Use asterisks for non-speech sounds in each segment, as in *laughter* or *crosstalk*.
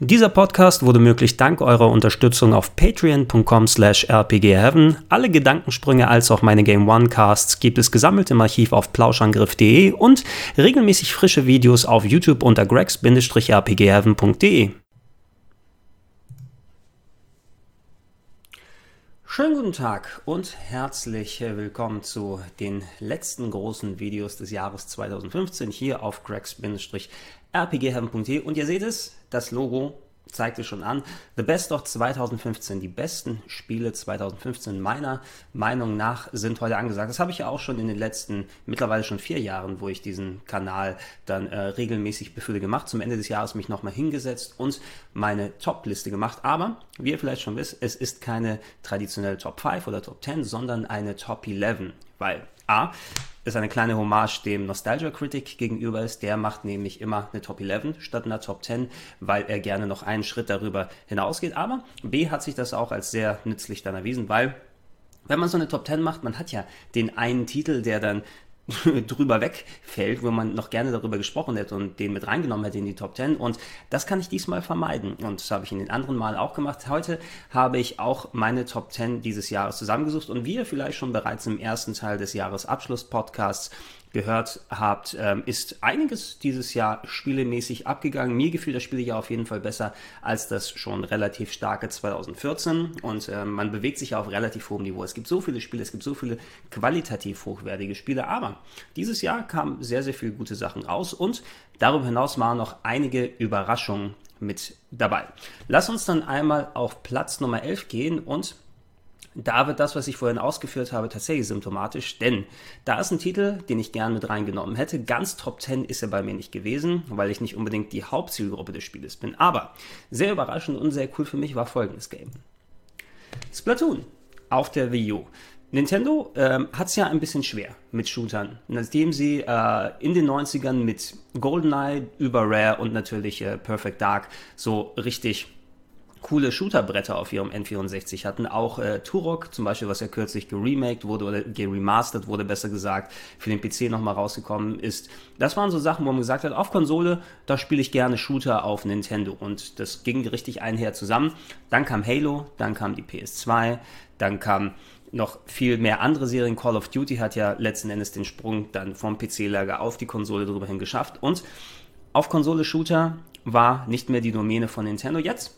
Dieser Podcast wurde möglich dank eurer Unterstützung auf patreon.com slash rpgheaven. Alle Gedankensprünge als auch meine Game One Casts gibt es gesammelt im Archiv auf plauschangriff.de und regelmäßig frische Videos auf YouTube unter gregs-rpgheaven.de. Schönen guten Tag und herzlich willkommen zu den letzten großen Videos des Jahres 2015 hier auf gregs-rpgheaven.de rpgheaven.de und ihr seht es, das Logo zeigt es schon an. The Best of 2015, die besten Spiele 2015 meiner Meinung nach sind heute angesagt. Das habe ich ja auch schon in den letzten, mittlerweile schon vier Jahren, wo ich diesen Kanal dann äh, regelmäßig befülle gemacht. Zum Ende des Jahres mich nochmal hingesetzt und meine Top-Liste gemacht. Aber, wie ihr vielleicht schon wisst, es ist keine traditionelle Top 5 oder Top 10, sondern eine Top 11. Weil A, ist eine kleine Hommage dem Nostalgia Critic gegenüber ist. Der macht nämlich immer eine Top 11 statt einer Top 10, weil er gerne noch einen Schritt darüber hinausgeht. Aber B hat sich das auch als sehr nützlich dann erwiesen, weil wenn man so eine Top 10 macht, man hat ja den einen Titel, der dann *laughs* drüber wegfällt, wo man noch gerne darüber gesprochen hätte und den mit reingenommen hätte in die Top 10. Und das kann ich diesmal vermeiden. Und das habe ich in den anderen Mal auch gemacht. Heute habe ich auch meine Top 10 dieses Jahres zusammengesucht. Und wie ihr vielleicht schon bereits im ersten Teil des Jahresabschluss-Podcasts gehört habt, ähm, ist einiges dieses Jahr spielemäßig abgegangen. Mir gefiel das Spiel ja auf jeden Fall besser als das schon relativ starke 2014 und äh, man bewegt sich ja auf relativ hohem Niveau. Es gibt so viele Spiele, es gibt so viele qualitativ hochwertige Spiele, aber dieses Jahr kamen sehr, sehr viele gute Sachen raus und darüber hinaus waren noch einige Überraschungen mit dabei. Lass uns dann einmal auf Platz Nummer 11 gehen und da wird das, was ich vorhin ausgeführt habe, tatsächlich symptomatisch, denn da ist ein Titel, den ich gern mit reingenommen hätte. Ganz Top 10 ist er bei mir nicht gewesen, weil ich nicht unbedingt die Hauptzielgruppe des Spieles bin. Aber sehr überraschend und sehr cool für mich war folgendes Game. Splatoon auf der Wii U. Nintendo ähm, hat es ja ein bisschen schwer mit Shootern, nachdem sie äh, in den 90ern mit GoldenEye über Rare und natürlich äh, Perfect Dark so richtig coole Shooterbretter auf ihrem N64 hatten. Auch äh, Turok zum Beispiel, was ja kürzlich geremaked wurde oder geremastert wurde, besser gesagt, für den PC nochmal rausgekommen ist. Das waren so Sachen, wo man gesagt hat, auf Konsole, da spiele ich gerne Shooter auf Nintendo. Und das ging richtig einher zusammen. Dann kam Halo, dann kam die PS2, dann kam noch viel mehr andere Serien. Call of Duty hat ja letzten Endes den Sprung dann vom PC-Lager auf die Konsole drüber hin geschafft. Und auf Konsole Shooter war nicht mehr die Domäne von Nintendo. Jetzt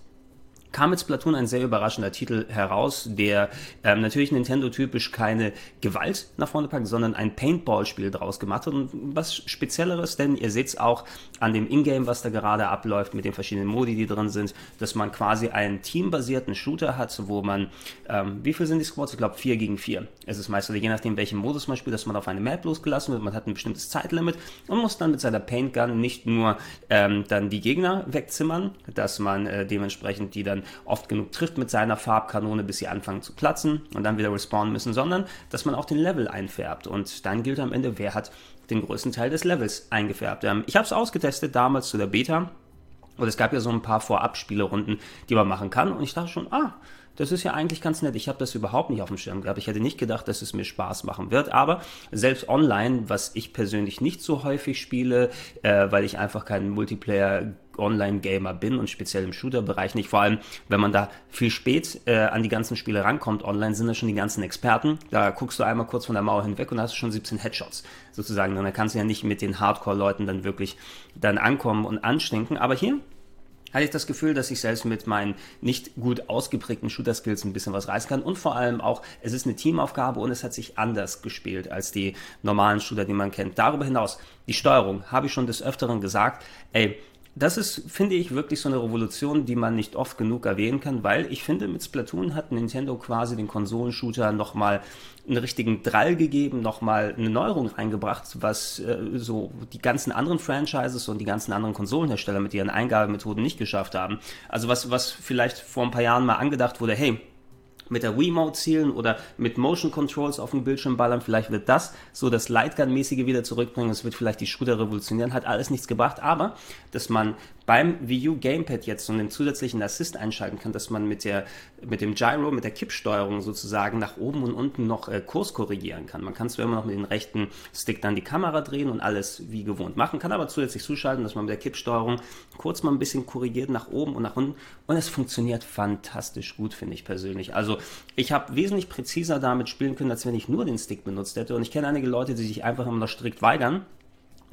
kam mit Splatoon ein sehr überraschender Titel heraus, der ähm, natürlich Nintendo-typisch keine Gewalt nach vorne packt, sondern ein Paintball-Spiel draus gemacht hat. Und was Spezielleres, denn ihr seht es auch an dem Ingame, was da gerade abläuft, mit den verschiedenen Modi, die drin sind, dass man quasi einen teambasierten Shooter hat, wo man, ähm, wie viel sind die Squads? Ich glaube, 4 gegen 4. Es ist meist, oder je nachdem, welchen Modus man spielt, dass man auf eine Map losgelassen wird, man hat ein bestimmtes Zeitlimit und muss dann mit seiner Paintgun nicht nur ähm, dann die Gegner wegzimmern, dass man äh, dementsprechend die dann oft genug trifft mit seiner Farbkanone, bis sie anfangen zu platzen und dann wieder respawnen müssen, sondern dass man auch den Level einfärbt. Und dann gilt am Ende, wer hat den größten Teil des Levels eingefärbt. Ähm, ich habe es ausgetestet damals zu der Beta. Und es gab ja so ein paar Vorabspielerunden, die man machen kann. Und ich dachte schon, ah, das ist ja eigentlich ganz nett. Ich habe das überhaupt nicht auf dem Schirm gehabt. Ich hätte nicht gedacht, dass es mir Spaß machen wird. Aber selbst online, was ich persönlich nicht so häufig spiele, äh, weil ich einfach kein Multiplayer Online-Gamer bin und speziell im Shooter-Bereich nicht. Vor allem, wenn man da viel spät äh, an die ganzen Spiele rankommt, online sind da schon die ganzen Experten. Da guckst du einmal kurz von der Mauer hinweg und hast schon 17 Headshots sozusagen. Und dann kannst du ja nicht mit den Hardcore-Leuten dann wirklich dann ankommen und anstinken. Aber hier hatte ich das Gefühl, dass ich selbst mit meinen nicht gut ausgeprägten Shooter-Skills ein bisschen was reißen kann und vor allem auch, es ist eine Teamaufgabe und es hat sich anders gespielt als die normalen Shooter, die man kennt. Darüber hinaus, die Steuerung, habe ich schon des Öfteren gesagt, ey, das ist, finde ich, wirklich so eine Revolution, die man nicht oft genug erwähnen kann, weil ich finde, mit Splatoon hat Nintendo quasi den Konsolenshooter nochmal einen richtigen Drall gegeben, nochmal eine Neuerung reingebracht, was äh, so die ganzen anderen Franchises und die ganzen anderen Konsolenhersteller mit ihren Eingabemethoden nicht geschafft haben. Also was, was vielleicht vor ein paar Jahren mal angedacht wurde, hey, mit der Wiimote zielen oder mit Motion Controls auf dem Bildschirm ballern. Vielleicht wird das so das Lightgun-mäßige wieder zurückbringen. Es wird vielleicht die Shooter revolutionieren. Hat alles nichts gebracht. Aber, dass man beim Wii U Gamepad jetzt so einen zusätzlichen Assist einschalten kann, dass man mit der mit dem Gyro, mit der Kippsteuerung sozusagen nach oben und unten noch äh, Kurs korrigieren kann. Man kann zwar immer noch mit dem rechten Stick dann die Kamera drehen und alles wie gewohnt machen, kann aber zusätzlich zuschalten, dass man mit der Kippsteuerung kurz mal ein bisschen korrigiert nach oben und nach unten und es funktioniert fantastisch gut, finde ich persönlich. Also ich habe wesentlich präziser damit spielen können, als wenn ich nur den Stick benutzt hätte und ich kenne einige Leute, die sich einfach immer noch strikt weigern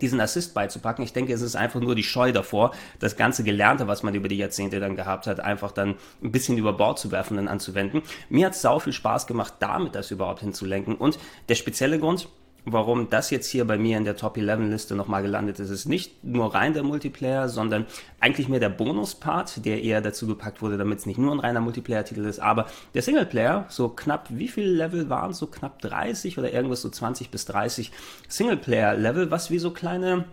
diesen Assist beizupacken. Ich denke, es ist einfach nur die Scheu davor, das ganze Gelernte, was man über die Jahrzehnte dann gehabt hat, einfach dann ein bisschen über Bord zu werfen und anzuwenden. Mir hat es sau viel Spaß gemacht, damit das überhaupt hinzulenken. Und der spezielle Grund, warum das jetzt hier bei mir in der Top 11 Liste nochmal gelandet ist, ist nicht nur rein der Multiplayer, sondern eigentlich mehr der Bonus-Part, der eher dazu gepackt wurde, damit es nicht nur ein reiner Multiplayer-Titel ist, aber der Singleplayer, so knapp, wie viele Level waren? So knapp 30 oder irgendwas so 20 bis 30 Singleplayer-Level, was wie so kleine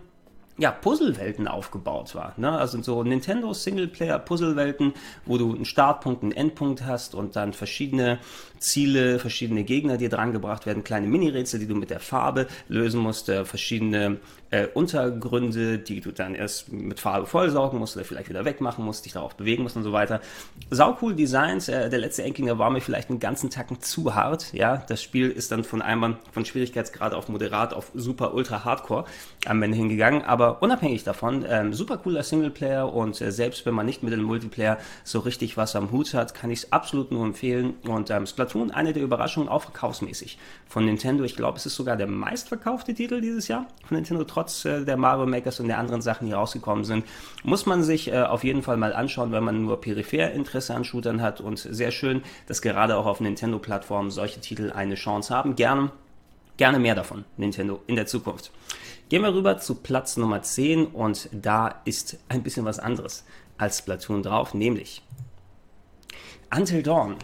ja, Puzzlewelten aufgebaut war. Ne? Also so Nintendo Singleplayer Puzzlewelten, wo du einen Startpunkt, einen Endpunkt hast und dann verschiedene Ziele, verschiedene Gegner dir drangebracht werden, kleine Mini-Rätsel, die du mit der Farbe lösen musst, äh, verschiedene äh, Untergründe, die du dann erst mit Farbe vollsaugen musst oder vielleicht wieder wegmachen musst, dich darauf bewegen musst und so weiter. Saucool Designs, äh, der letzte Endgegner war mir vielleicht einen ganzen Tacken zu hart, ja, das Spiel ist dann von einmal von Schwierigkeitsgrad auf moderat auf super ultra hardcore am Ende hingegangen, aber unabhängig davon, ähm, super cooler Singleplayer und äh, selbst wenn man nicht mit dem Multiplayer so richtig was am Hut hat, kann ich es absolut nur empfehlen. Und ähm, Splatoon, eine der Überraschungen auch verkaufsmäßig von Nintendo, ich glaube es ist sogar der meistverkaufte Titel dieses Jahr von Nintendo, trotz trotz äh, der Mario Makers und der anderen Sachen, die rausgekommen sind, muss man sich äh, auf jeden Fall mal anschauen, wenn man nur peripher Interesse an Shootern hat. Und sehr schön, dass gerade auch auf Nintendo-Plattformen solche Titel eine Chance haben. Gerne, gerne mehr davon, Nintendo, in der Zukunft. Gehen wir rüber zu Platz Nummer 10 und da ist ein bisschen was anderes als Splatoon drauf, nämlich Until Dawn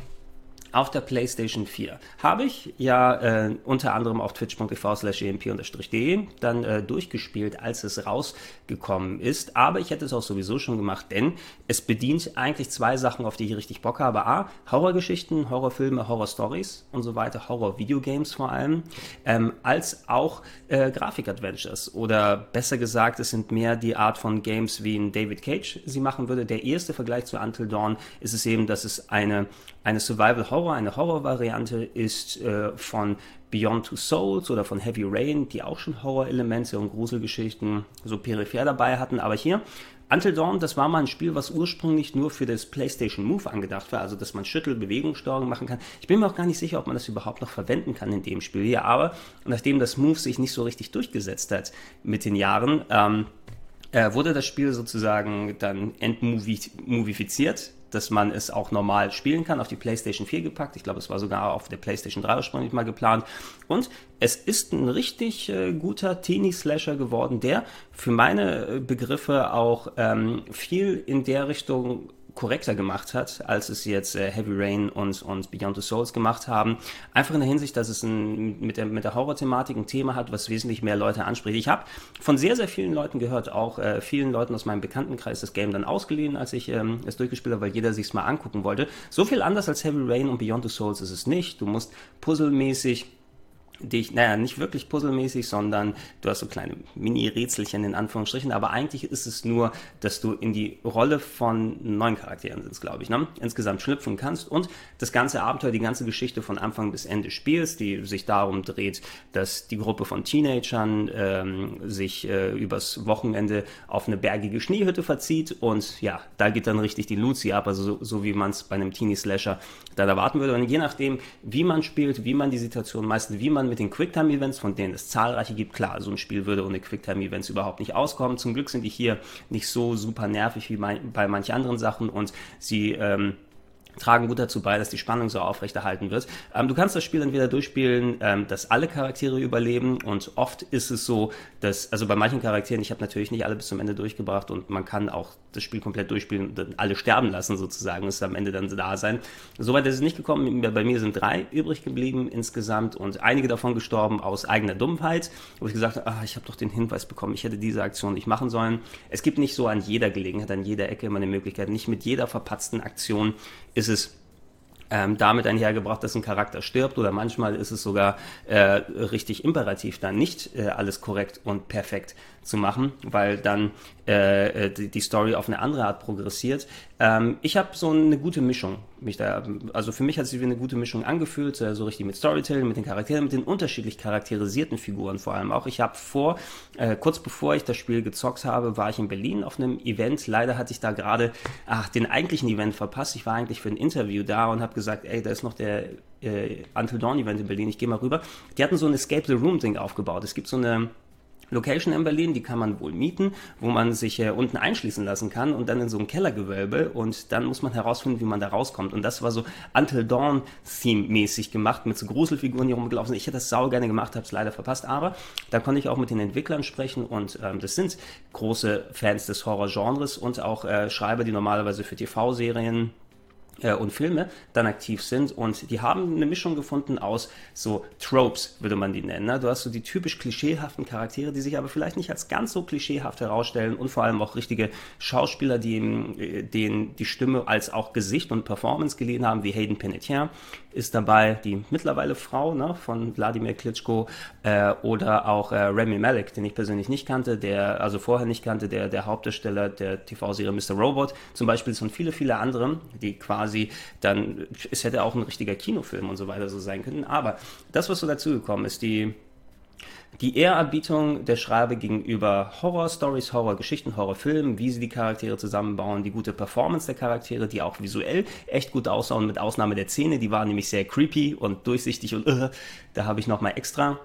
auf der PlayStation 4. Habe ich ja äh, unter anderem auf twitch.tv slash emp-de dann äh, durchgespielt, als es rausgekommen ist. Aber ich hätte es auch sowieso schon gemacht, denn es bedient eigentlich zwei Sachen, auf die ich richtig Bock habe. A, Horrorgeschichten, Horrorfilme, Horrorstories und so weiter, Horror-Videogames vor allem, ähm, als auch äh, Grafik-Adventures. Oder besser gesagt, es sind mehr die Art von Games, wie ein David Cage sie machen würde. Der erste Vergleich zu Until Dawn ist es eben, dass es eine, eine Survival-Horror Horror. Eine Horrorvariante ist äh, von Beyond Two Souls oder von Heavy Rain, die auch schon Horrorelemente und Gruselgeschichten so peripher dabei hatten. Aber hier, Until Dawn, das war mal ein Spiel, was ursprünglich nur für das PlayStation Move angedacht war, also dass man Schüttel-Bewegungssteuerung machen kann. Ich bin mir auch gar nicht sicher, ob man das überhaupt noch verwenden kann in dem Spiel hier, aber nachdem das Move sich nicht so richtig durchgesetzt hat mit den Jahren, ähm, äh, wurde das Spiel sozusagen dann entmovifiziert dass man es auch normal spielen kann, auf die PlayStation 4 gepackt. Ich glaube, es war sogar auf der PlayStation 3 ursprünglich mal geplant. Und es ist ein richtig äh, guter Teenie-Slasher geworden, der für meine äh, Begriffe auch ähm, viel in der Richtung korrekter gemacht hat, als es jetzt äh, Heavy Rain und, und Beyond the Souls gemacht haben. Einfach in der Hinsicht, dass es ein, mit der, mit der Horror-Thematik ein Thema hat, was wesentlich mehr Leute anspricht. Ich habe von sehr, sehr vielen Leuten gehört, auch äh, vielen Leuten aus meinem Bekanntenkreis das Game dann ausgeliehen, als ich ähm, es durchgespielt habe, weil jeder sich es mal angucken wollte. So viel anders als Heavy Rain und Beyond the Souls ist es nicht. Du musst puzzelmäßig dich, naja, nicht wirklich puzzelmäßig, sondern du hast so kleine Mini-Rätselchen in Anführungsstrichen, aber eigentlich ist es nur, dass du in die Rolle von neun Charakteren sind, glaube ich, ne? insgesamt schlüpfen kannst und das ganze Abenteuer, die ganze Geschichte von Anfang bis Ende spielst, die sich darum dreht, dass die Gruppe von Teenagern ähm, sich äh, übers Wochenende auf eine bergige Schneehütte verzieht und ja, da geht dann richtig die Luzi ab, also so, so wie man es bei einem Teenie-Slasher dann erwarten würde und je nachdem, wie man spielt, wie man die Situation meistens, wie man mit den Quicktime-Events, von denen es zahlreiche gibt. Klar, so ein Spiel würde ohne Quicktime-Events überhaupt nicht auskommen. Zum Glück sind die hier nicht so super nervig wie bei manchen anderen Sachen und sie ähm, tragen gut dazu bei, dass die Spannung so aufrechterhalten wird. Ähm, du kannst das Spiel entweder durchspielen, ähm, dass alle Charaktere überleben und oft ist es so, dass, also bei manchen Charakteren, ich habe natürlich nicht alle bis zum Ende durchgebracht und man kann auch das Spiel komplett durchspielen und alle sterben lassen sozusagen, und am Ende dann da sein. Soweit ist es nicht gekommen, bei mir sind drei übrig geblieben insgesamt und einige davon gestorben aus eigener Dummheit, wo ich gesagt habe, ah, ich habe doch den Hinweis bekommen, ich hätte diese Aktion nicht machen sollen. Es gibt nicht so an jeder Gelegenheit, an jeder Ecke immer eine Möglichkeit, nicht mit jeder verpatzten Aktion ist es ähm, damit einhergebracht, dass ein Charakter stirbt oder manchmal ist es sogar äh, richtig imperativ, dann nicht äh, alles korrekt und perfekt zu machen, weil dann äh, äh die, die, Story auf eine andere Art progressiert. Ähm, ich habe so eine gute Mischung. Mich da, also für mich hat sich wie eine gute Mischung angefühlt, äh, so richtig mit Storytelling, mit den Charakteren, mit den unterschiedlich charakterisierten Figuren vor allem auch. Ich habe vor, äh, kurz bevor ich das Spiel gezockt habe, war ich in Berlin auf einem Event. Leider hatte ich da gerade den eigentlichen Event verpasst. Ich war eigentlich für ein Interview da und habe gesagt, ey, da ist noch der äh, Until Dawn Event in Berlin, ich gehe mal rüber. Die hatten so ein Escape the Room Ding aufgebaut. Es gibt so eine Location in Berlin, die kann man wohl mieten, wo man sich äh, unten einschließen lassen kann und dann in so ein Kellergewölbe und dann muss man herausfinden, wie man da rauskommt. Und das war so Until Dawn Theme-mäßig gemacht mit so Gruselfiguren, die rumgelaufen sind. Ich hätte das sau gerne gemacht, habe es leider verpasst, aber da konnte ich auch mit den Entwicklern sprechen und ähm, das sind große Fans des Horror-Genres und auch äh, Schreiber, die normalerweise für TV-Serien und Filme dann aktiv sind und die haben eine Mischung gefunden aus so Tropes, würde man die nennen. Ne? Du hast so die typisch klischeehaften Charaktere, die sich aber vielleicht nicht als ganz so klischeehaft herausstellen und vor allem auch richtige Schauspieler, die äh, denen die Stimme als auch Gesicht und Performance geliehen haben, wie Hayden Panettiere ist dabei, die mittlerweile Frau ne, von Wladimir Klitschko äh, oder auch äh, Remy Malek, den ich persönlich nicht kannte, der also vorher nicht kannte, der der Hauptdarsteller der TV-Serie Mr. Robot zum Beispiel und viele viele andere, die quasi quasi dann, es hätte auch ein richtiger Kinofilm und so weiter so sein können. Aber das, was so dazugekommen ist, die, die Ehrerbietung der Schreiber gegenüber Horror-Stories, Horror-Geschichten, Horrorfilmen, wie sie die Charaktere zusammenbauen, die gute Performance der Charaktere, die auch visuell echt gut aussahen, mit Ausnahme der Szene, die war nämlich sehr creepy und durchsichtig und uh, da habe ich nochmal extra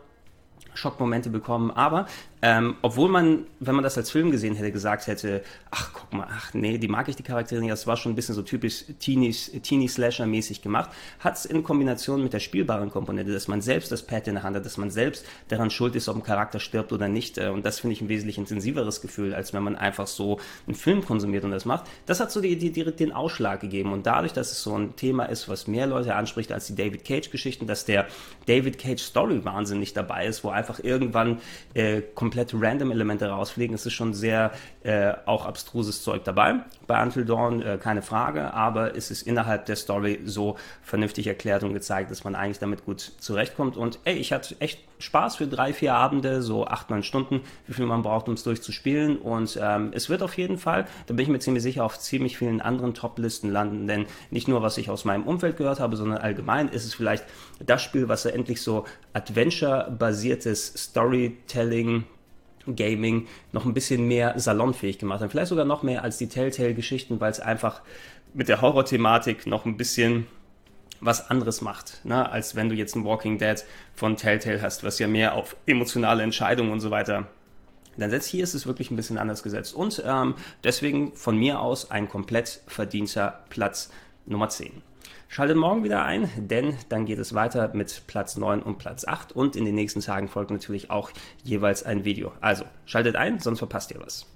Schockmomente bekommen. Aber ähm, obwohl man, wenn man das als Film gesehen hätte, gesagt hätte, ach guck mal, ach nee, die mag ich die Charaktere nicht, das war schon ein bisschen so typisch Teenie-Slasher-mäßig gemacht, hat es in Kombination mit der spielbaren Komponente, dass man selbst das Pad in der Hand hat, dass man selbst daran schuld ist, ob ein Charakter stirbt oder nicht. Äh, und das finde ich ein wesentlich intensiveres Gefühl, als wenn man einfach so einen Film konsumiert und das macht. Das hat so die, die, die, den Ausschlag gegeben. Und dadurch, dass es so ein Thema ist, was mehr Leute anspricht als die David Cage-Geschichten, dass der David Cage-Story wahnsinnig dabei ist, wo einfach irgendwann äh, komplett random Elemente rausfliegen. Es ist schon sehr äh, auch abstruses Zeug dabei. Bei Until Dawn äh, keine Frage, aber es ist innerhalb der Story so vernünftig erklärt und gezeigt, dass man eigentlich damit gut zurechtkommt. Und ey, ich hatte echt Spaß für drei, vier Abende, so acht, neun Stunden, wie viel man braucht, um es durchzuspielen. Und ähm, es wird auf jeden Fall, da bin ich mir ziemlich sicher, auf ziemlich vielen anderen Top-Listen landen. Denn nicht nur, was ich aus meinem Umfeld gehört habe, sondern allgemein ist es vielleicht das Spiel, was er endlich so Adventure-basiertes Storytelling Gaming noch ein bisschen mehr salonfähig gemacht hat. Vielleicht sogar noch mehr als die Telltale-Geschichten, weil es einfach mit der Horror-Thematik noch ein bisschen was anderes macht, ne? als wenn du jetzt ein Walking Dead von Telltale hast, was ja mehr auf emotionale Entscheidungen und so weiter dann setzt hier ist es wirklich ein bisschen anders gesetzt. Und ähm, deswegen von mir aus ein komplett verdienter Platz Nummer 10. Schaltet morgen wieder ein, denn dann geht es weiter mit Platz 9 und Platz 8 und in den nächsten Tagen folgt natürlich auch jeweils ein Video. Also schaltet ein, sonst verpasst ihr was.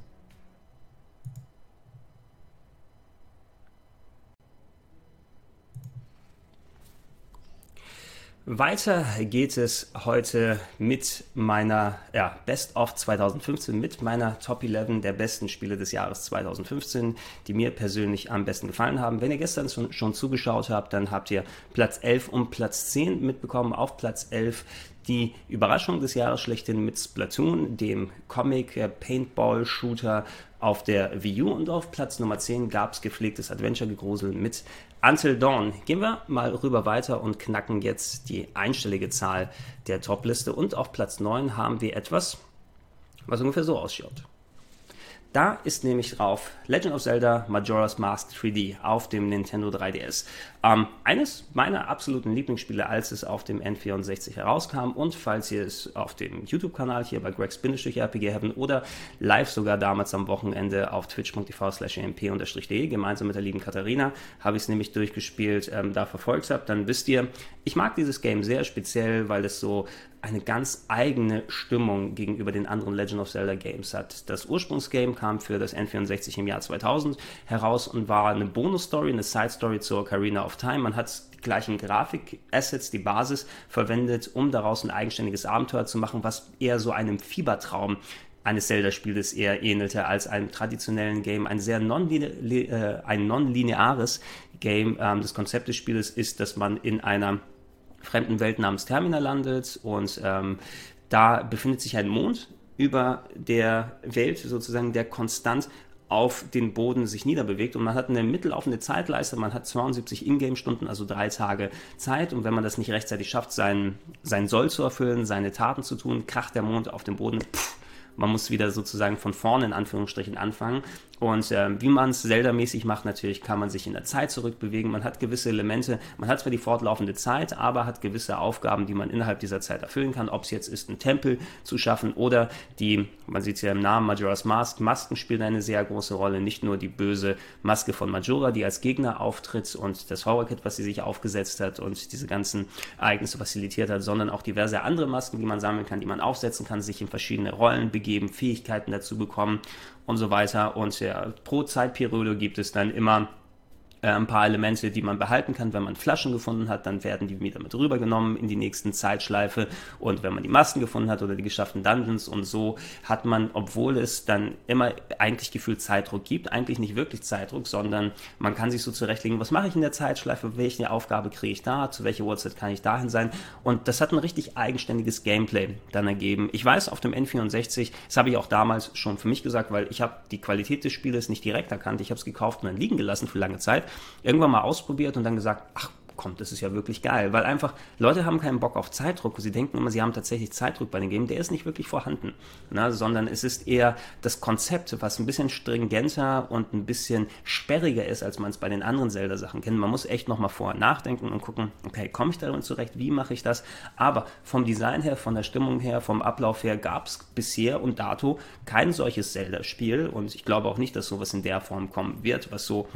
Weiter geht es heute mit meiner ja, Best of 2015, mit meiner Top 11 der besten Spiele des Jahres 2015, die mir persönlich am besten gefallen haben. Wenn ihr gestern schon, schon zugeschaut habt, dann habt ihr Platz 11 und Platz 10 mitbekommen. Auf Platz 11 die Überraschung des Jahres schlechthin mit Splatoon, dem Comic-Paintball-Shooter auf der Wii U. Und auf Platz Nummer 10 gab es gepflegtes Adventure-Gegrusel mit Until Dawn. Gehen wir mal rüber weiter und knacken jetzt die einstellige Zahl der Top-Liste. Und auf Platz 9 haben wir etwas, was ungefähr so ausschaut. Da ist nämlich drauf Legend of Zelda Majora's Mask 3D auf dem Nintendo 3DS. Ähm, eines meiner absoluten Lieblingsspiele, als es auf dem N64 herauskam. Und falls ihr es auf dem YouTube-Kanal hier bei Greg's RPG haben oder live sogar damals am Wochenende auf twitch.tv slash mp-de gemeinsam mit der lieben Katharina habe ich es nämlich durchgespielt, ähm, da verfolgt habt, dann wisst ihr, ich mag dieses Game sehr speziell, weil es so eine ganz eigene Stimmung gegenüber den anderen Legend of Zelda Games hat. Das Ursprungsgame kam für das N64 im Jahr 2000 heraus und war eine Bonus-Story, eine Side-Story zur Ocarina of Time. Man hat die gleichen Grafik-Assets, die Basis verwendet, um daraus ein eigenständiges Abenteuer zu machen, was eher so einem Fiebertraum eines Zelda-Spiels eher ähnelte als einem traditionellen Game. Ein sehr non-lineares äh, non Game. Ähm, das Konzept des Spieles ist, dass man in einer fremden Welt namens Termina landet und ähm, da befindet sich ein Mond über der Welt sozusagen, der konstant auf den Boden sich niederbewegt und man hat eine mittellaufende Zeitleiste, man hat 72 Ingame-Stunden, also drei Tage Zeit und wenn man das nicht rechtzeitig schafft, sein, sein Soll zu erfüllen, seine Taten zu tun, kracht der Mond auf den Boden, pff, man muss wieder sozusagen von vorne in Anführungsstrichen anfangen. Und äh, wie man es Zelda-mäßig macht, natürlich kann man sich in der Zeit zurückbewegen. Man hat gewisse Elemente, man hat zwar die fortlaufende Zeit, aber hat gewisse Aufgaben, die man innerhalb dieser Zeit erfüllen kann. Ob es jetzt ist, einen Tempel zu schaffen oder die, man sieht es ja im Namen, Majora's Mask, Masken spielen eine sehr große Rolle. Nicht nur die böse Maske von Majora, die als Gegner auftritt und das Horror-Kit, was sie sich aufgesetzt hat und diese ganzen Ereignisse facilitiert hat, sondern auch diverse andere Masken, die man sammeln kann, die man aufsetzen kann, sich in verschiedene Rollen begeben geben, Fähigkeiten dazu bekommen und so weiter. Und ja, pro Zeitperiode gibt es dann immer ein paar Elemente, die man behalten kann. Wenn man Flaschen gefunden hat, dann werden die wieder mit rübergenommen in die nächsten Zeitschleife. Und wenn man die Masken gefunden hat oder die geschafften Dungeons und so, hat man, obwohl es dann immer eigentlich gefühlt Zeitdruck gibt, eigentlich nicht wirklich Zeitdruck, sondern man kann sich so zurechtlegen, was mache ich in der Zeitschleife, welche Aufgabe kriege ich da, zu welcher Uhrzeit kann ich dahin sein. Und das hat ein richtig eigenständiges Gameplay dann ergeben. Ich weiß, auf dem N64, das habe ich auch damals schon für mich gesagt, weil ich habe die Qualität des Spieles nicht direkt erkannt. Ich habe es gekauft und dann liegen gelassen für lange Zeit irgendwann mal ausprobiert und dann gesagt, ach kommt, das ist ja wirklich geil. Weil einfach Leute haben keinen Bock auf Zeitdruck. Sie denken immer, sie haben tatsächlich Zeitdruck bei den Game. Der ist nicht wirklich vorhanden. Ne? Sondern es ist eher das Konzept, was ein bisschen stringenter und ein bisschen sperriger ist, als man es bei den anderen Zelda-Sachen kennt. Man muss echt nochmal vorher nachdenken und gucken, okay, komme ich darin zurecht? Wie mache ich das? Aber vom Design her, von der Stimmung her, vom Ablauf her gab es bisher und dato kein solches Zelda-Spiel. Und ich glaube auch nicht, dass sowas in der Form kommen wird, was so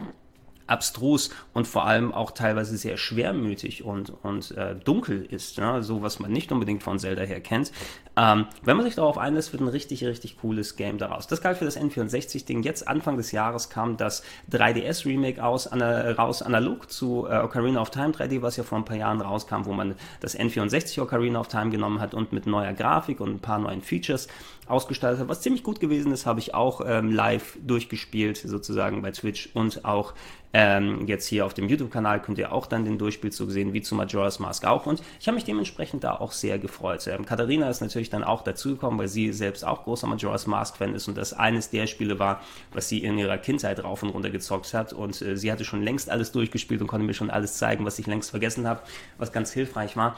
abstrus und vor allem auch teilweise sehr schwermütig und, und äh, dunkel ist. Ne? So was man nicht unbedingt von Zelda her kennt. Ähm, wenn man sich darauf einlässt, wird ein richtig, richtig cooles Game daraus. Das galt für das N64-Ding. Jetzt Anfang des Jahres kam das 3DS-Remake aus, an, raus, analog zu äh, Ocarina of Time 3D, was ja vor ein paar Jahren rauskam, wo man das N64 Ocarina of Time genommen hat und mit neuer Grafik und ein paar neuen Features ausgestaltet hat. Was ziemlich gut gewesen ist, habe ich auch ähm, live durchgespielt, sozusagen bei Twitch und auch ähm, jetzt hier auf dem YouTube-Kanal könnt ihr auch dann den Durchspielzug sehen, wie zu Majora's Mask auch. Und ich habe mich dementsprechend da auch sehr gefreut. Ähm, Katharina ist natürlich dann auch dazugekommen, weil sie selbst auch großer Majora's Mask-Fan ist und das eines der Spiele war, was sie in ihrer Kindheit rauf und runter gezockt hat. Und äh, sie hatte schon längst alles durchgespielt und konnte mir schon alles zeigen, was ich längst vergessen habe, was ganz hilfreich war.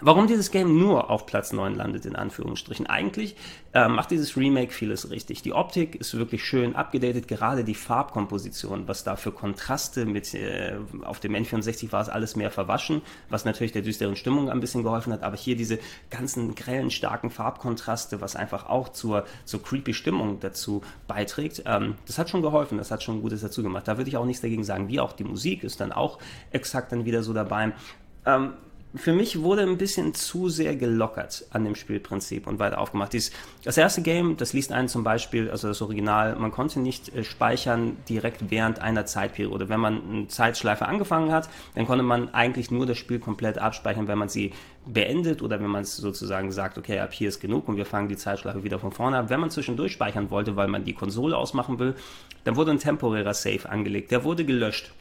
Warum dieses Game nur auf Platz 9 landet, in Anführungsstrichen. Eigentlich äh, macht dieses Remake vieles richtig. Die Optik ist wirklich schön abgedatet, gerade die Farbkomposition, was da für Kontraste mit, äh, auf dem N64 war es alles mehr verwaschen, was natürlich der düsteren Stimmung ein bisschen geholfen hat, aber hier diese ganzen grellen, starken Farbkontraste, was einfach auch zur, zur creepy Stimmung dazu beiträgt, ähm, das hat schon geholfen, das hat schon Gutes dazu gemacht. Da würde ich auch nichts dagegen sagen, wie auch die Musik ist dann auch exakt dann wieder so dabei. Ähm, für mich wurde ein bisschen zu sehr gelockert an dem Spielprinzip und weiter aufgemacht. Dies, das erste Game, das liest einen zum Beispiel, also das Original, man konnte nicht äh, speichern direkt während einer Zeitperiode. Wenn man eine Zeitschleife angefangen hat, dann konnte man eigentlich nur das Spiel komplett abspeichern, wenn man sie beendet oder wenn man es sozusagen sagt, okay, ab hier ist genug und wir fangen die Zeitschleife wieder von vorne ab. Wenn man zwischendurch speichern wollte, weil man die Konsole ausmachen will, dann wurde ein temporärer Save angelegt. Der wurde gelöscht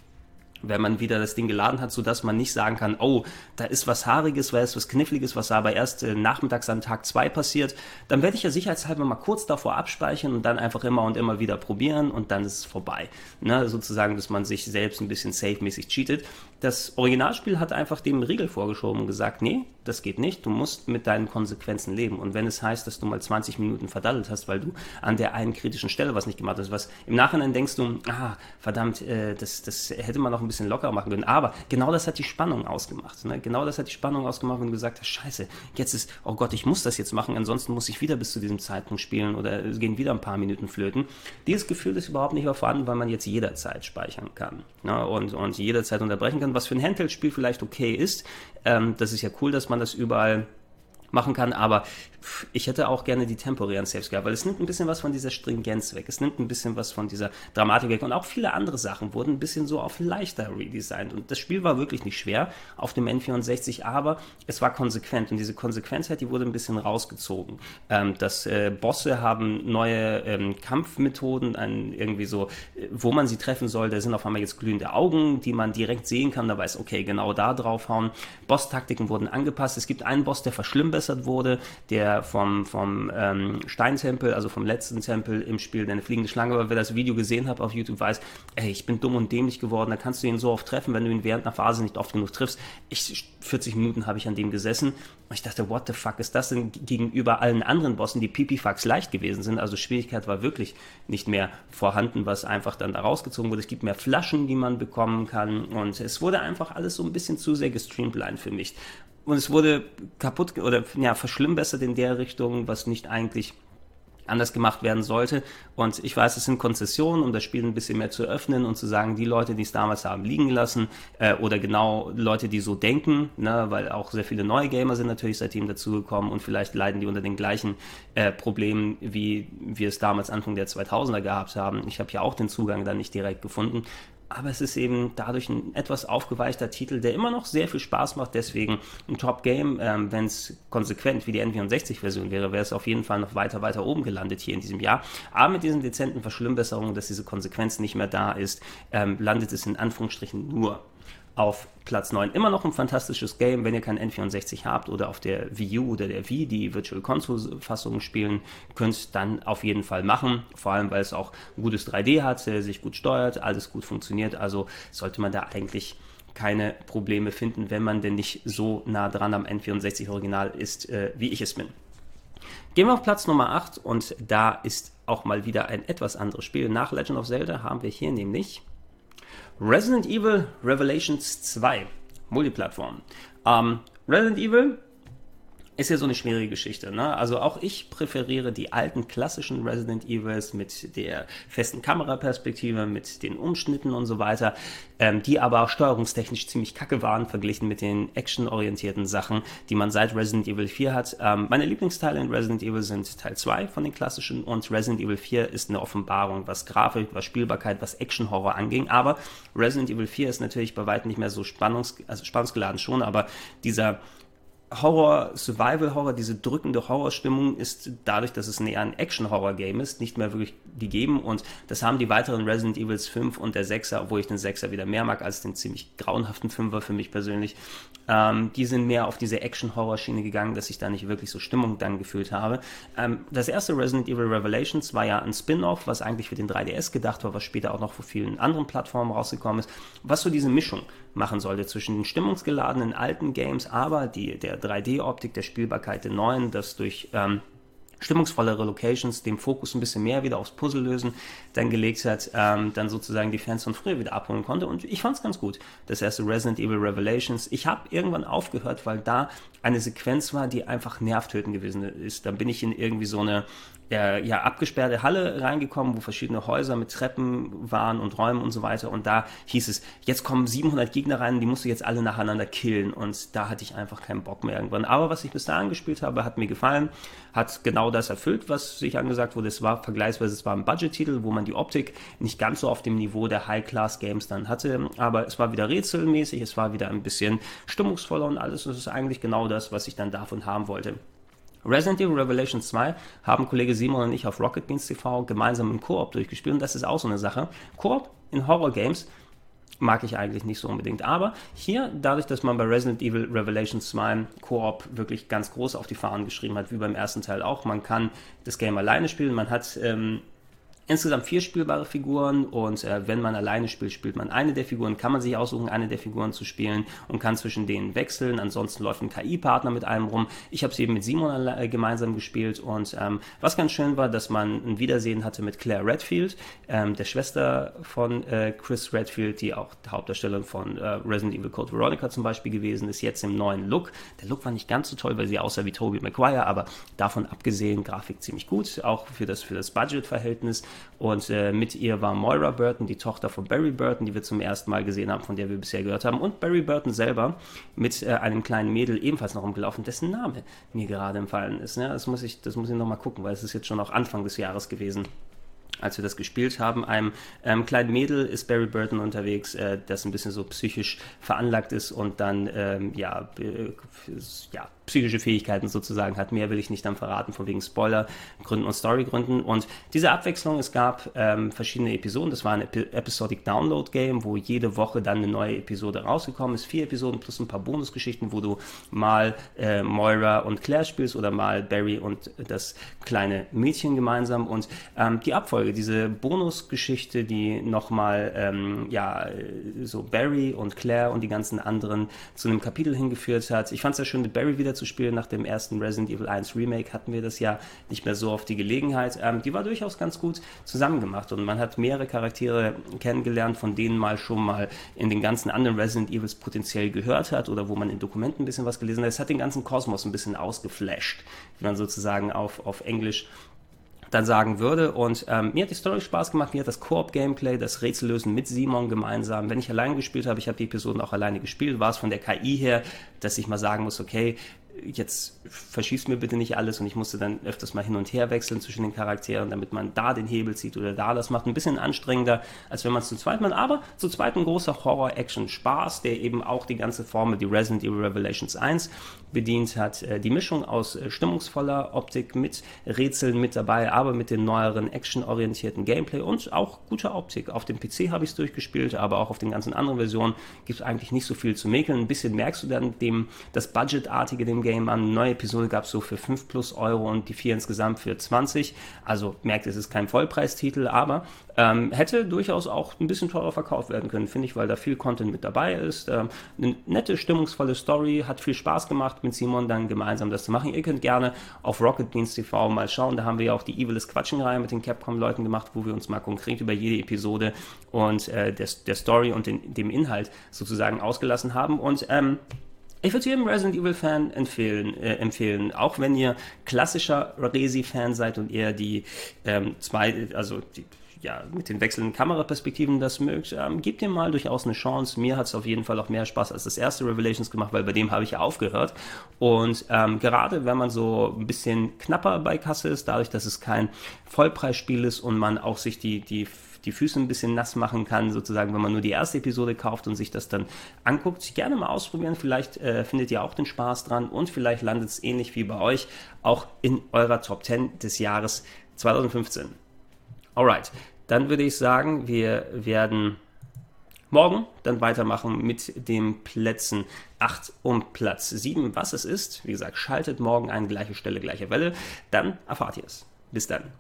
wenn man wieder das Ding geladen hat, so dass man nicht sagen kann, oh, da ist was Haariges, da ist was Kniffliges, was aber erst äh, nachmittags an Tag zwei passiert, dann werde ich ja sicherheitshalber mal kurz davor abspeichern und dann einfach immer und immer wieder probieren und dann ist es vorbei. Ne? Sozusagen, dass man sich selbst ein bisschen safe-mäßig cheatet. Das Originalspiel hat einfach dem Riegel vorgeschoben und gesagt, nee, das geht nicht, du musst mit deinen Konsequenzen leben. Und wenn es heißt, dass du mal 20 Minuten verdattelt hast, weil du an der einen kritischen Stelle was nicht gemacht hast, was im Nachhinein denkst du, ah, verdammt, äh, das, das hätte man noch ein bisschen lockerer machen können. Aber genau das hat die Spannung ausgemacht. Ne? Genau das hat die Spannung ausgemacht, wenn du gesagt hast, scheiße, jetzt ist, oh Gott, ich muss das jetzt machen, ansonsten muss ich wieder bis zu diesem Zeitpunkt spielen oder es gehen wieder ein paar Minuten flöten. Dieses Gefühl ist überhaupt nicht mehr vorhanden, weil man jetzt jederzeit speichern kann ne? und, und jederzeit unterbrechen kann was für ein Handheld-Spiel vielleicht okay ist. Ähm, das ist ja cool, dass man das überall machen kann, aber ich hätte auch gerne die temporären Saves gehabt, weil es nimmt ein bisschen was von dieser Stringenz weg, es nimmt ein bisschen was von dieser Dramatik weg. Und auch viele andere Sachen wurden ein bisschen so auf leichter redesigned. Und das Spiel war wirklich nicht schwer auf dem N64, aber es war konsequent. Und diese Konsequenz die wurde ein bisschen rausgezogen. Ähm, dass äh, Bosse haben neue ähm, Kampfmethoden, ein, irgendwie so, äh, wo man sie treffen soll, da sind auf einmal jetzt glühende Augen, die man direkt sehen kann, da weiß, okay, genau da draufhauen. Boss-Taktiken wurden angepasst, es gibt einen Boss, der verschlimmbessert wurde, der vom, vom ähm, Steintempel, also vom letzten Tempel im Spiel, der eine fliegende Schlange war. Wer das Video gesehen hat auf YouTube, weiß, ey, ich bin dumm und dämlich geworden. Da kannst du ihn so oft treffen, wenn du ihn während einer Phase nicht oft genug triffst. Ich, 40 Minuten habe ich an dem gesessen und ich dachte, what the fuck ist das denn gegenüber allen anderen Bossen, die Pipifax leicht gewesen sind? Also Schwierigkeit war wirklich nicht mehr vorhanden, was einfach dann da rausgezogen wurde. Es gibt mehr Flaschen, die man bekommen kann und es wurde einfach alles so ein bisschen zu sehr gestreamlined für mich. Und es wurde kaputt oder ja, verschlimmbessert in der Richtung, was nicht eigentlich anders gemacht werden sollte. Und ich weiß, es sind Konzessionen, um das Spiel ein bisschen mehr zu öffnen und zu sagen, die Leute, die es damals haben liegen lassen, äh, oder genau Leute, die so denken, ne, weil auch sehr viele neue Gamer sind natürlich seitdem dazugekommen und vielleicht leiden die unter den gleichen äh, Problemen, wie wir es damals Anfang der 2000er gehabt haben. Ich habe ja auch den Zugang da nicht direkt gefunden aber es ist eben dadurch ein etwas aufgeweichter Titel, der immer noch sehr viel Spaß macht. Deswegen ein Top-Game. Ähm, Wenn es konsequent wie die N64-Version wäre, wäre es auf jeden Fall noch weiter, weiter oben gelandet hier in diesem Jahr. Aber mit diesen dezenten Verschlimmbesserungen, dass diese Konsequenz nicht mehr da ist, ähm, landet es in Anführungsstrichen nur auf Platz 9 immer noch ein fantastisches Game, wenn ihr kein N64 habt oder auf der Wii U oder der Wii die Virtual Console Fassung spielen könnt, dann auf jeden Fall machen. Vor allem, weil es auch gutes 3D hat, sich gut steuert, alles gut funktioniert. Also sollte man da eigentlich keine Probleme finden, wenn man denn nicht so nah dran am N64 Original ist, äh, wie ich es bin. Gehen wir auf Platz Nummer 8 und da ist auch mal wieder ein etwas anderes Spiel. Nach Legend of Zelda haben wir hier nämlich Resident Evil Revelations 2, Multiplattform. Ähm, Resident Evil ist ja so eine schwierige Geschichte. Ne? Also auch ich präferiere die alten klassischen Resident Evils mit der festen Kameraperspektive, mit den Umschnitten und so weiter, ähm, die aber steuerungstechnisch ziemlich kacke waren, verglichen mit den actionorientierten Sachen, die man seit Resident Evil 4 hat. Ähm, meine Lieblingsteile in Resident Evil sind Teil 2 von den klassischen und Resident Evil 4 ist eine Offenbarung, was Grafik, was Spielbarkeit, was Action-Horror anging. Aber Resident Evil 4 ist natürlich bei weitem nicht mehr so spannungs also spannungsgeladen schon, aber dieser Horror, Survival-Horror, diese drückende Horrorstimmung ist dadurch, dass es eher ein Action-Horror-Game ist, nicht mehr wirklich gegeben. Und das haben die weiteren Resident Evils 5 und der 6er, obwohl ich den 6er wieder mehr mag als den ziemlich grauenhaften 5er für mich persönlich. Ähm, die sind mehr auf diese Action-Horror-Schiene gegangen, dass ich da nicht wirklich so Stimmung dann gefühlt habe. Ähm, das erste Resident Evil Revelations war ja ein Spin-off, was eigentlich für den 3DS gedacht war, was später auch noch vor vielen anderen Plattformen rausgekommen ist, was so diese Mischung machen sollte zwischen den stimmungsgeladenen alten Games, aber die, der 3D-Optik, der Spielbarkeit der neuen, das durch ähm, stimmungsvollere Locations, dem Fokus ein bisschen mehr wieder aufs Puzzle lösen, dann gelegt hat, ähm, dann sozusagen die Fans von früher wieder abholen konnte. Und ich fand es ganz gut. Das erste Resident Evil Revelations. Ich habe irgendwann aufgehört, weil da eine Sequenz war, die einfach nervtötend gewesen ist. Dann bin ich in irgendwie so eine äh, ja, abgesperrte Halle reingekommen, wo verschiedene Häuser mit Treppen waren und Räumen und so weiter. Und da hieß es, jetzt kommen 700 Gegner rein, die musst du jetzt alle nacheinander killen. Und da hatte ich einfach keinen Bock mehr irgendwann. Aber was ich bis dahin gespielt habe, hat mir gefallen, hat genau das erfüllt, was sich angesagt wurde. Es war vergleichsweise, es war ein Budget-Titel, wo man die Optik nicht ganz so auf dem Niveau der High-Class-Games dann hatte. Aber es war wieder rätselmäßig, es war wieder ein bisschen stimmungsvoller und alles. Es ist eigentlich genau das, was ich dann davon haben wollte. Resident Evil Revelation 2 haben Kollege Simon und ich auf Rocket Beans TV gemeinsam im Koop durchgespielt und das ist auch so eine Sache. Koop in Horror Games mag ich eigentlich nicht so unbedingt. Aber hier, dadurch, dass man bei Resident Evil Revelation 2 Koop wirklich ganz groß auf die Fahnen geschrieben hat, wie beim ersten Teil auch, man kann das Game alleine spielen, man hat ähm, insgesamt vier spielbare Figuren und äh, wenn man alleine spielt, spielt man eine der Figuren, kann man sich aussuchen, eine der Figuren zu spielen und kann zwischen denen wechseln. Ansonsten läuft ein KI-Partner mit einem rum. Ich habe es eben mit Simon äh, gemeinsam gespielt und ähm, was ganz schön war, dass man ein Wiedersehen hatte mit Claire Redfield, ähm, der Schwester von äh, Chris Redfield, die auch Hauptdarstellerin von äh, Resident Evil Code Veronica zum Beispiel gewesen ist, jetzt im neuen Look. Der Look war nicht ganz so toll, weil sie aussah wie Tobey Maguire, aber davon abgesehen, Grafik ziemlich gut, auch für das, für das Budget-Verhältnis. Und äh, mit ihr war Moira Burton, die Tochter von Barry Burton, die wir zum ersten Mal gesehen haben, von der wir bisher gehört haben. Und Barry Burton selber mit äh, einem kleinen Mädel ebenfalls noch rumgelaufen, dessen Name mir gerade empfallen ist. Ne? Das muss ich, das muss ich nochmal gucken, weil es ist jetzt schon auch Anfang des Jahres gewesen als wir das gespielt haben. Einem ähm, kleinen Mädel ist Barry Burton unterwegs, äh, das ein bisschen so psychisch veranlagt ist und dann ähm, ja, äh, ja psychische Fähigkeiten sozusagen hat. Mehr will ich nicht dann verraten, von wegen Spoilergründen und Storygründen. Und diese Abwechslung, es gab ähm, verschiedene Episoden. Das war ein Epi Episodic Download Game, wo jede Woche dann eine neue Episode rausgekommen ist. Vier Episoden plus ein paar Bonusgeschichten, wo du mal äh, Moira und Claire spielst oder mal Barry und das kleine Mädchen gemeinsam. Und ähm, die Abfolge, diese Bonusgeschichte, die nochmal, ähm, ja, so Barry und Claire und die ganzen anderen zu einem Kapitel hingeführt hat. Ich fand es sehr schön, mit Barry wieder zu spielen. Nach dem ersten Resident Evil 1 Remake hatten wir das ja nicht mehr so oft die Gelegenheit. Ähm, die war durchaus ganz gut zusammengemacht und man hat mehrere Charaktere kennengelernt, von denen man schon mal in den ganzen anderen Resident Evils potenziell gehört hat oder wo man in Dokumenten ein bisschen was gelesen hat. Es hat den ganzen Kosmos ein bisschen ausgeflasht, wie man sozusagen auf, auf Englisch dann sagen würde. Und ähm, mir hat die Story Spaß gemacht, mir hat das Koop-Gameplay, das Rätsellösen mit Simon gemeinsam. Wenn ich allein gespielt habe, ich habe die Episoden auch alleine gespielt, war es von der KI her, dass ich mal sagen muss, okay, jetzt verschießt mir bitte nicht alles und ich musste dann öfters mal hin und her wechseln zwischen den Charakteren, damit man da den Hebel zieht oder da das macht. Ein bisschen anstrengender, als wenn man es zu zweit macht, aber zu zweit ein großer Horror-Action-Spaß, der eben auch die ganze Formel, die Resident Evil Revelations 1 bedient hat. Äh, die Mischung aus äh, stimmungsvoller Optik mit Rätseln mit dabei, aber mit dem neueren actionorientierten Gameplay und auch guter Optik. Auf dem PC habe ich es durchgespielt, aber auch auf den ganzen anderen Versionen gibt es eigentlich nicht so viel zu mäkeln. Ein bisschen merkst du dann dem, das Budgetartige dem Game an. Eine neue Episode gab es so für 5 plus Euro und die 4 insgesamt für 20. Also merkt, es ist kein Vollpreistitel, aber ähm, hätte durchaus auch ein bisschen teurer verkauft werden können, finde ich, weil da viel Content mit dabei ist. Ähm, eine nette, stimmungsvolle Story, hat viel Spaß gemacht, mit Simon dann gemeinsam das zu machen. Ihr könnt gerne auf Rocket Beans TV mal schauen. Da haben wir ja auch die Evil is Quatschen-Reihe mit den Capcom-Leuten gemacht, wo wir uns mal konkret über jede Episode und äh, der, der Story und den, dem Inhalt sozusagen ausgelassen haben. Und ähm, ich würde jedem Resident Evil Fan empfehlen, äh, empfehlen, auch wenn ihr klassischer Resi-Fan seid und eher die ähm, zwei, also die, ja, mit den wechselnden Kameraperspektiven das mögt, ähm, gebt ihm mal durchaus eine Chance. Mir hat es auf jeden Fall auch mehr Spaß als das erste Revelations gemacht, weil bei dem habe ich ja aufgehört. Und ähm, gerade wenn man so ein bisschen knapper bei Kasse ist, dadurch, dass es kein Vollpreisspiel ist und man auch sich die, die die Füße ein bisschen nass machen kann, sozusagen, wenn man nur die erste Episode kauft und sich das dann anguckt. Gerne mal ausprobieren, vielleicht äh, findet ihr auch den Spaß dran und vielleicht landet es ähnlich wie bei euch auch in eurer Top 10 des Jahres 2015. Alright, dann würde ich sagen, wir werden morgen dann weitermachen mit den Plätzen 8 und Platz 7. Was es ist, wie gesagt, schaltet morgen ein, gleiche Stelle, gleiche Welle. Dann erfahrt ihr es. Bis dann.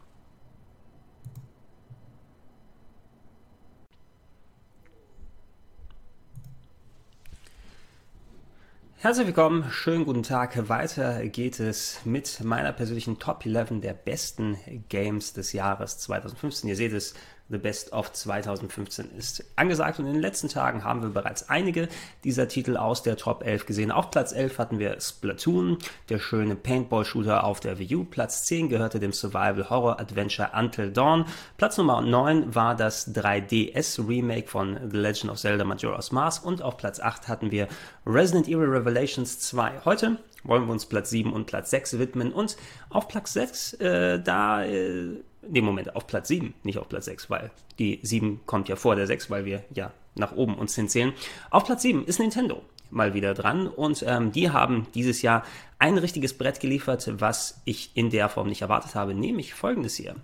Herzlich willkommen, schönen guten Tag. Weiter geht es mit meiner persönlichen Top 11 der besten Games des Jahres 2015. Ihr seht es, The Best of 2015 ist angesagt und in den letzten Tagen haben wir bereits einige dieser Titel aus der Top 11 gesehen. Auf Platz 11 hatten wir Splatoon, der schöne Paintball-Shooter auf der Wii U. Platz 10 gehörte dem Survival Horror Adventure Until Dawn. Platz Nummer 9 war das 3DS Remake von The Legend of Zelda Majora's Mask und auf Platz 8 hatten wir Resident Evil Revelations 2. Heute wollen wir uns Platz 7 und Platz 6 widmen und auf Platz 6 äh, da äh, Nee, Moment, auf Platz 7, nicht auf Platz 6, weil die 7 kommt ja vor der 6, weil wir ja nach oben uns hinzählen. Auf Platz 7 ist Nintendo mal wieder dran und ähm, die haben dieses Jahr ein richtiges Brett geliefert, was ich in der Form nicht erwartet habe, nämlich folgendes hier.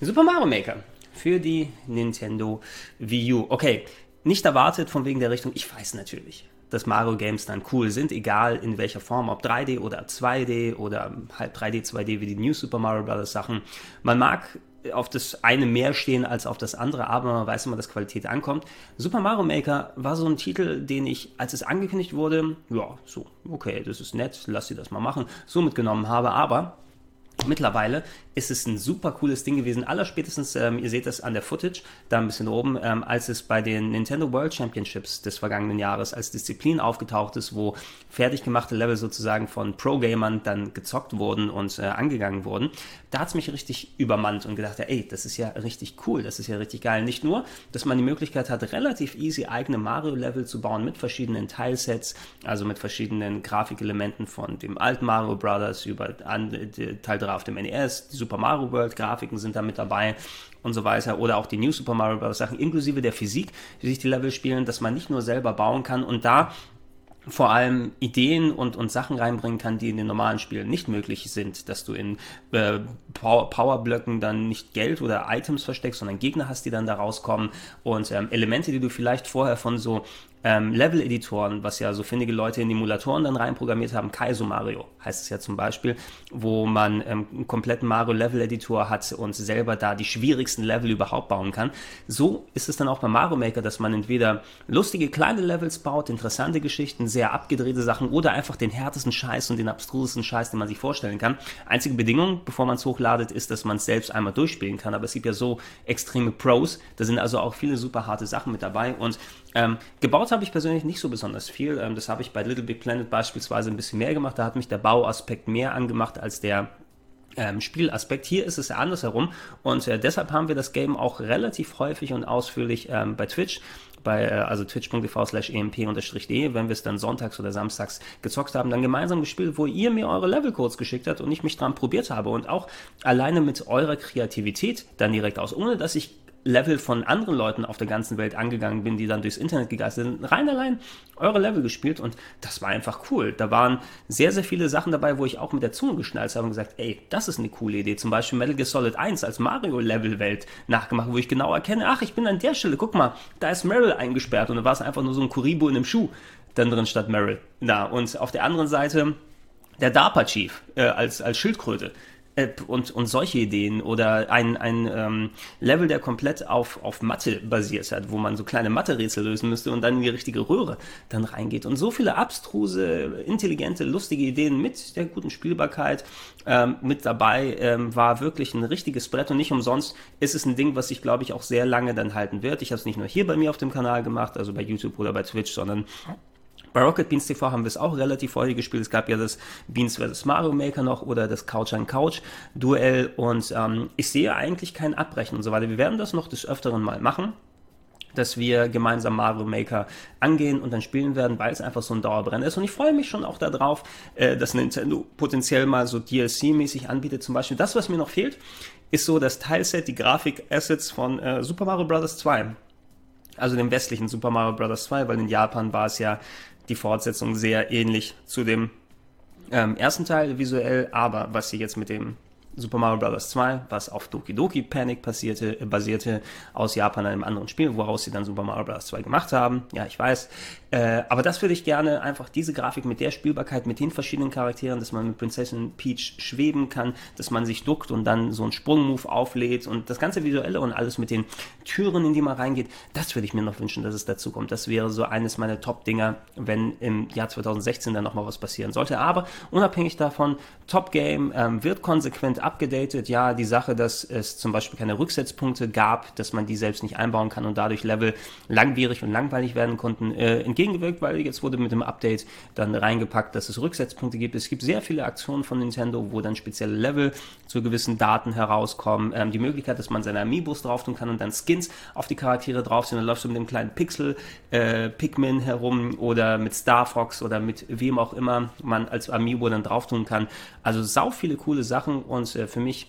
Super Mario Maker für die Nintendo Wii U. Okay, nicht erwartet von wegen der Richtung, ich weiß natürlich dass Mario Games dann cool sind, egal in welcher Form, ob 3D oder 2D oder halb 3D, 2D wie die New Super Mario Bros. Sachen. Man mag auf das eine mehr stehen als auf das andere, aber man weiß immer, dass Qualität ankommt. Super Mario Maker war so ein Titel, den ich, als es angekündigt wurde, ja, so, okay, das ist nett, lass sie das mal machen, so mitgenommen habe, aber Mittlerweile ist es ein super cooles Ding gewesen. Allerspätestens, ähm, ihr seht das an der Footage, da ein bisschen oben, ähm, als es bei den Nintendo World Championships des vergangenen Jahres als Disziplin aufgetaucht ist, wo fertig gemachte Level sozusagen von Pro-Gamern dann gezockt wurden und äh, angegangen wurden. Da hat es mich richtig übermannt und gedacht, ey, das ist ja richtig cool, das ist ja richtig geil. Nicht nur, dass man die Möglichkeit hat, relativ easy eigene Mario-Level zu bauen mit verschiedenen Teilsets, also mit verschiedenen Grafikelementen von dem alten Mario Brothers über Teil 3 auf dem NES, die Super Mario World Grafiken sind da mit dabei und so weiter oder auch die New Super Mario Bros. Sachen inklusive der Physik, wie sich die Level spielen, dass man nicht nur selber bauen kann und da vor allem Ideen und, und Sachen reinbringen kann, die in den normalen Spielen nicht möglich sind, dass du in äh, Powerblöcken dann nicht Geld oder Items versteckst, sondern Gegner hast, die dann da rauskommen. Und ähm, Elemente, die du vielleicht vorher von so ähm, Level-Editoren, was ja so findige Leute in Emulatoren dann reinprogrammiert haben, Kaizo Mario heißt es ja zum Beispiel, wo man ähm, einen kompletten Mario-Level-Editor hat und selber da die schwierigsten Level überhaupt bauen kann. So ist es dann auch bei Mario Maker, dass man entweder lustige kleine Levels baut, interessante Geschichten, sehr abgedrehte Sachen oder einfach den härtesten Scheiß und den abstrusesten Scheiß, den man sich vorstellen kann. Einzige Bedingung, bevor man es hochladet, ist, dass man es selbst einmal durchspielen kann. Aber es gibt ja so extreme Pros, da sind also auch viele super harte Sachen mit dabei und ähm, gebaut habe ich persönlich nicht so besonders viel. Ähm, das habe ich bei Little Big Planet beispielsweise ein bisschen mehr gemacht. Da hat mich der Bauaspekt mehr angemacht als der ähm, Spielaspekt. Hier ist es ja andersherum und äh, deshalb haben wir das Game auch relativ häufig und ausführlich ähm, bei Twitch bei äh, also twitch.tv slash emp-de, wenn wir es dann sonntags oder samstags gezockt haben, dann gemeinsam gespielt, wo ihr mir eure Levelcodes geschickt habt und ich mich dran probiert habe und auch alleine mit eurer Kreativität dann direkt aus, ohne dass ich Level von anderen Leuten auf der ganzen Welt angegangen bin, die dann durchs Internet gegeistert sind, rein allein eure Level gespielt und das war einfach cool. Da waren sehr, sehr viele Sachen dabei, wo ich auch mit der Zunge geschnallt habe und gesagt, ey, das ist eine coole Idee. Zum Beispiel Metal Gear Solid 1 als Mario-Level-Welt nachgemacht, wo ich genau erkenne, ach, ich bin an der Stelle, guck mal, da ist Meryl eingesperrt und da war es einfach nur so ein Kuribo in einem Schuh dann drin statt Meryl. Na, und auf der anderen Seite der DARPA-Chief äh, als, als Schildkröte und, und solche Ideen oder ein, ein ähm, Level, der komplett auf, auf Mathe basiert hat, wo man so kleine Mathe-Rätsel lösen müsste und dann in die richtige Röhre dann reingeht. Und so viele abstruse, intelligente, lustige Ideen mit der guten Spielbarkeit ähm, mit dabei, ähm, war wirklich ein richtiges Brett und nicht umsonst ist es ein Ding, was sich, glaube ich, auch sehr lange dann halten wird. Ich habe es nicht nur hier bei mir auf dem Kanal gemacht, also bei YouTube oder bei Twitch, sondern bei Rocket Beans TV haben wir es auch relativ häufig gespielt. Es gab ja das Beans vs. Mario Maker noch oder das Couch an Couch Duell und ähm, ich sehe eigentlich kein Abbrechen und so weiter. Wir werden das noch des Öfteren mal machen dass wir gemeinsam Mario Maker angehen und dann spielen werden, weil es einfach so ein Dauerbrenner ist. Und ich freue mich schon auch darauf, äh, dass Nintendo potenziell mal so DLC-mäßig anbietet. Zum Beispiel das, was mir noch fehlt, ist so das Teilset, die Grafik-Assets von äh, Super Mario Bros. 2. Also dem westlichen Super Mario Bros. 2, weil in Japan war es ja die Fortsetzung sehr ähnlich zu dem ähm, ersten Teil visuell, aber was sie jetzt mit dem Super Mario Bros. 2, was auf Doki Doki Panic passierte, basierte, aus Japan einem anderen Spiel, woraus sie dann Super Mario Bros. 2 gemacht haben. Ja, ich weiß. Äh, aber das würde ich gerne einfach diese Grafik mit der Spielbarkeit, mit den verschiedenen Charakteren, dass man mit Prinzessin Peach schweben kann, dass man sich duckt und dann so einen Sprungmove auflädt und das ganze Visuelle und alles mit den Türen, in die man reingeht, das würde ich mir noch wünschen, dass es dazu kommt. Das wäre so eines meiner Top-Dinger, wenn im Jahr 2016 dann nochmal was passieren sollte. Aber unabhängig davon, Top Game ähm, wird konsequent abgedatet. Ja, die Sache, dass es zum Beispiel keine Rücksetzpunkte gab, dass man die selbst nicht einbauen kann und dadurch Level langwierig und langweilig werden konnten, äh, entgegengewirkt, weil jetzt wurde mit dem Update dann reingepackt, dass es Rücksetzpunkte gibt. Es gibt sehr viele Aktionen von Nintendo, wo dann spezielle Level zu gewissen Daten herauskommen. Ähm, die Möglichkeit, dass man seine Amiibos drauf tun kann und dann Skins auf die Charaktere drauf sind. Dann läufst du mit dem kleinen Pixel äh, Pikmin herum oder mit Star Fox oder mit wem auch immer man als Amiibo dann drauf tun kann. Also sau viele coole Sachen und äh, für mich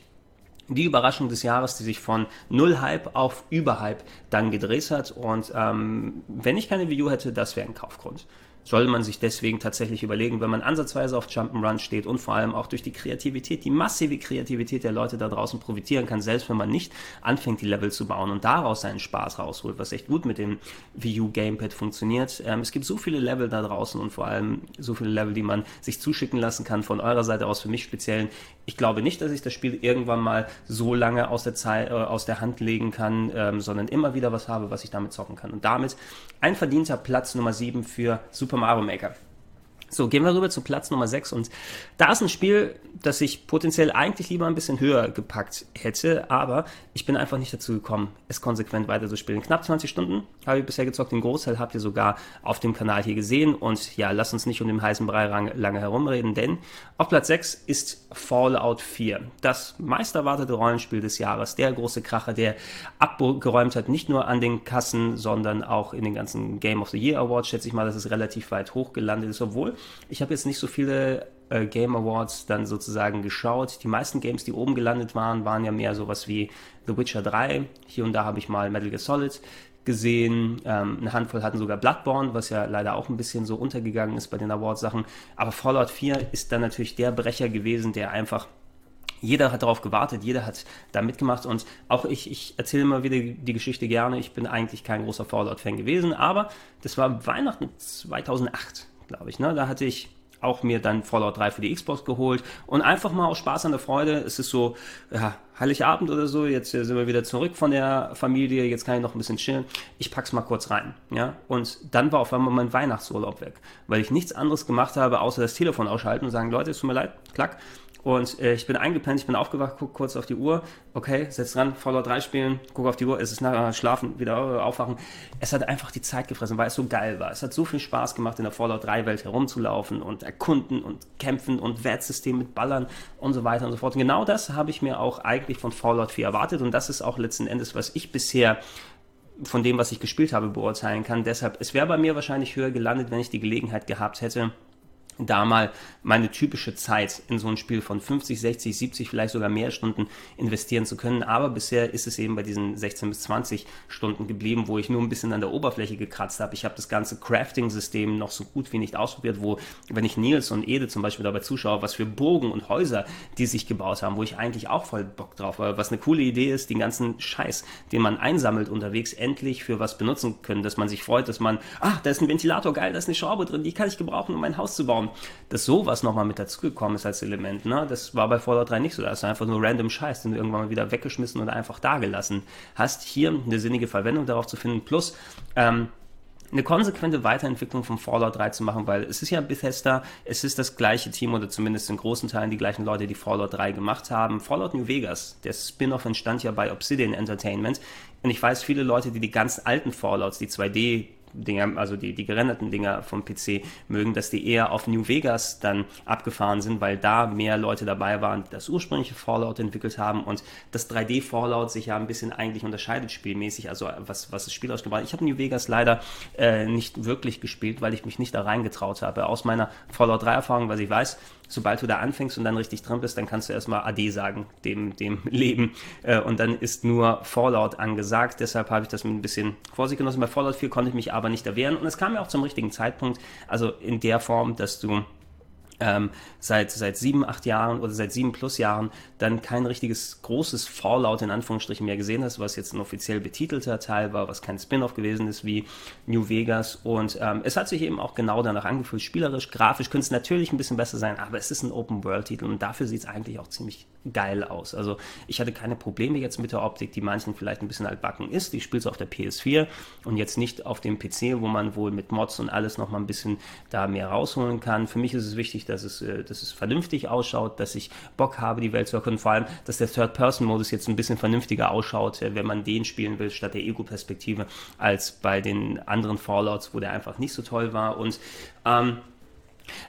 die Überraschung des Jahres, die sich von null Hype auf Überhype dann gedreht hat. Und ähm, wenn ich keine Wii U hätte, das wäre ein Kaufgrund soll man sich deswegen tatsächlich überlegen, wenn man ansatzweise auf Jump'n'Run steht und vor allem auch durch die Kreativität, die massive Kreativität der Leute da draußen profitieren kann, selbst wenn man nicht anfängt, die Level zu bauen und daraus seinen Spaß rausholt, was echt gut mit dem Wii U Gamepad funktioniert. Ähm, es gibt so viele Level da draußen und vor allem so viele Level, die man sich zuschicken lassen kann von eurer Seite aus für mich speziell. Ich glaube nicht, dass ich das Spiel irgendwann mal so lange aus der, Zeit, äh, aus der Hand legen kann, ähm, sondern immer wieder was habe, was ich damit zocken kann. Und damit ein verdienter Platz Nummer 7 für Super Super Mario Maker. So, gehen wir rüber zu Platz Nummer 6 und da ist ein Spiel, das ich potenziell eigentlich lieber ein bisschen höher gepackt hätte, aber ich bin einfach nicht dazu gekommen, es konsequent weiter zu spielen. Knapp 20 Stunden habe ich bisher gezockt, den Großteil habt ihr sogar auf dem Kanal hier gesehen. Und ja, lasst uns nicht um den heißen Brei lange herumreden, denn auf Platz 6 ist Fallout 4, das meisterwartete Rollenspiel des Jahres, der große Kracher, der abgeräumt hat, nicht nur an den Kassen, sondern auch in den ganzen Game of the Year Awards, schätze ich mal, dass es relativ weit hoch gelandet ist, obwohl ich habe jetzt nicht so viele äh, Game Awards dann sozusagen geschaut. Die meisten Games, die oben gelandet waren, waren ja mehr sowas wie The Witcher 3. Hier und da habe ich mal Metal Gear Solid gesehen. Ähm, eine Handvoll hatten sogar Bloodborne, was ja leider auch ein bisschen so untergegangen ist bei den Award-Sachen. Aber Fallout 4 ist dann natürlich der Brecher gewesen, der einfach jeder hat darauf gewartet, jeder hat da mitgemacht und auch ich, ich erzähle immer wieder die Geschichte gerne. Ich bin eigentlich kein großer Fallout-Fan gewesen, aber das war Weihnachten 2008, glaube ich. Ne? Da hatte ich auch mir dann Fallout 3 für die Xbox geholt und einfach mal aus Spaß an der Freude. Es ist so, ja, Heiligabend oder so, jetzt sind wir wieder zurück von der Familie, jetzt kann ich noch ein bisschen chillen. Ich pack's mal kurz rein, ja. Und dann war auf einmal mein Weihnachtsurlaub weg, weil ich nichts anderes gemacht habe, außer das Telefon ausschalten und sagen, Leute, es tut mir leid, klack, und äh, ich bin eingepennt, ich bin aufgewacht, guck kurz auf die Uhr. Okay, setz dran, Fallout 3 spielen, guck auf die Uhr, es ist nachher schlafen, wieder äh, aufwachen. Es hat einfach die Zeit gefressen, weil es so geil war. Es hat so viel Spaß gemacht, in der Fallout 3 Welt herumzulaufen und erkunden und kämpfen und Wertsystem mit Ballern und so weiter und so fort. Und genau das habe ich mir auch eigentlich von Fallout 4 erwartet und das ist auch letzten Endes, was ich bisher von dem, was ich gespielt habe, beurteilen kann. Deshalb, es wäre bei mir wahrscheinlich höher gelandet, wenn ich die Gelegenheit gehabt hätte, da mal meine typische Zeit in so ein Spiel von 50, 60, 70, vielleicht sogar mehr Stunden investieren zu können. Aber bisher ist es eben bei diesen 16 bis 20 Stunden geblieben, wo ich nur ein bisschen an der Oberfläche gekratzt habe. Ich habe das ganze Crafting-System noch so gut wie nicht ausprobiert, wo, wenn ich Nils und Ede zum Beispiel dabei zuschaue, was für Burgen und Häuser die sich gebaut haben, wo ich eigentlich auch voll Bock drauf habe. Was eine coole Idee ist, den ganzen Scheiß, den man einsammelt unterwegs, endlich für was benutzen können, dass man sich freut, dass man, ah, da ist ein Ventilator, geil, da ist eine Schraube drin, die kann ich gebrauchen, um mein Haus zu bauen dass sowas nochmal mit dazugekommen ist als Element. Ne? Das war bei Fallout 3 nicht so. Da ist einfach nur random Scheiß, den du irgendwann mal wieder weggeschmissen oder einfach dagelassen hast. Hier eine sinnige Verwendung darauf zu finden. Plus, ähm, eine konsequente Weiterentwicklung von Fallout 3 zu machen, weil es ist ja Bethesda, es ist das gleiche Team oder zumindest in großen Teilen die gleichen Leute, die Fallout 3 gemacht haben. Fallout New Vegas, der Spin-off entstand ja bei Obsidian Entertainment und ich weiß viele Leute, die die ganz alten Fallouts, die 2D Dinger, also die, die gerenderten Dinger vom PC mögen, dass die eher auf New Vegas dann abgefahren sind, weil da mehr Leute dabei waren, die das ursprüngliche Fallout entwickelt haben und das 3D Fallout sich ja ein bisschen eigentlich unterscheidet spielmäßig, also was, was das Spiel ausgebracht Ich habe New Vegas leider äh, nicht wirklich gespielt, weil ich mich nicht da reingetraut habe. Aus meiner Fallout 3 Erfahrung, was ich weiß, sobald du da anfängst und dann richtig drin bist, dann kannst du erstmal AD sagen, dem, dem *laughs* Leben. Äh, und dann ist nur Fallout angesagt. Deshalb habe ich das mit ein bisschen Vorsicht genossen. Bei Fallout 4 konnte ich mich aber nicht erwehren. Und es kam ja auch zum richtigen Zeitpunkt. Also in der Form, dass du ähm, seit, seit sieben, acht Jahren oder seit sieben plus Jahren dann kein richtiges großes Fallout in Anführungsstrichen mehr gesehen hast, was jetzt ein offiziell betitelter Teil war, was kein Spin-off gewesen ist wie New Vegas. Und ähm, es hat sich eben auch genau danach angefühlt. Spielerisch, grafisch könnte es natürlich ein bisschen besser sein, aber es ist ein Open-World-Titel und dafür sieht es eigentlich auch ziemlich geil aus. Also ich hatte keine Probleme jetzt mit der Optik, die manchen vielleicht ein bisschen altbacken ist. Ich spiele es auf der PS4 und jetzt nicht auf dem PC, wo man wohl mit Mods und alles nochmal ein bisschen da mehr rausholen kann. Für mich ist es wichtig, dass es, äh, dass es vernünftig ausschaut, dass ich Bock habe, die Welt zu erkunden. Vor allem, dass der Third-Person-Modus jetzt ein bisschen vernünftiger ausschaut, äh, wenn man den spielen will, statt der Ego-Perspektive, als bei den anderen Fallouts, wo der einfach nicht so toll war. Und ähm,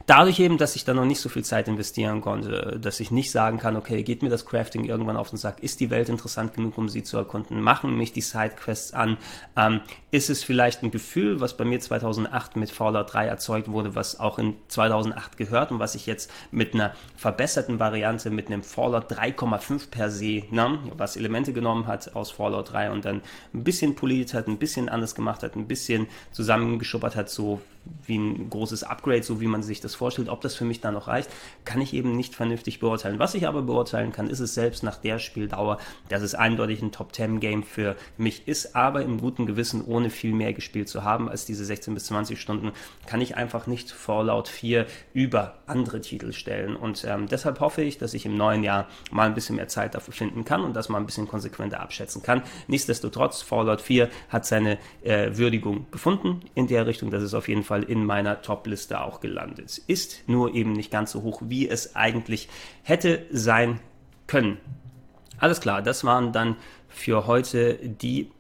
Dadurch eben, dass ich da noch nicht so viel Zeit investieren konnte, dass ich nicht sagen kann, okay, geht mir das Crafting irgendwann auf den Sack, ist die Welt interessant genug, um sie zu erkunden, machen mich die Sidequests an, ähm, ist es vielleicht ein Gefühl, was bei mir 2008 mit Fallout 3 erzeugt wurde, was auch in 2008 gehört und was ich jetzt mit einer verbesserten Variante, mit einem Fallout 3,5 per se, ne, was Elemente genommen hat aus Fallout 3 und dann ein bisschen poliert hat, ein bisschen anders gemacht hat, ein bisschen zusammengeschuppert hat, so wie ein großes Upgrade, so wie man sich das vorstellt. Ob das für mich dann noch reicht, kann ich eben nicht vernünftig beurteilen. Was ich aber beurteilen kann, ist es selbst nach der Spieldauer, dass es eindeutig ein Top-10-Game für mich ist, aber im guten Gewissen, ohne viel mehr gespielt zu haben als diese 16 bis 20 Stunden, kann ich einfach nicht Fallout 4 über andere Titel stellen. Und ähm, deshalb hoffe ich, dass ich im neuen Jahr mal ein bisschen mehr Zeit dafür finden kann und das mal ein bisschen konsequenter abschätzen kann. Nichtsdestotrotz, Fallout 4 hat seine äh, Würdigung gefunden in der Richtung, dass es auf jeden Fall Fall in meiner Top-Liste auch gelandet. Ist nur eben nicht ganz so hoch, wie es eigentlich hätte sein können. Alles klar, das waren dann für heute die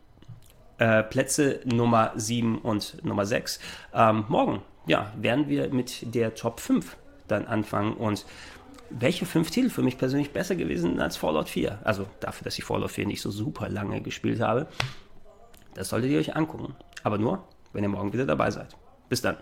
äh, Plätze Nummer 7 und Nummer 6. Ähm, morgen, ja, werden wir mit der Top 5 dann anfangen und welche fünf Titel für mich persönlich besser gewesen als Fallout 4? Also dafür, dass ich Fallout 4 nicht so super lange gespielt habe. Das solltet ihr euch angucken. Aber nur, wenn ihr morgen wieder dabei seid. Bis dann.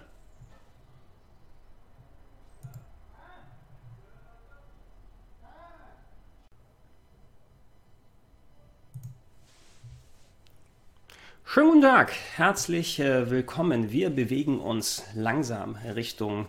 Schönen guten Tag, herzlich äh, willkommen. Wir bewegen uns langsam Richtung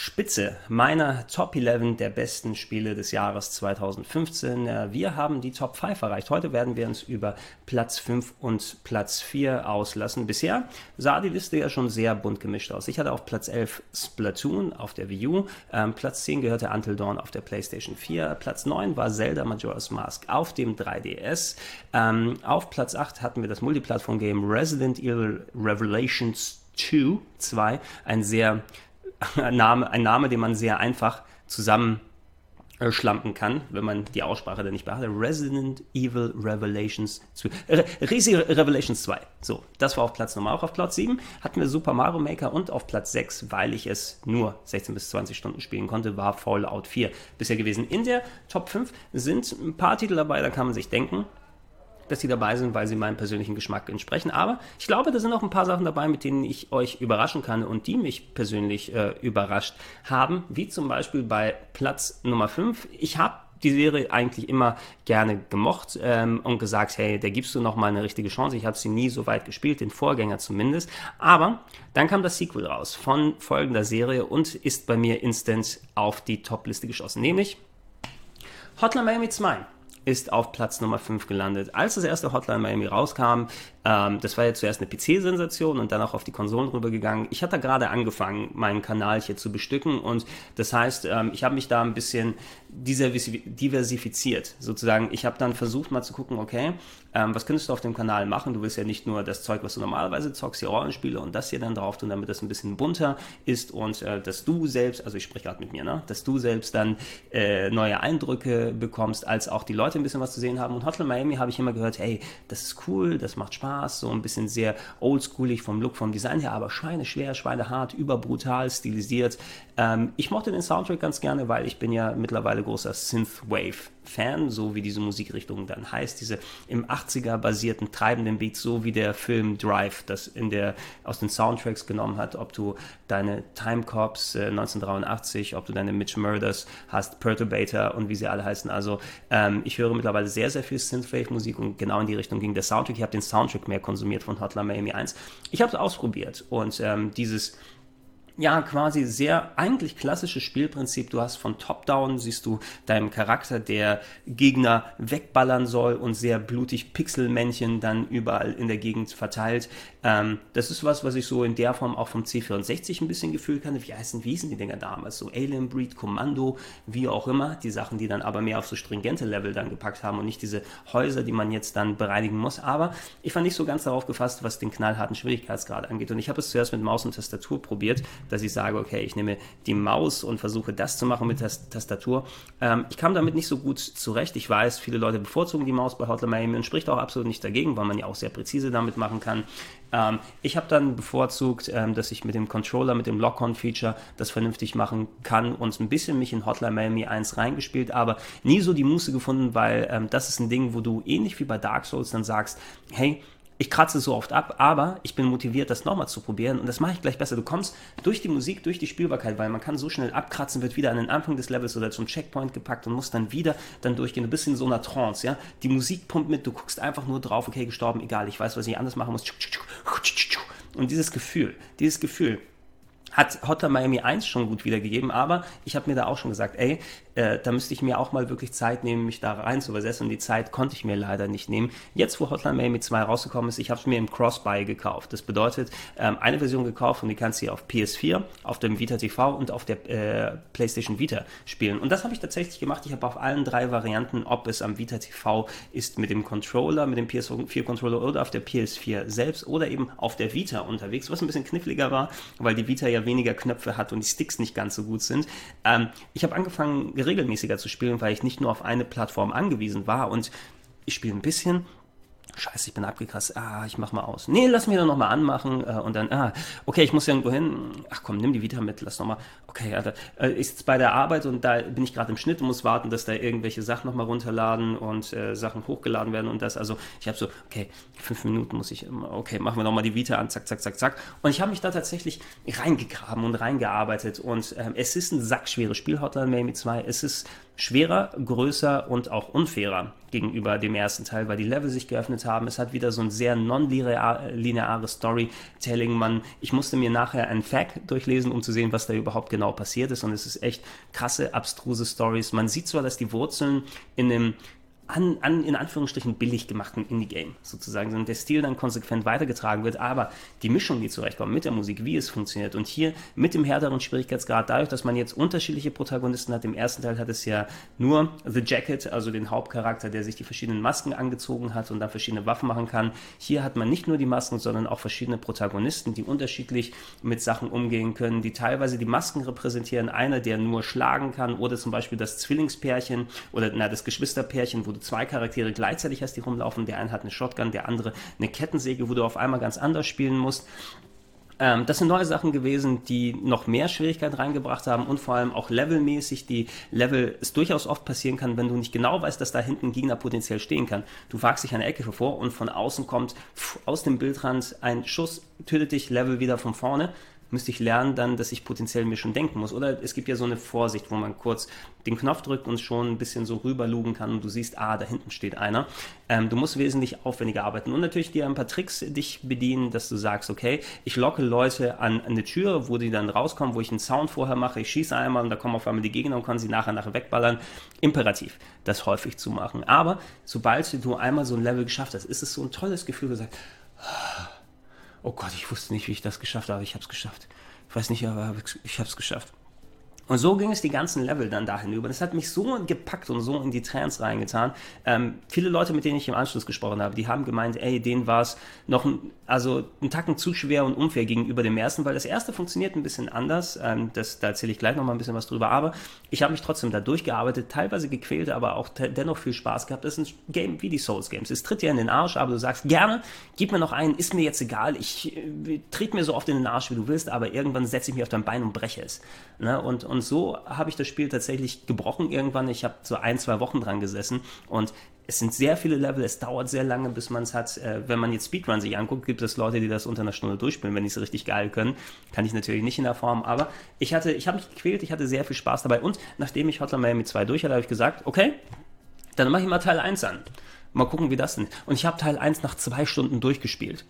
Spitze meiner Top 11 der besten Spiele des Jahres 2015. Äh, wir haben die Top 5 erreicht. Heute werden wir uns über Platz 5 und Platz 4 auslassen. Bisher sah die Liste ja schon sehr bunt gemischt aus. Ich hatte auf Platz 11 Splatoon auf der Wii U, ähm, Platz 10 gehörte Until Dawn auf der PlayStation 4, Platz 9 war Zelda Majora's Mask auf dem 3DS, ähm, auf Platz 8 hatten wir das Multiplattform-Game Resident Evil Revelations 2, 2, ein sehr *laughs* Name, ein Name, den man sehr einfach zusammen schlampen kann, wenn man die Aussprache dann nicht beachtet. Resident Evil Revelations 2. Re Revelations 2. So, das war auf Platz Nummer. Auch auf Platz 7 hatten wir Super Mario Maker und auf Platz 6, weil ich es nur 16 bis 20 Stunden spielen konnte, war Fallout 4 bisher gewesen. In der Top 5 sind ein paar Titel dabei, da kann man sich denken, dass sie dabei sind, weil sie meinem persönlichen Geschmack entsprechen. Aber ich glaube, da sind auch ein paar Sachen dabei, mit denen ich euch überraschen kann und die mich persönlich äh, überrascht haben, wie zum Beispiel bei Platz Nummer 5. Ich habe die Serie eigentlich immer gerne gemocht ähm, und gesagt, hey, da gibst du noch mal eine richtige Chance. Ich habe sie nie so weit gespielt, den Vorgänger zumindest. Aber dann kam das Sequel raus von folgender Serie und ist bei mir instant auf die Top-Liste geschossen, nämlich Hotline Miami 2 ist auf Platz Nummer 5 gelandet. Als das erste Hotline Miami rauskam, ähm, das war ja zuerst eine PC-Sensation und dann auch auf die Konsolen rübergegangen. Ich hatte gerade angefangen, meinen Kanal hier zu bestücken und das heißt, ähm, ich habe mich da ein bisschen diversifiziert. Sozusagen, ich habe dann versucht mal zu gucken, okay, ähm, was könntest du auf dem Kanal machen? Du willst ja nicht nur das Zeug, was du normalerweise zockst, die Rollenspiele und das hier dann drauf tun, damit das ein bisschen bunter ist und äh, dass du selbst, also ich spreche gerade mit mir, ne, dass du selbst dann äh, neue Eindrücke bekommst, als auch die Leute ein bisschen was zu sehen haben. Und Hotline Miami habe ich immer gehört, hey, das ist cool, das macht Spaß, so ein bisschen sehr oldschoolig vom Look, vom Design her, aber schweineschwer, schweinehart, überbrutal, stilisiert. Ähm, ich mochte den Soundtrack ganz gerne, weil ich bin ja mittlerweile großer Synthwave-Fan, so wie diese Musikrichtung dann heißt, diese im 80er basierten treibenden Beats, so wie der Film Drive das in der, aus den Soundtracks genommen hat, ob du deine Time Cops äh, 1983, ob du deine Mitch Murders hast, Perturbator und wie sie alle heißen. Also ähm, ich höre mittlerweile sehr, sehr viel Synthwave-Musik und genau in die Richtung ging der Soundtrack. Ich habe den Soundtrack mehr konsumiert von Hotline Miami 1. Ich habe es ausprobiert und ähm, dieses ja quasi sehr eigentlich klassisches Spielprinzip. Du hast von Top-Down, siehst du deinem Charakter, der Gegner wegballern soll und sehr blutig Pixelmännchen dann überall in der Gegend verteilt. Ähm, das ist was, was ich so in der Form auch vom C64 ein bisschen gefühlt kann. Wie heißen, wie hießen die Dinger damals? So Alien Breed, Kommando, wie auch immer. Die Sachen, die dann aber mehr auf so stringente Level dann gepackt haben und nicht diese Häuser, die man jetzt dann bereinigen muss. Aber ich war nicht so ganz darauf gefasst, was den knallharten Schwierigkeitsgrad angeht. Und ich habe es zuerst mit Maus und Tastatur probiert dass ich sage, okay, ich nehme die Maus und versuche das zu machen mit der Tastatur. Ähm, ich kam damit nicht so gut zurecht. Ich weiß, viele Leute bevorzugen die Maus bei Hotline Miami und spricht auch absolut nicht dagegen, weil man ja auch sehr präzise damit machen kann. Ähm, ich habe dann bevorzugt, ähm, dass ich mit dem Controller, mit dem Lock-on-Feature das vernünftig machen kann und ein bisschen mich in Hotline Miami 1 reingespielt, aber nie so die Muße gefunden, weil ähm, das ist ein Ding, wo du ähnlich wie bei Dark Souls dann sagst, hey, ich kratze so oft ab, aber ich bin motiviert, das nochmal zu probieren und das mache ich gleich besser. Du kommst durch die Musik, durch die Spielbarkeit, weil man kann so schnell abkratzen, wird wieder an den Anfang des Levels oder zum Checkpoint gepackt und muss dann wieder dann durchgehen. Du bist in so einer Trance, ja. Die Musik pumpt mit, du guckst einfach nur drauf, okay, gestorben, egal, ich weiß, was ich anders machen muss. Und dieses Gefühl, dieses Gefühl, hat Hotter Miami 1 schon gut wiedergegeben, aber ich habe mir da auch schon gesagt, ey, äh, da müsste ich mir auch mal wirklich Zeit nehmen, mich da rein zu übersetzen und die Zeit konnte ich mir leider nicht nehmen. Jetzt, wo Hotline Miami 2 rausgekommen ist, ich habe es mir im Cross-Buy gekauft. Das bedeutet, ähm, eine Version gekauft und die kannst du hier auf PS4, auf dem Vita TV und auf der äh, PlayStation Vita spielen. Und das habe ich tatsächlich gemacht. Ich habe auf allen drei Varianten, ob es am Vita TV ist mit dem Controller, mit dem PS4 Controller oder auf der PS4 selbst oder eben auf der Vita unterwegs, was ein bisschen kniffliger war, weil die Vita ja weniger Knöpfe hat und die Sticks nicht ganz so gut sind. Ähm, ich habe angefangen, regelmäßiger zu spielen, weil ich nicht nur auf eine Plattform angewiesen war. Und ich spiele ein bisschen, Scheiße, ich bin abgekratzt. Ah, ich mach mal aus. Nee, lass mich doch nochmal anmachen. Äh, und dann, ah, okay, ich muss ja irgendwo hin. Ach komm, nimm die Vita mit, lass nochmal. Okay, Alter. Äh, ich sitze bei der Arbeit und da bin ich gerade im Schnitt und muss warten, dass da irgendwelche Sachen nochmal runterladen und äh, Sachen hochgeladen werden und das. Also ich habe so, okay, fünf Minuten muss ich, okay, machen wir nochmal die Vita an, zack, zack, zack, zack. Und ich habe mich da tatsächlich reingegraben und reingearbeitet. Und ähm, es ist ein sackschweres Spiel, Hotline Miami 2. Es ist schwerer, größer und auch unfairer gegenüber dem ersten Teil, weil die Level sich geöffnet haben. Es hat wieder so ein sehr non-lineares Storytelling. Man, ich musste mir nachher einen Fact durchlesen, um zu sehen, was da überhaupt genau passiert ist. Und es ist echt krasse, abstruse Stories. Man sieht zwar, dass die Wurzeln in dem an, an in Anführungsstrichen billig gemachten Indie-Game sozusagen, sondern der Stil dann konsequent weitergetragen wird, aber die Mischung, die zurechtkommt mit der Musik, wie es funktioniert und hier mit dem härteren Schwierigkeitsgrad, dadurch, dass man jetzt unterschiedliche Protagonisten hat, im ersten Teil hat es ja nur The Jacket, also den Hauptcharakter, der sich die verschiedenen Masken angezogen hat und dann verschiedene Waffen machen kann. Hier hat man nicht nur die Masken, sondern auch verschiedene Protagonisten, die unterschiedlich mit Sachen umgehen können, die teilweise die Masken repräsentieren, einer, der nur schlagen kann oder zum Beispiel das Zwillingspärchen oder na, das Geschwisterpärchen, wo du zwei Charaktere gleichzeitig hast, die rumlaufen. Der eine hat eine Shotgun, der andere eine Kettensäge, wo du auf einmal ganz anders spielen musst. Ähm, das sind neue Sachen gewesen, die noch mehr Schwierigkeit reingebracht haben und vor allem auch levelmäßig. Die Level es durchaus oft passieren kann, wenn du nicht genau weißt, dass da hinten ein Gegner potenziell stehen kann. Du wagst dich eine Ecke vor und von außen kommt pff, aus dem Bildrand ein Schuss, tötet dich, Level wieder von vorne müsste ich lernen dann, dass ich potenziell mir schon denken muss. Oder es gibt ja so eine Vorsicht, wo man kurz den Knopf drückt und schon ein bisschen so rüberlugen kann und du siehst, ah, da hinten steht einer. Ähm, du musst wesentlich aufwendiger arbeiten und natürlich dir ein paar Tricks dich bedienen, dass du sagst, okay, ich locke Leute an, eine Tür, wo die dann rauskommen, wo ich einen Sound vorher mache, ich schieße einmal und da kommen auf einmal die Gegner und kann sie nachher nachher wegballern. Imperativ, das häufig zu machen. Aber sobald du einmal so ein Level geschafft hast, ist es so ein tolles Gefühl, gesagt, oh Gott, ich wusste nicht, wie ich das geschafft habe, ich habe es geschafft. Ich weiß nicht, aber ich habe es geschafft. Und so ging es die ganzen Level dann dahin über. Das hat mich so gepackt und so in die Trance reingetan. Ähm, viele Leute, mit denen ich im Anschluss gesprochen habe, die haben gemeint, ey, denen war es noch ein, also ein Tacken zu schwer und unfair gegenüber dem ersten, weil das erste funktioniert ein bisschen anders. Ähm, das, da erzähle ich gleich nochmal ein bisschen was drüber. Aber ich habe mich trotzdem da durchgearbeitet, teilweise gequält, aber auch dennoch viel Spaß gehabt. Das ist ein Game wie die Souls Games. Es tritt dir in den Arsch, aber du sagst, gerne, gib mir noch einen, ist mir jetzt egal. Ich äh, tritt mir so oft in den Arsch, wie du willst, aber irgendwann setze ich mich auf dein Bein und breche es. Ne? Und, und so habe ich das Spiel tatsächlich gebrochen irgendwann. Ich habe so ein, zwei Wochen dran gesessen und es sind sehr viele Level, es dauert sehr lange, bis man es hat. Äh, wenn man jetzt Speedrun sich anguckt, gibt es Leute, die das unter einer Stunde durchspielen, wenn die es richtig geil können. Kann ich natürlich nicht in der Form, aber ich hatte, ich habe mich gequält, ich hatte sehr viel Spaß dabei und nachdem ich Hotline Miami 2 durch hatte, habe ich gesagt, okay, dann mache ich mal Teil 1 an. Mal gucken, wie das denn. Und ich habe Teil 1 nach zwei Stunden durchgespielt.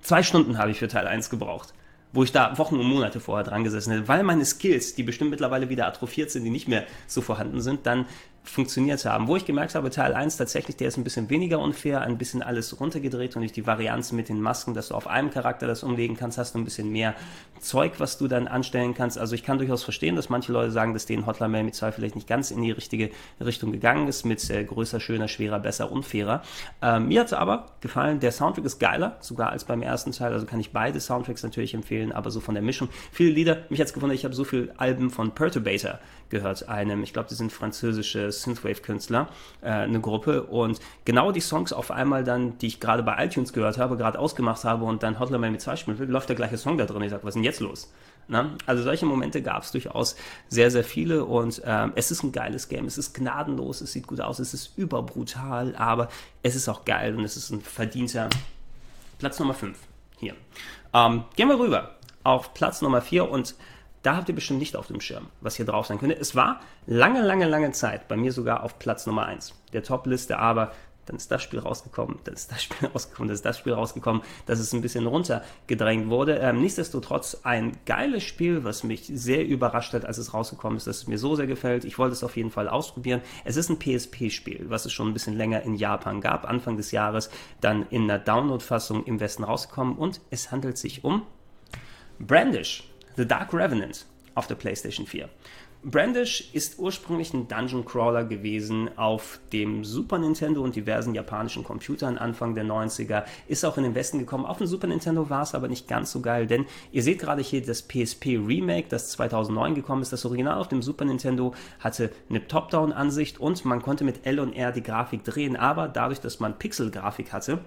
Zwei Stunden habe ich für Teil 1 gebraucht wo ich da Wochen und Monate vorher dran gesessen hätte, weil meine Skills, die bestimmt mittlerweile wieder atrophiert sind, die nicht mehr so vorhanden sind, dann funktioniert haben. Wo ich gemerkt habe, Teil 1 tatsächlich, der ist ein bisschen weniger unfair, ein bisschen alles runtergedreht und durch die Varianz mit den Masken, dass du auf einem Charakter das umlegen kannst, hast du ein bisschen mehr Zeug, was du dann anstellen kannst. Also ich kann durchaus verstehen, dass manche Leute sagen, dass denen Hotline Miami 2 vielleicht nicht ganz in die richtige Richtung gegangen ist, mit äh, größer, schöner, schwerer, besser, unfairer. Ähm, mir hat es aber gefallen, der Soundtrack ist geiler, sogar als beim ersten Teil, also kann ich beide Soundtracks natürlich empfehlen, aber so von der Mischung. Viele Lieder, mich hat es gewundert, ich habe so viele Alben von Perturbator gehört, einem, ich glaube, die sind französische Synthwave-Künstler, äh, eine Gruppe. Und genau die Songs auf einmal dann, die ich gerade bei iTunes gehört habe, gerade ausgemacht habe und dann Hotline Miami 2 spielen will, läuft der gleiche Song da drin. Ich sage, was ist denn jetzt los? Na? Also solche Momente gab es durchaus sehr, sehr viele und ähm, es ist ein geiles Game. Es ist gnadenlos, es sieht gut aus, es ist überbrutal, aber es ist auch geil und es ist ein verdienter Platz Nummer 5 hier. Ähm, gehen wir rüber auf Platz Nummer 4 und da habt ihr bestimmt nicht auf dem Schirm, was hier drauf sein könnte. Es war lange, lange, lange Zeit bei mir sogar auf Platz Nummer 1 der Top-Liste, aber dann ist das Spiel rausgekommen, dann ist das Spiel *laughs* rausgekommen, dann ist das Spiel rausgekommen, dass es ein bisschen runtergedrängt wurde. Ähm, nichtsdestotrotz ein geiles Spiel, was mich sehr überrascht hat, als es rausgekommen ist, dass es mir so sehr gefällt. Ich wollte es auf jeden Fall ausprobieren. Es ist ein PSP-Spiel, was es schon ein bisschen länger in Japan gab, Anfang des Jahres, dann in einer Download-Fassung im Westen rausgekommen und es handelt sich um Brandish. The Dark Revenant auf der PlayStation 4. Brandish ist ursprünglich ein Dungeon Crawler gewesen auf dem Super Nintendo und diversen japanischen Computern Anfang der 90er. Ist auch in den Westen gekommen. Auf dem Super Nintendo war es aber nicht ganz so geil, denn ihr seht gerade hier das PSP Remake, das 2009 gekommen ist. Das Original auf dem Super Nintendo hatte eine Top-Down-Ansicht und man konnte mit L und R die Grafik drehen, aber dadurch, dass man Pixel-Grafik hatte,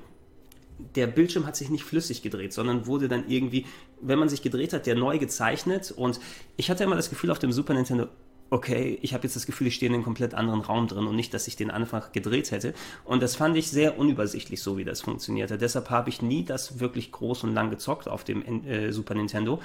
der Bildschirm hat sich nicht flüssig gedreht, sondern wurde dann irgendwie, wenn man sich gedreht hat, der neu gezeichnet. Und ich hatte immer das Gefühl auf dem Super Nintendo, okay, ich habe jetzt das Gefühl, ich stehe in einem komplett anderen Raum drin und nicht, dass ich den einfach gedreht hätte. Und das fand ich sehr unübersichtlich, so wie das funktionierte. Deshalb habe ich nie das wirklich groß und lang gezockt auf dem äh, Super Nintendo.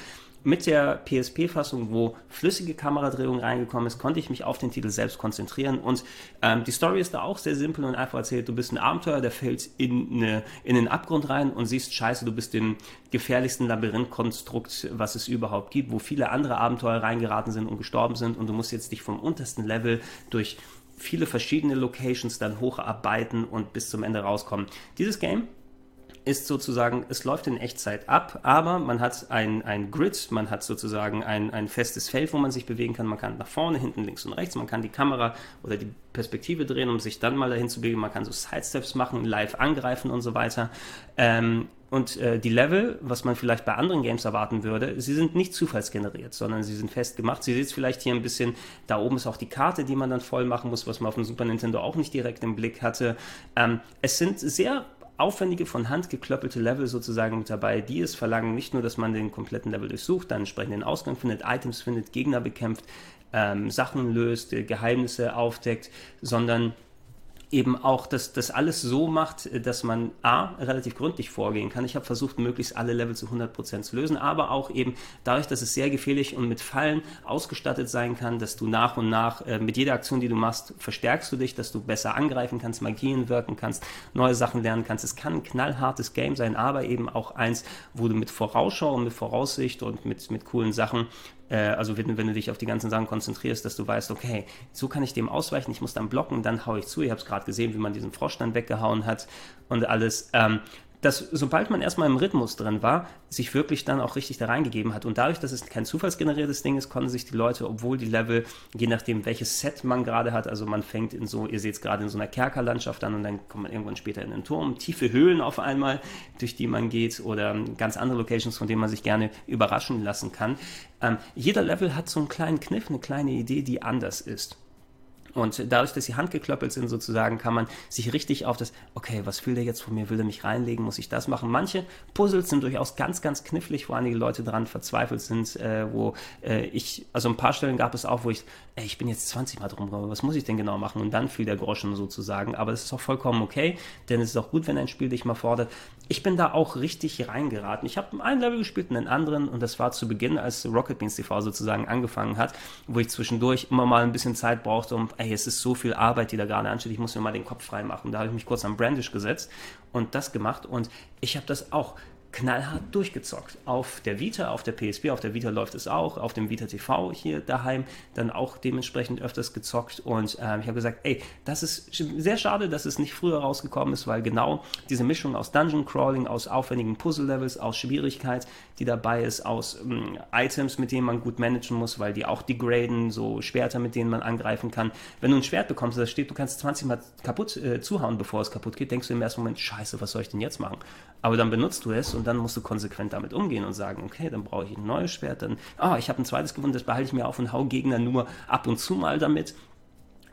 Mit der PSP-Fassung, wo flüssige Kameradrehung reingekommen ist, konnte ich mich auf den Titel selbst konzentrieren. Und ähm, die Story ist da auch sehr simpel und einfach erzählt. Du bist ein Abenteuer, der fällt in, eine, in den Abgrund rein und siehst, scheiße, du bist im gefährlichsten Labyrinthkonstrukt, was es überhaupt gibt, wo viele andere Abenteuer reingeraten sind und gestorben sind. Und du musst jetzt dich vom untersten Level durch viele verschiedene Locations dann hocharbeiten und bis zum Ende rauskommen. Dieses Game ist sozusagen, es läuft in Echtzeit ab, aber man hat ein, ein Grid, man hat sozusagen ein, ein festes Feld, wo man sich bewegen kann. Man kann nach vorne, hinten, links und rechts, man kann die Kamera oder die Perspektive drehen, um sich dann mal dahin zu bewegen. Man kann so Sidesteps machen, live angreifen und so weiter. Ähm, und äh, die Level, was man vielleicht bei anderen Games erwarten würde, sie sind nicht zufallsgeneriert, sondern sie sind festgemacht. Sie sieht vielleicht hier ein bisschen, da oben ist auch die Karte, die man dann voll machen muss, was man auf dem Super Nintendo auch nicht direkt im Blick hatte. Ähm, es sind sehr aufwendige, von Hand geklöppelte Level sozusagen mit dabei, die es verlangen, nicht nur, dass man den kompletten Level durchsucht, dann entsprechend den Ausgang findet, Items findet, Gegner bekämpft, ähm, Sachen löst, Geheimnisse aufdeckt, sondern eben auch das, das alles so macht, dass man A, relativ gründlich vorgehen kann. Ich habe versucht, möglichst alle Level zu 100% zu lösen, aber auch eben dadurch, dass es sehr gefährlich und mit Fallen ausgestattet sein kann, dass du nach und nach äh, mit jeder Aktion, die du machst, verstärkst du dich, dass du besser angreifen kannst, Magien wirken kannst, neue Sachen lernen kannst. Es kann ein knallhartes Game sein, aber eben auch eins, wo du mit Vorausschau und mit Voraussicht und mit, mit coolen Sachen äh, also wenn, wenn, du dich auf die ganzen Sachen konzentrierst, dass du weißt, okay, so kann ich dem ausweichen, ich muss dann blocken, dann haue ich zu. Ihr habt es gerade gesehen, wie man diesen Frosch dann weggehauen hat und alles. Ähm, dass sobald man erstmal im Rhythmus drin war, sich wirklich dann auch richtig da reingegeben hat. Und dadurch, dass es kein zufallsgeneriertes Ding ist, konnten sich die Leute, obwohl die Level, je nachdem welches Set man gerade hat, also man fängt in so, ihr seht es gerade in so einer Kerkerlandschaft an und dann kommt man irgendwann später in einen Turm, tiefe Höhlen auf einmal, durch die man geht oder ganz andere Locations, von denen man sich gerne überraschen lassen kann. Ähm, jeder Level hat so einen kleinen Kniff, eine kleine Idee, die anders ist. Und dadurch, dass sie handgeklöppelt sind sozusagen, kann man sich richtig auf das, okay, was will der jetzt von mir? Will er mich reinlegen? Muss ich das machen? Manche Puzzles sind durchaus ganz, ganz knifflig, wo einige Leute dran verzweifelt sind, äh, wo äh, ich, also ein paar Stellen gab es auch, wo ich, ey, ich bin jetzt 20 Mal drum was muss ich denn genau machen? Und dann fiel der Groschen sozusagen. Aber das ist auch vollkommen okay, denn es ist auch gut, wenn ein Spiel dich mal fordert. Ich bin da auch richtig reingeraten. Ich habe einen Level gespielt und einen anderen und das war zu Beginn, als Rocket Beans TV sozusagen angefangen hat, wo ich zwischendurch immer mal ein bisschen Zeit brauchte, um, ey, es ist so viel Arbeit, die da gerade ansteht, ich muss mir mal den Kopf frei machen. Da habe ich mich kurz am Brandish gesetzt und das gemacht und ich habe das auch knallhart durchgezockt. Auf der Vita, auf der PSP, auf der Vita läuft es auch, auf dem Vita TV hier daheim dann auch dementsprechend öfters gezockt und äh, ich habe gesagt, ey, das ist sehr schade, dass es nicht früher rausgekommen ist, weil genau diese Mischung aus Dungeon Crawling, aus aufwendigen Puzzle-Levels, aus Schwierigkeit, die dabei ist, aus ähm, Items, mit denen man gut managen muss, weil die auch degraden, so Schwerter, mit denen man angreifen kann. Wenn du ein Schwert bekommst, da steht, du kannst 20 Mal kaputt äh, zuhauen, bevor es kaputt geht, denkst du im ersten Moment, scheiße, was soll ich denn jetzt machen? Aber dann benutzt du es und dann musst du konsequent damit umgehen und sagen, okay, dann brauche ich ein neues Schwert, dann, ah, ich habe ein zweites gewonnen, das behalte ich mir auf und hau Gegner nur ab und zu mal damit.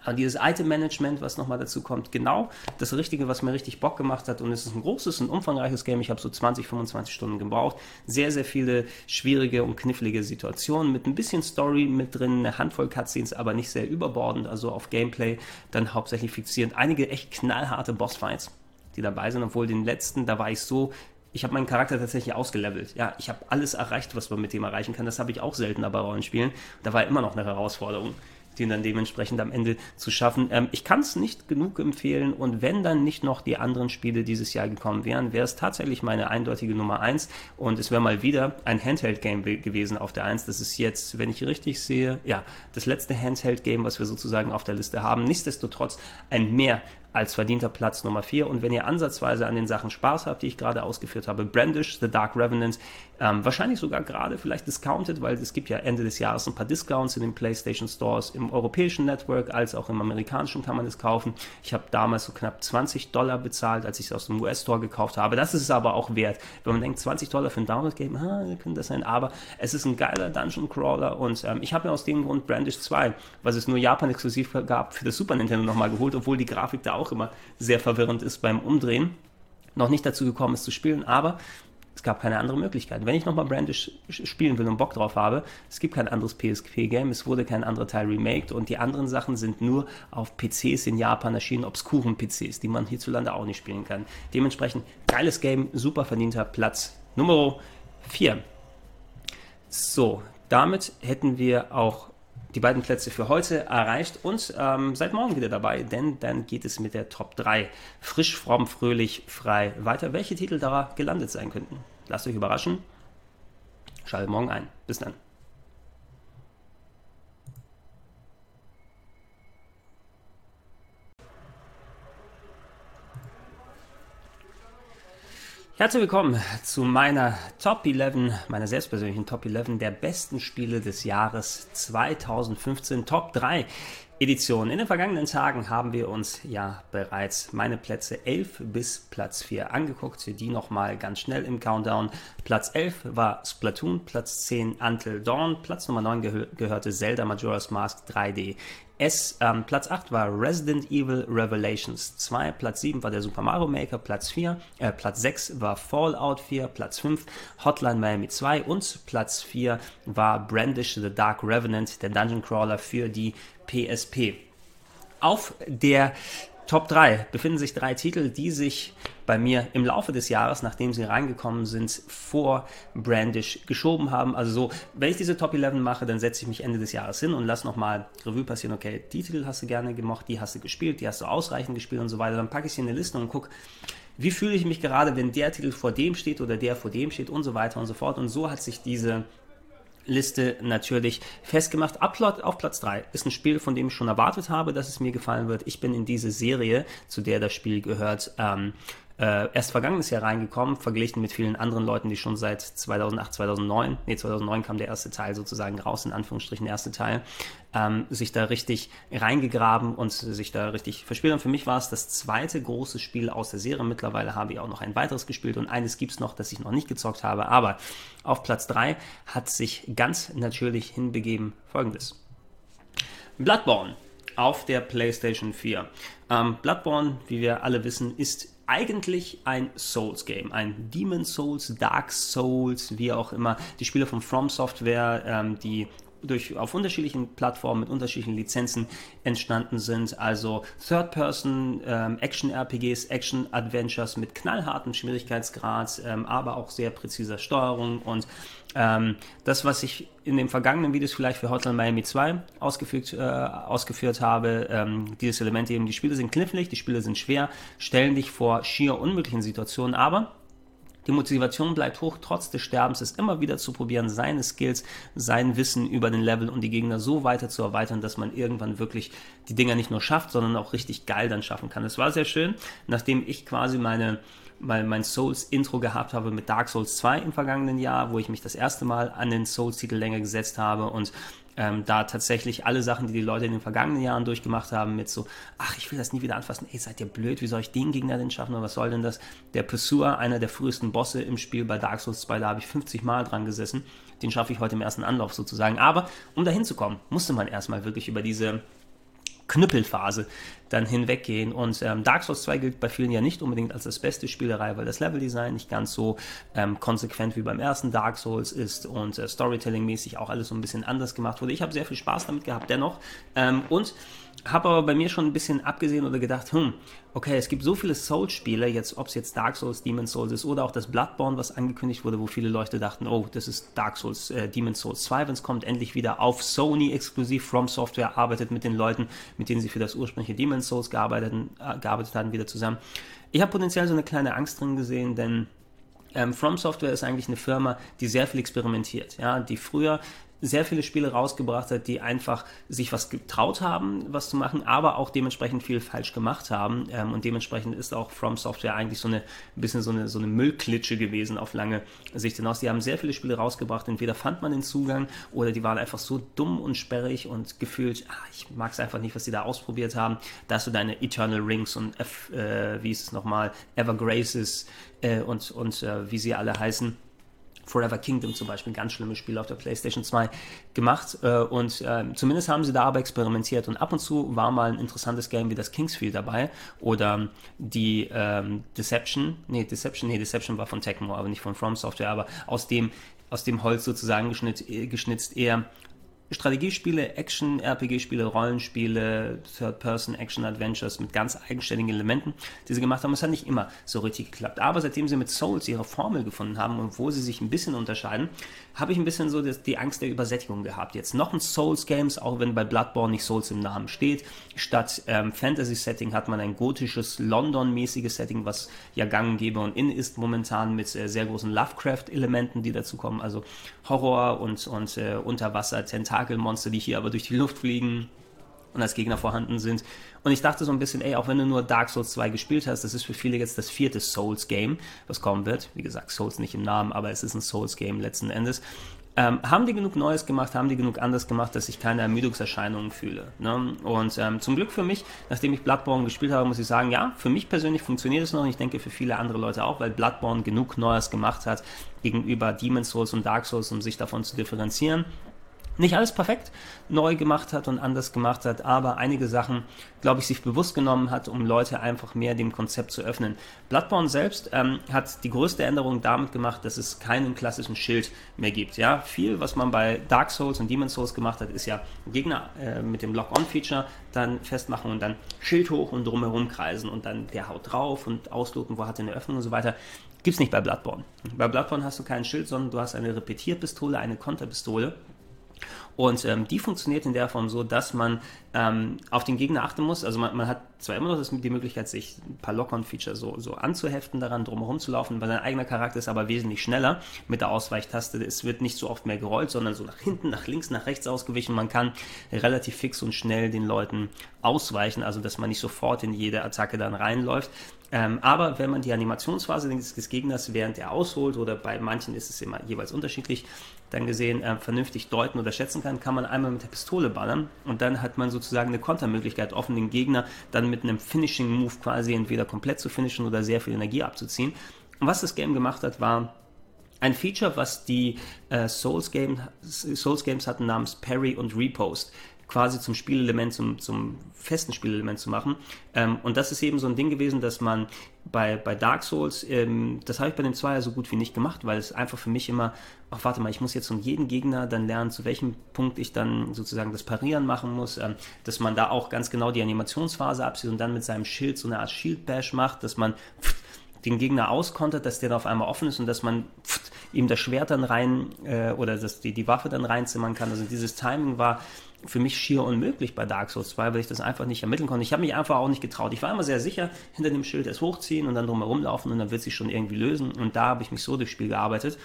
Aber dieses Item-Management, was nochmal dazu kommt, genau das Richtige, was mir richtig Bock gemacht hat. Und es ist ein großes und umfangreiches Game. Ich habe so 20, 25 Stunden gebraucht. Sehr, sehr viele schwierige und knifflige Situationen mit ein bisschen Story mit drin, eine Handvoll Cutscenes, aber nicht sehr überbordend, also auf Gameplay dann hauptsächlich fixierend. Einige echt knallharte Bossfights die dabei sind, obwohl den letzten, da war ich so, ich habe meinen Charakter tatsächlich ausgelevelt. Ja, ich habe alles erreicht, was man mit dem erreichen kann. Das habe ich auch seltener bei Rollenspielen. Da war immer noch eine Herausforderung, den dann dementsprechend am Ende zu schaffen. Ähm, ich kann es nicht genug empfehlen und wenn dann nicht noch die anderen Spiele dieses Jahr gekommen wären, wäre es tatsächlich meine eindeutige Nummer 1 und es wäre mal wieder ein Handheld-Game gewesen auf der 1. Das ist jetzt, wenn ich richtig sehe, ja, das letzte Handheld-Game, was wir sozusagen auf der Liste haben. Nichtsdestotrotz ein mehr als verdienter Platz Nummer 4. Und wenn ihr ansatzweise an den Sachen Spaß habt, die ich gerade ausgeführt habe, Brandish, The Dark Revenant, ähm, wahrscheinlich sogar gerade vielleicht discounted, weil es gibt ja Ende des Jahres ein paar Discounts in den PlayStation Stores im europäischen Network als auch im amerikanischen kann man es kaufen. Ich habe damals so knapp 20 Dollar bezahlt, als ich es aus dem US-Store gekauft habe. Das ist es aber auch wert. Wenn man denkt, 20 Dollar für ein Download-Game, ah, könnte das sein. Aber es ist ein geiler Dungeon Crawler und ähm, ich habe mir aus dem Grund Brandish 2, was es nur Japan exklusiv gab, für das Super Nintendo nochmal geholt, obwohl die Grafik da auch immer sehr verwirrend ist beim Umdrehen. Noch nicht dazu gekommen ist zu spielen, aber Es gab keine andere Möglichkeit. Wenn ich nochmal Brandish spielen will und Bock drauf habe, es gibt kein anderes PSP-Game, es wurde kein anderer Teil remaked und die anderen Sachen sind nur auf PCs in Japan erschienen, obskuren PCs, die man hierzulande auch nicht spielen kann. Dementsprechend geiles Game, super verdienter Platz Nummer 4. So, damit hätten wir auch die beiden Plätze für heute erreicht und ähm, seid morgen wieder dabei, denn dann geht es mit der Top 3 frisch, fromm, fröhlich, frei weiter. Welche Titel da gelandet sein könnten? Lasst euch überraschen. Schaltet morgen ein. Bis dann. Herzlich willkommen zu meiner Top 11, meiner selbstpersönlichen Top 11 der besten Spiele des Jahres 2015, Top 3 Edition. In den vergangenen Tagen haben wir uns ja bereits meine Plätze 11 bis Platz 4 angeguckt. Die nochmal ganz schnell im Countdown. Platz 11 war Splatoon, Platz 10 Until Dawn, Platz Nummer 9 gehör gehörte Zelda Majora's Mask 3D. S, ähm, Platz 8 war Resident Evil Revelations 2, Platz 7 war der Super Mario Maker, Platz 4, äh, Platz 6 war Fallout 4, Platz 5 Hotline Miami 2 und Platz 4 war Brandish the Dark Revenant, der Dungeon Crawler für die PSP. Auf der Top 3 befinden sich drei Titel, die sich bei mir im Laufe des Jahres, nachdem sie reingekommen sind, vor Brandish geschoben haben. Also so, wenn ich diese Top 11 mache, dann setze ich mich Ende des Jahres hin und lasse nochmal Revue passieren, okay, die Titel hast du gerne gemocht, die hast du gespielt, die hast du ausreichend gespielt und so weiter. Dann packe ich sie in eine Liste und gucke, wie fühle ich mich gerade, wenn der Titel vor dem steht oder der vor dem steht und so weiter und so fort. Und so hat sich diese Liste natürlich festgemacht. Upload auf Platz 3 ist ein Spiel, von dem ich schon erwartet habe, dass es mir gefallen wird. Ich bin in diese Serie, zu der das Spiel gehört, ähm, äh, erst vergangenes Jahr reingekommen, verglichen mit vielen anderen Leuten, die schon seit 2008, 2009, nee, 2009 kam der erste Teil sozusagen raus, in Anführungsstrichen der erste Teil, ähm, sich da richtig reingegraben und sich da richtig verspielt. Und für mich war es das zweite große Spiel aus der Serie. Mittlerweile habe ich auch noch ein weiteres gespielt und eines gibt es noch, das ich noch nicht gezockt habe. Aber auf Platz 3 hat sich ganz natürlich hinbegeben folgendes. Bloodborne auf der PlayStation 4. Ähm, Bloodborne, wie wir alle wissen, ist eigentlich ein Souls-Game, ein Demon Souls, Dark Souls, wie auch immer. Die Spiele von From Software, ähm, die durch, auf unterschiedlichen Plattformen mit unterschiedlichen Lizenzen entstanden sind. Also Third-Person, ähm, Action-Adventures mit knallhartem Schwierigkeitsgrad, ähm, aber auch sehr präziser Steuerung und ähm, das, was ich in den vergangenen Videos vielleicht für Hotline Miami 2 ausgeführt, äh, ausgeführt habe, ähm, dieses Element eben, die Spiele sind knifflig, die Spiele sind schwer, stellen dich vor schier unmöglichen Situationen, aber die Motivation bleibt hoch, trotz des Sterbens, es immer wieder zu probieren, seine Skills, sein Wissen über den Level und die Gegner so weiter zu erweitern, dass man irgendwann wirklich die Dinger nicht nur schafft, sondern auch richtig geil dann schaffen kann. Es war sehr schön, nachdem ich quasi meine mein, mein Souls-Intro gehabt habe mit Dark Souls 2 im vergangenen Jahr, wo ich mich das erste Mal an den Souls-Titel länger gesetzt habe und ähm, da tatsächlich alle Sachen, die die Leute in den vergangenen Jahren durchgemacht haben, mit so, ach, ich will das nie wieder anfassen, ey, seid ihr blöd, wie soll ich den Gegner denn schaffen oder was soll denn das? Der Pursuer, einer der frühesten Bosse im Spiel bei Dark Souls 2, da habe ich 50 Mal dran gesessen. Den schaffe ich heute im ersten Anlauf sozusagen. Aber um da hinzukommen, musste man erstmal wirklich über diese Knüppelphase dann hinweggehen. Und ähm, Dark Souls 2 gilt bei vielen ja nicht unbedingt als das beste Spielerei, weil das Leveldesign nicht ganz so ähm, konsequent wie beim ersten Dark Souls ist und äh, Storytelling-mäßig auch alles so ein bisschen anders gemacht wurde. Ich habe sehr viel Spaß damit gehabt dennoch. Ähm, und habe aber bei mir schon ein bisschen abgesehen oder gedacht, hm, okay, es gibt so viele Souls-Spiele, jetzt, ob es jetzt Dark Souls, Demon Souls ist oder auch das Bloodborne, was angekündigt wurde, wo viele Leute dachten, oh, das ist Dark Souls, äh, Demon Souls 2, wenn es kommt, endlich wieder auf Sony exklusiv. From Software arbeitet mit den Leuten, mit denen sie für das ursprüngliche Demon Souls gearbeitet, äh, gearbeitet hatten, wieder zusammen. Ich habe potenziell so eine kleine Angst drin gesehen, denn ähm, From Software ist eigentlich eine Firma, die sehr viel experimentiert, ja, die früher sehr viele Spiele rausgebracht hat, die einfach sich was getraut haben, was zu machen, aber auch dementsprechend viel falsch gemacht haben. Ähm, und dementsprechend ist auch From Software eigentlich so eine ein bisschen so eine, so eine Müllklitsche gewesen auf lange Sicht hinaus. Die haben sehr viele Spiele rausgebracht, entweder fand man den Zugang oder die waren einfach so dumm und sperrig und gefühlt, ach, ich mag es einfach nicht, was sie da ausprobiert haben. Da hast du deine Eternal Rings und F, äh, wie ist es nochmal, Evergraces äh, und, und äh, wie sie alle heißen Forever Kingdom zum Beispiel, ein ganz schlimmes Spiel auf der PlayStation 2 gemacht. Äh, und äh, zumindest haben sie da aber experimentiert. Und ab und zu war mal ein interessantes Game wie das Kingsfield dabei oder die ähm, Deception. Nee, Deception, nee, Deception war von Tecmo, aber nicht von From Software, aber aus dem aus dem Holz sozusagen geschnitzt, geschnitzt eher Strategiespiele, Action, RPG-Spiele, Rollenspiele, Third-Person, Action-Adventures mit ganz eigenständigen Elementen, die sie gemacht haben. Es hat nicht immer so richtig geklappt. Aber seitdem sie mit Souls ihre Formel gefunden haben und wo sie sich ein bisschen unterscheiden, habe ich ein bisschen so die Angst der Übersättigung gehabt. Jetzt noch ein Souls-Games, auch wenn bei Bloodborne nicht Souls im Namen steht. Statt ähm, Fantasy-Setting hat man ein gotisches, London-mäßiges Setting, was ja gang und gäbe und in ist momentan mit äh, sehr großen Lovecraft-Elementen, die dazu kommen. Also Horror und, und äh, Unterwasser, Tentakel Tentakelmonster, die hier aber durch die Luft fliegen und als Gegner vorhanden sind. Und ich dachte so ein bisschen, ey, auch wenn du nur Dark Souls 2 gespielt hast, das ist für viele jetzt das vierte Souls-Game, was kommen wird. Wie gesagt, Souls nicht im Namen, aber es ist ein Souls-Game letzten Endes. Ähm, haben die genug Neues gemacht, haben die genug anders gemacht, dass ich keine Ermüdungserscheinungen fühle. Ne? Und ähm, zum Glück für mich, nachdem ich Bloodborne gespielt habe, muss ich sagen, ja, für mich persönlich funktioniert es noch und ich denke für viele andere Leute auch, weil Bloodborne genug Neues gemacht hat gegenüber Demon's Souls und Dark Souls, um sich davon zu differenzieren nicht alles perfekt neu gemacht hat und anders gemacht hat, aber einige Sachen, glaube ich, sich bewusst genommen hat, um Leute einfach mehr dem Konzept zu öffnen. Bloodborne selbst ähm, hat die größte Änderung damit gemacht, dass es keinen klassischen Schild mehr gibt. Ja, viel, was man bei Dark Souls und Demon's Souls gemacht hat, ist ja Gegner äh, mit dem Lock-on-Feature dann festmachen und dann Schild hoch und drumherum kreisen und dann der haut drauf und ausloten, wo hat er eine Öffnung und so weiter. Gibt es nicht bei Bloodborne. Bei Bloodborne hast du kein Schild, sondern du hast eine Repetierpistole, eine Konterpistole und ähm, die funktioniert in der Form so, dass man ähm, auf den Gegner achten muss. Also man, man hat zwar immer noch das, die Möglichkeit, sich ein paar Lock-on-Feature so, so anzuheften, daran drumherum zu laufen, weil sein eigener Charakter ist aber wesentlich schneller mit der Ausweichtaste. Es wird nicht so oft mehr gerollt, sondern so nach hinten, nach links, nach rechts ausgewichen. Man kann relativ fix und schnell den Leuten ausweichen, also dass man nicht sofort in jede Attacke dann reinläuft. Ähm, aber wenn man die Animationsphase des Gegners während er ausholt oder bei manchen ist es immer jeweils unterschiedlich, dann gesehen äh, vernünftig deuten oder schätzen kann, kann man einmal mit der Pistole ballern und dann hat man sozusagen eine Kontermöglichkeit offen, den Gegner dann mit einem Finishing Move quasi entweder komplett zu finishen oder sehr viel Energie abzuziehen. Und was das Game gemacht hat, war ein Feature, was die äh, Souls, Game, Souls Games hatten namens Parry und Repost quasi zum Spielelement, zum, zum festen Spielelement zu machen. Ähm, und das ist eben so ein Ding gewesen, dass man bei, bei Dark Souls, ähm, das habe ich bei dem Zweier so gut wie nicht gemacht, weil es einfach für mich immer, ach warte mal, ich muss jetzt um jeden Gegner dann lernen, zu welchem Punkt ich dann sozusagen das Parieren machen muss, ähm, dass man da auch ganz genau die Animationsphase absieht und dann mit seinem Schild so eine Art Shield Bash macht, dass man pff, den Gegner auskontert, dass der da auf einmal offen ist und dass man pff, ihm das Schwert dann rein äh, oder dass die, die Waffe dann reinzimmern kann. Also dieses Timing war für mich schier unmöglich bei Dark Souls 2, weil ich das einfach nicht ermitteln konnte. Ich habe mich einfach auch nicht getraut. Ich war immer sehr sicher, hinter dem Schild erst hochziehen und dann drumherum laufen und dann wird sich schon irgendwie lösen. Und da habe ich mich so durchs Spiel gearbeitet.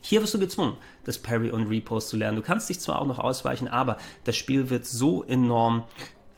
Hier wirst du gezwungen, das Parry und Repost zu lernen. Du kannst dich zwar auch noch ausweichen, aber das Spiel wird so enorm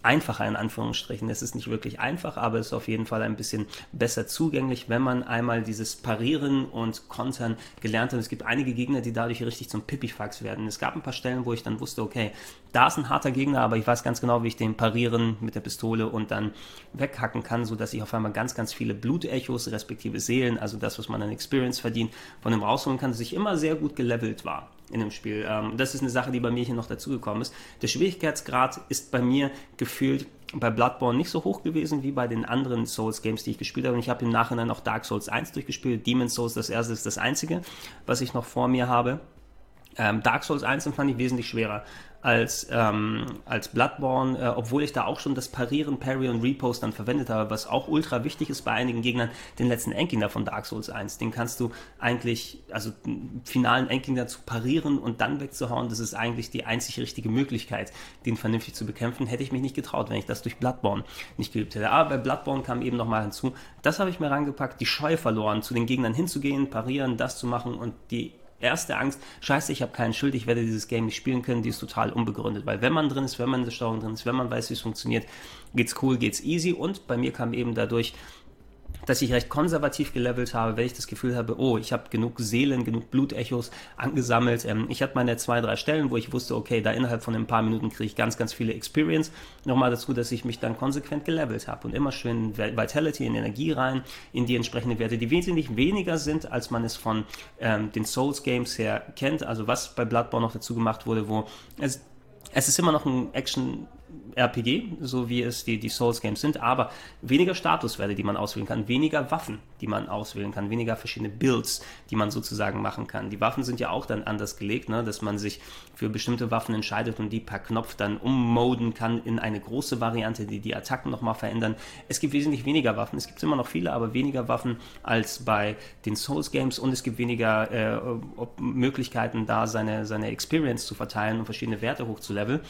einfacher in Anführungsstrichen. Es ist nicht wirklich einfach, aber es ist auf jeden Fall ein bisschen besser zugänglich, wenn man einmal dieses Parieren und Kontern gelernt hat. Es gibt einige Gegner, die dadurch richtig zum Pipifax werden. Es gab ein paar Stellen, wo ich dann wusste, okay, da ist ein harter Gegner, aber ich weiß ganz genau, wie ich den parieren mit der Pistole und dann weghacken kann, sodass ich auf einmal ganz, ganz viele Blutechos, respektive Seelen, also das, was man an Experience verdient, von dem rausholen kann, dass ich immer sehr gut gelevelt war in dem Spiel. Ähm, das ist eine Sache, die bei mir hier noch dazugekommen ist. Der Schwierigkeitsgrad ist bei mir gefühlt bei Bloodborne nicht so hoch gewesen wie bei den anderen Souls-Games, die ich gespielt habe. Und ich habe im Nachhinein auch Dark Souls 1 durchgespielt. Demon's Souls, das erste ist das einzige, was ich noch vor mir habe. Ähm, Dark Souls 1 fand ich wesentlich schwerer als, ähm, als Bloodborne, äh, obwohl ich da auch schon das Parieren, Parry und Repost dann verwendet habe, was auch ultra wichtig ist bei einigen Gegnern, den letzten Endgegner von Dark Souls 1. Den kannst du eigentlich, also finalen Endgegner zu parieren und dann wegzuhauen, das ist eigentlich die einzig richtige Möglichkeit, den vernünftig zu bekämpfen. Hätte ich mich nicht getraut, wenn ich das durch Bloodborne nicht geübt hätte. Aber bei Bloodborne kam eben nochmal hinzu, das habe ich mir rangepackt, die Scheu verloren, zu den Gegnern hinzugehen, parieren, das zu machen und die erste Angst, scheiße, ich habe keinen Schild, ich werde dieses Game nicht spielen können, die ist total unbegründet. Weil wenn man drin ist, wenn man in der Steuerung drin ist, wenn man weiß, wie es funktioniert, geht's cool, geht's easy. Und bei mir kam eben dadurch dass ich recht konservativ gelevelt habe, wenn ich das Gefühl habe, oh, ich habe genug Seelen, genug Blutechos angesammelt. Ähm, ich hatte meine zwei, drei Stellen, wo ich wusste, okay, da innerhalb von ein paar Minuten kriege ich ganz, ganz viele Experience. Nochmal dazu, dass ich mich dann konsequent gelevelt habe und immer schön Vitality in Energie rein, in die entsprechenden Werte, die wesentlich weniger sind, als man es von ähm, den Souls Games her kennt. Also was bei Bloodborne noch dazu gemacht wurde, wo es, es ist immer noch ein Action RPG, so wie es die, die Souls Games sind, aber weniger Statuswerte, die man auswählen kann, weniger Waffen, die man auswählen kann, weniger verschiedene Builds, die man sozusagen machen kann. Die Waffen sind ja auch dann anders gelegt, ne, dass man sich für bestimmte Waffen entscheidet und die per Knopf dann ummoden kann in eine große Variante, die die Attacken nochmal verändern. Es gibt wesentlich weniger Waffen, es gibt immer noch viele, aber weniger Waffen als bei den Souls Games und es gibt weniger äh, Möglichkeiten, da seine, seine Experience zu verteilen und verschiedene Werte hochzuleveln.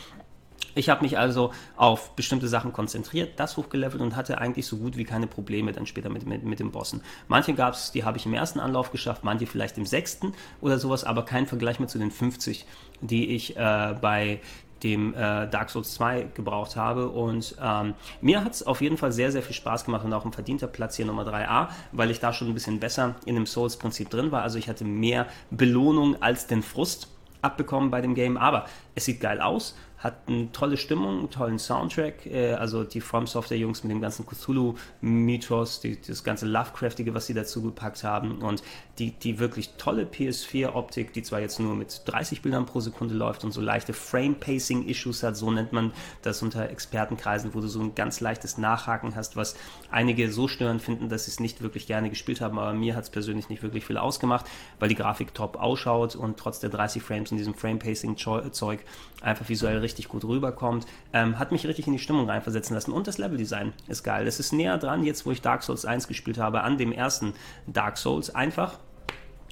Ich habe mich also auf bestimmte Sachen konzentriert, das hochgelevelt und hatte eigentlich so gut wie keine Probleme dann später mit, mit, mit den Bossen. Manche gab es, die habe ich im ersten Anlauf geschafft, manche vielleicht im sechsten oder sowas, aber kein Vergleich mehr zu den 50, die ich äh, bei dem äh, Dark Souls 2 gebraucht habe. Und ähm, mir hat es auf jeden Fall sehr, sehr viel Spaß gemacht und auch ein verdienter Platz hier Nummer 3a, weil ich da schon ein bisschen besser in dem Souls-Prinzip drin war. Also ich hatte mehr Belohnung als den Frust abbekommen bei dem Game, aber es sieht geil aus hat eine tolle Stimmung, einen tollen Soundtrack. Äh, also die From Software Jungs mit dem ganzen Cthulhu-Mythos, das ganze Lovecraftige, was sie dazu gepackt haben und die, die wirklich tolle PS4-Optik, die zwar jetzt nur mit 30 Bildern pro Sekunde läuft und so leichte Frame-Pacing-Issues hat, so nennt man das unter Expertenkreisen, wo du so ein ganz leichtes Nachhaken hast, was einige so störend finden, dass sie es nicht wirklich gerne gespielt haben, aber mir hat es persönlich nicht wirklich viel ausgemacht, weil die Grafik top ausschaut und trotz der 30 Frames in diesem Frame-Pacing-Zeug einfach visuell richtig richtig gut rüberkommt. Ähm, hat mich richtig in die Stimmung reinversetzen lassen. Und das Leveldesign ist geil. Es ist näher dran, jetzt wo ich Dark Souls 1 gespielt habe, an dem ersten Dark Souls. Einfach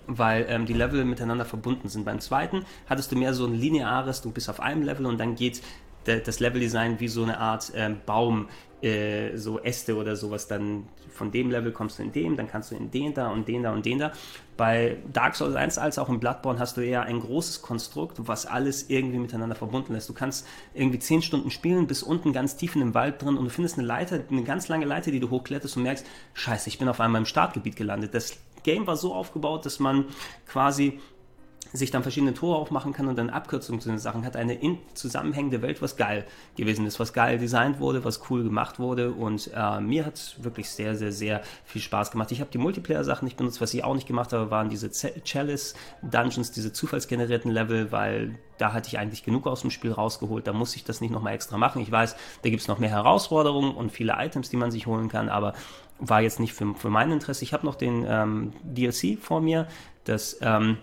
weil ähm, die Level miteinander verbunden sind. Beim zweiten hattest du mehr so ein lineares, du bist auf einem Level und dann geht das Leveldesign wie so eine Art ähm, Baum äh, so Äste oder sowas, dann von dem Level kommst du in dem, dann kannst du in den da und den da und den da. Bei Dark Souls 1 als auch in Bloodborne hast du eher ein großes Konstrukt, was alles irgendwie miteinander verbunden ist. Du kannst irgendwie 10 Stunden spielen, bis unten ganz tief in dem Wald drin und du findest eine Leiter, eine ganz lange Leiter, die du hochkletterst und merkst, scheiße, ich bin auf einmal im Startgebiet gelandet. Das Game war so aufgebaut, dass man quasi sich dann verschiedene Tore aufmachen kann und dann Abkürzungen zu den Sachen hat. Eine in zusammenhängende Welt, was geil gewesen ist, was geil designt wurde, was cool gemacht wurde und äh, mir hat es wirklich sehr, sehr, sehr viel Spaß gemacht. Ich habe die Multiplayer-Sachen nicht benutzt, was ich auch nicht gemacht habe, waren diese Chalice-Dungeons, diese zufallsgenerierten Level, weil da hatte ich eigentlich genug aus dem Spiel rausgeholt, da muss ich das nicht nochmal extra machen. Ich weiß, da gibt es noch mehr Herausforderungen und viele Items, die man sich holen kann, aber war jetzt nicht für, für mein Interesse. Ich habe noch den ähm, DLC vor mir, das ähm,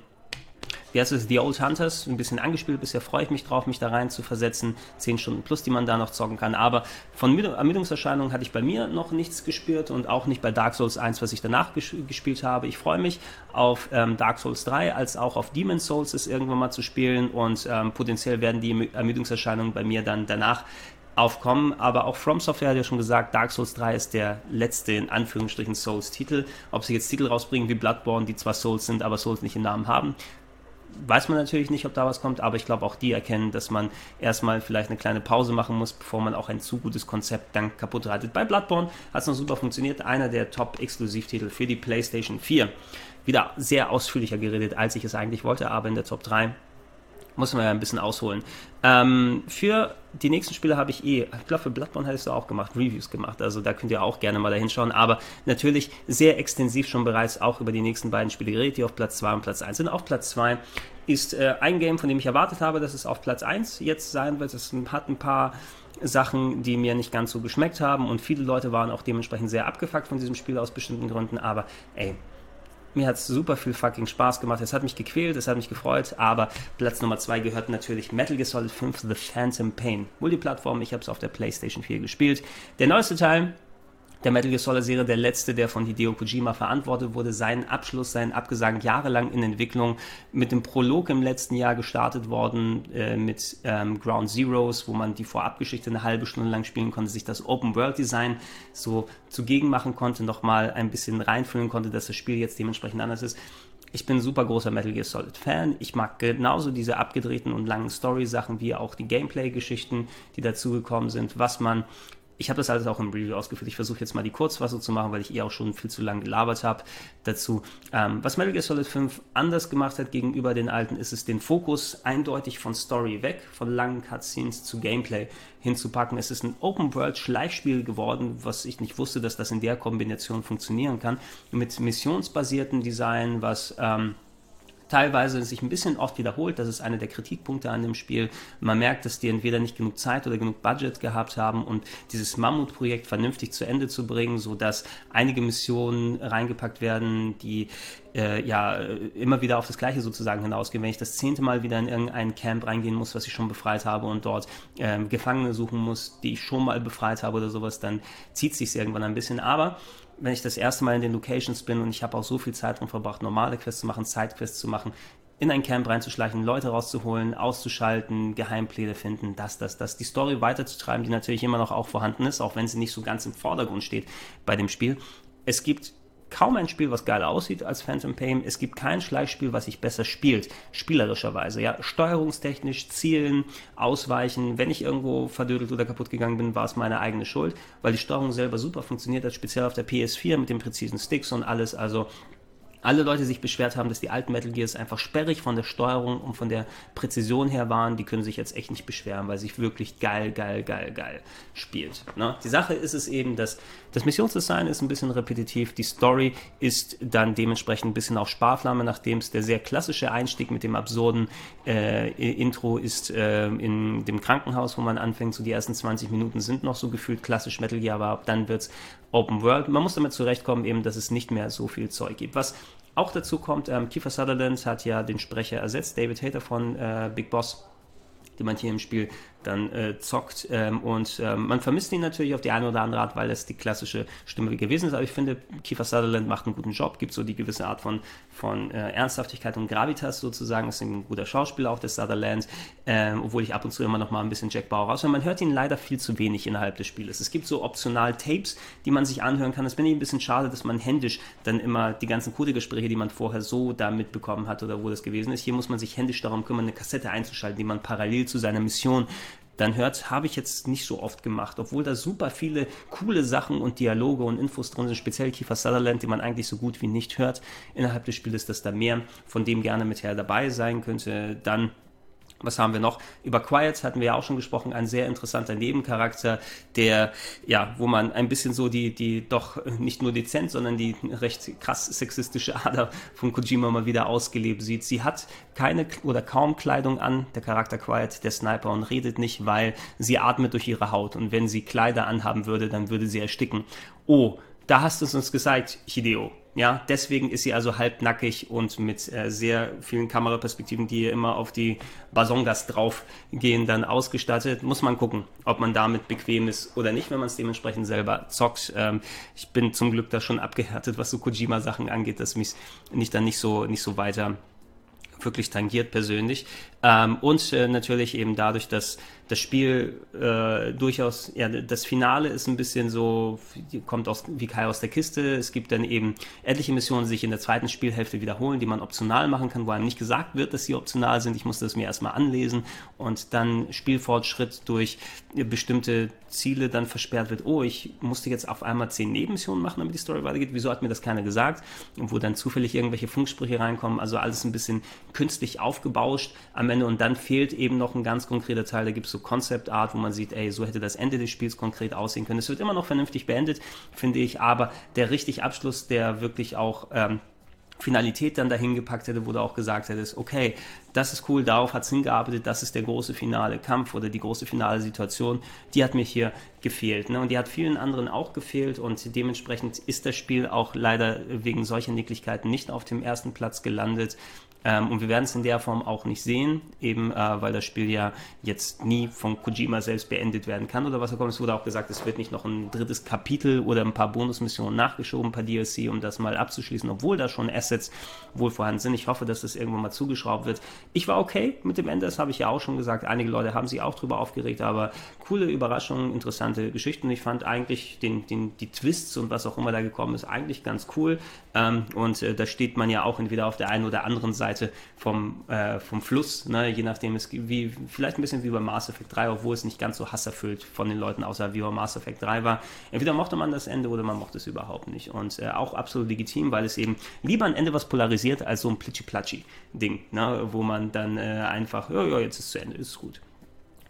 wie heißt es, The Old Hunters, ein bisschen angespielt. Bisher freue ich mich drauf, mich da rein zu versetzen. Zehn Stunden plus, die man da noch zocken kann. Aber von Ermüdungserscheinungen hatte ich bei mir noch nichts gespürt und auch nicht bei Dark Souls 1, was ich danach ges gespielt habe. Ich freue mich auf ähm, Dark Souls 3 als auch auf Demon's Souls es irgendwann mal zu spielen und ähm, potenziell werden die Ermüdungserscheinungen bei mir dann danach aufkommen. Aber auch From Software hat ja schon gesagt, Dark Souls 3 ist der letzte, in Anführungsstrichen, Souls-Titel. Ob sie jetzt Titel rausbringen wie Bloodborne, die zwar Souls sind, aber Souls nicht im Namen haben, weiß man natürlich nicht, ob da was kommt, aber ich glaube auch die erkennen, dass man erstmal vielleicht eine kleine Pause machen muss, bevor man auch ein zu gutes Konzept dann kaputt reitet. Bei Bloodborne hat es noch super funktioniert, einer der Top-Exklusivtitel für die PlayStation 4. Wieder sehr ausführlicher geredet, als ich es eigentlich wollte, aber in der Top 3 muss man ja ein bisschen ausholen. Ähm, für die nächsten Spiele habe ich eh, ich glaube für Bloodborne hättest du auch gemacht, Reviews gemacht, also da könnt ihr auch gerne mal da hinschauen, aber natürlich sehr extensiv schon bereits auch über die nächsten beiden Spiele geredet, die auf Platz 2 und Platz 1 sind. Auf Platz 2 ist äh, ein Game, von dem ich erwartet habe, dass es auf Platz 1 jetzt sein wird. Es hat ein paar Sachen, die mir nicht ganz so geschmeckt haben und viele Leute waren auch dementsprechend sehr abgefuckt von diesem Spiel aus bestimmten Gründen, aber ey, mir hat es super viel fucking Spaß gemacht. Es hat mich gequält, es hat mich gefreut, aber Platz Nummer 2 gehört natürlich Metal Gear Solid 5 The Phantom Pain. Multiplattform, ich habe es auf der PlayStation 4 gespielt. Der neueste Teil der Metal Gear Solid Serie der letzte, der von Hideo Kojima verantwortet wurde, seinen Abschluss, seinen Abgesang jahrelang in Entwicklung mit dem Prolog im letzten Jahr gestartet worden, äh, mit ähm, Ground Zeroes, wo man die Vorabgeschichte eine halbe Stunde lang spielen konnte, sich das Open World Design so zugegen machen konnte, nochmal ein bisschen reinfüllen konnte, dass das Spiel jetzt dementsprechend anders ist. Ich bin ein super großer Metal Gear Solid Fan. Ich mag genauso diese abgedrehten und langen Story-Sachen wie auch die Gameplay-Geschichten, die dazugekommen sind, was man ich habe das alles auch im Review ausgeführt. Ich versuche jetzt mal die Kurzfassung zu machen, weil ich eh auch schon viel zu lange gelabert habe dazu. Ähm, was Metal Gear Solid 5 anders gemacht hat gegenüber den alten, ist es den Fokus eindeutig von Story weg, von langen Cutscenes zu Gameplay hinzupacken. Es ist ein Open-World-Schleichspiel geworden, was ich nicht wusste, dass das in der Kombination funktionieren kann. Mit missionsbasierten Design, was... Ähm, teilweise sich ein bisschen oft wiederholt. Das ist einer der Kritikpunkte an dem Spiel. Man merkt, dass die entweder nicht genug Zeit oder genug Budget gehabt haben und dieses Mammutprojekt vernünftig zu Ende zu bringen, sodass einige Missionen reingepackt werden, die äh, ja immer wieder auf das Gleiche sozusagen hinausgehen. Wenn ich das zehnte Mal wieder in irgendein Camp reingehen muss, was ich schon befreit habe und dort äh, Gefangene suchen muss, die ich schon mal befreit habe oder sowas, dann zieht sich irgendwann ein bisschen. Aber wenn ich das erste Mal in den Locations bin und ich habe auch so viel Zeit drin verbracht, normale Quests zu machen, Sidequests zu machen, in ein Camp reinzuschleichen, Leute rauszuholen, auszuschalten, Geheimpläne finden, das, das, das, die Story weiterzutreiben, die natürlich immer noch auch vorhanden ist, auch wenn sie nicht so ganz im Vordergrund steht bei dem Spiel. Es gibt kaum ein Spiel, was geil aussieht als Phantom Pain. Es gibt kein Schleichspiel, was sich besser spielt, spielerischerweise. Ja, steuerungstechnisch, zielen, ausweichen. Wenn ich irgendwo verdödelt oder kaputt gegangen bin, war es meine eigene Schuld, weil die Steuerung selber super funktioniert hat, speziell auf der PS4 mit den präzisen Sticks und alles. Also alle Leute sich beschwert haben, dass die alten Metal Gears einfach sperrig von der Steuerung und von der Präzision her waren, die können sich jetzt echt nicht beschweren, weil sich wirklich geil, geil, geil, geil spielt. Ne? Die Sache ist es eben, dass das Missionsdesign ist ein bisschen repetitiv, die Story ist dann dementsprechend ein bisschen auf Sparflamme, nachdem es der sehr klassische Einstieg mit dem absurden äh, Intro ist äh, in dem Krankenhaus, wo man anfängt, so die ersten 20 Minuten sind noch so gefühlt klassisch Metal Gear, aber dann wird es Open World. Man muss damit zurechtkommen, eben, dass es nicht mehr so viel Zeug gibt. Was auch dazu kommt, ähm, Kiefer Sutherland hat ja den Sprecher ersetzt, David Hater von äh, Big Boss, den man hier im Spiel dann äh, zockt. Ähm, und ähm, man vermisst ihn natürlich auf die eine oder andere Art, weil es die klassische Stimme gewesen ist. Aber ich finde, Kiefer Sutherland macht einen guten Job, gibt so die gewisse Art von, von äh, Ernsthaftigkeit und Gravitas sozusagen. Ist ein guter Schauspieler auch des Sutherland, ähm, obwohl ich ab und zu immer noch mal ein bisschen Jack Bauer raus. Man hört ihn leider viel zu wenig innerhalb des Spieles. Es gibt so optional Tapes, die man sich anhören kann. Das finde ich ein bisschen schade, dass man händisch dann immer die ganzen Codegespräche, die man vorher so da mitbekommen hat oder wo das gewesen ist, hier muss man sich händisch darum kümmern, eine Kassette einzuschalten, die man parallel zu seiner Mission dann hört, habe ich jetzt nicht so oft gemacht, obwohl da super viele coole Sachen und Dialoge und Infos drin sind, speziell Kiefer Sutherland, die man eigentlich so gut wie nicht hört. Innerhalb des Spiels, dass da mehr von dem gerne mit her dabei sein könnte. Dann was haben wir noch? Über Quiet hatten wir ja auch schon gesprochen, ein sehr interessanter Nebencharakter, der, ja, wo man ein bisschen so die, die doch nicht nur dezent, sondern die recht krass sexistische Ader von Kojima mal wieder ausgelebt sieht. Sie hat keine oder kaum Kleidung an, der Charakter Quiet, der Sniper, und redet nicht, weil sie atmet durch ihre Haut. Und wenn sie Kleider anhaben würde, dann würde sie ersticken. Oh, da hast du es uns gesagt, Hideo. Ja, deswegen ist sie also halbnackig und mit äh, sehr vielen Kameraperspektiven, die immer auf die Basongas draufgehen, dann ausgestattet. Muss man gucken, ob man damit bequem ist oder nicht, wenn man es dementsprechend selber zockt. Ähm, ich bin zum Glück da schon abgehärtet, was so Kojima-Sachen angeht, dass mich nicht dann nicht so, nicht so weiter wirklich tangiert persönlich. Ähm, und äh, natürlich eben dadurch, dass das Spiel äh, durchaus, ja, das Finale ist ein bisschen so, kommt aus, wie Kai aus der Kiste. Es gibt dann eben etliche Missionen, die sich in der zweiten Spielhälfte wiederholen, die man optional machen kann, wo einem nicht gesagt wird, dass sie optional sind. Ich musste das mir erstmal anlesen und dann Spielfortschritt durch bestimmte Ziele dann versperrt wird. Oh, ich musste jetzt auf einmal zehn Nebenmissionen machen, damit die Story weitergeht. Wieso hat mir das keiner gesagt? Und wo dann zufällig irgendwelche Funksprüche reinkommen. Also alles ein bisschen künstlich aufgebauscht am Ende. Und dann fehlt eben noch ein ganz konkreter Teil. Da gibt es so Concept Art, wo man sieht, ey, so hätte das Ende des Spiels konkret aussehen können. Es wird immer noch vernünftig beendet, finde ich, aber der richtig Abschluss, der wirklich auch ähm, Finalität dann dahin gepackt hätte, wo du auch gesagt hättest, okay, das ist cool, darauf hat es hingearbeitet, das ist der große finale Kampf oder die große finale Situation, die hat mir hier gefehlt. Ne? Und die hat vielen anderen auch gefehlt und dementsprechend ist das Spiel auch leider wegen solcher Nicklichkeiten nicht auf dem ersten Platz gelandet. Ähm, und wir werden es in der Form auch nicht sehen, eben äh, weil das Spiel ja jetzt nie von Kojima selbst beendet werden kann oder was auch immer. Es wurde auch gesagt, es wird nicht noch ein drittes Kapitel oder ein paar Bonusmissionen nachgeschoben, ein paar DLC, um das mal abzuschließen, obwohl da schon Assets wohl vorhanden sind. Ich hoffe, dass das irgendwann mal zugeschraubt wird. Ich war okay mit dem Ende, das habe ich ja auch schon gesagt. Einige Leute haben sich auch drüber aufgeregt, aber coole Überraschungen, interessante Geschichten. Ich fand eigentlich den, den, die Twists und was auch immer da gekommen ist, eigentlich ganz cool. Ähm, und äh, da steht man ja auch entweder auf der einen oder anderen Seite vom, äh, vom Fluss, ne? je nachdem, es wie, vielleicht ein bisschen wie bei Mass Effect 3, obwohl es nicht ganz so hasserfüllt von den Leuten außer wie bei Mass Effect 3 war. Entweder mochte man das Ende oder man mochte es überhaupt nicht. Und äh, auch absolut legitim, weil es eben lieber ein Ende, was polarisiert, als so ein Plitschi-Platschi-Ding, ne? wo man dann äh, einfach, ja, ja, jetzt ist es zu Ende, ist gut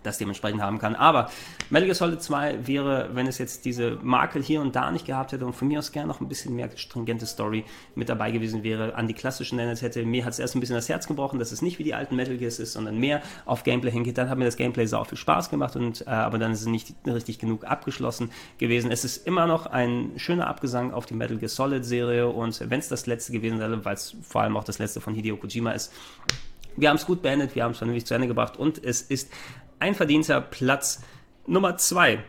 das dementsprechend haben kann. Aber Metal Gear Solid 2 wäre, wenn es jetzt diese Makel hier und da nicht gehabt hätte und von mir aus gerne noch ein bisschen mehr stringente Story mit dabei gewesen wäre, an die klassischen erinnert hätte, mir hat es erst ein bisschen das Herz gebrochen, dass es nicht wie die alten Metal Gears ist, sondern mehr auf Gameplay hingeht. Dann hat mir das Gameplay sau viel Spaß gemacht und äh, aber dann ist es nicht richtig genug abgeschlossen gewesen. Es ist immer noch ein schöner Abgesang auf die Metal Gear Solid Serie und wenn es das letzte gewesen wäre, weil es vor allem auch das letzte von Hideo Kojima ist, wir haben es gut beendet, wir haben es vernünftig zu Ende gebracht und es ist ein verdienter Platz Nummer zwei,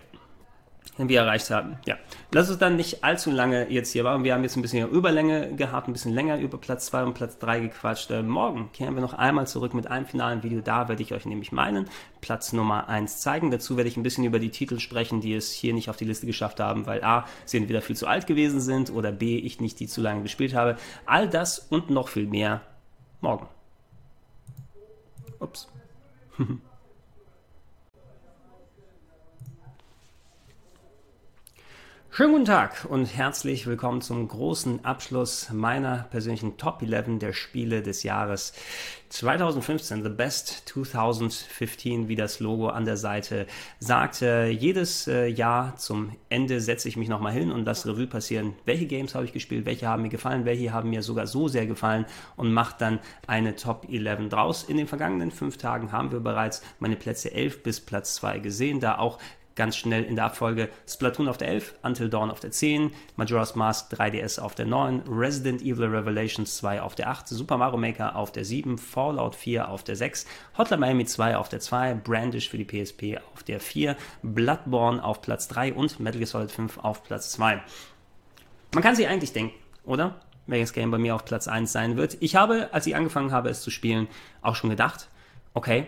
den wir erreicht haben. Ja, lass uns dann nicht allzu lange jetzt hier machen. Wir haben jetzt ein bisschen Überlänge gehabt, ein bisschen länger über Platz 2 und Platz 3 gequatscht. Äh, morgen kehren wir noch einmal zurück mit einem finalen Video. Da werde ich euch nämlich meinen Platz Nummer 1 zeigen. Dazu werde ich ein bisschen über die Titel sprechen, die es hier nicht auf die Liste geschafft haben, weil A, sie entweder viel zu alt gewesen sind oder B, ich nicht die zu lange gespielt habe. All das und noch viel mehr morgen. Ups. *laughs* Schönen guten Tag und herzlich willkommen zum großen Abschluss meiner persönlichen Top 11 der Spiele des Jahres 2015. The Best 2015, wie das Logo an der Seite sagt. Jedes äh, Jahr zum Ende setze ich mich nochmal hin und lasse Revue passieren. Welche Games habe ich gespielt? Welche haben mir gefallen? Welche haben mir sogar so sehr gefallen? Und mache dann eine Top 11 draus. In den vergangenen fünf Tagen haben wir bereits meine Plätze 11 bis Platz 2 gesehen, da auch ganz schnell in der Abfolge Splatoon auf der 11, Until Dawn auf der 10, Majora's Mask 3DS auf der 9, Resident Evil Revelations 2 auf der 8, Super Mario Maker auf der 7, Fallout 4 auf der 6, Hotline Miami 2 auf der 2, Brandish für die PSP auf der 4, Bloodborne auf Platz 3 und Metal Gear Solid 5 auf Platz 2. Man kann sich eigentlich denken, oder? Welches Game bei mir auf Platz 1 sein wird. Ich habe, als ich angefangen habe, es zu spielen, auch schon gedacht, okay,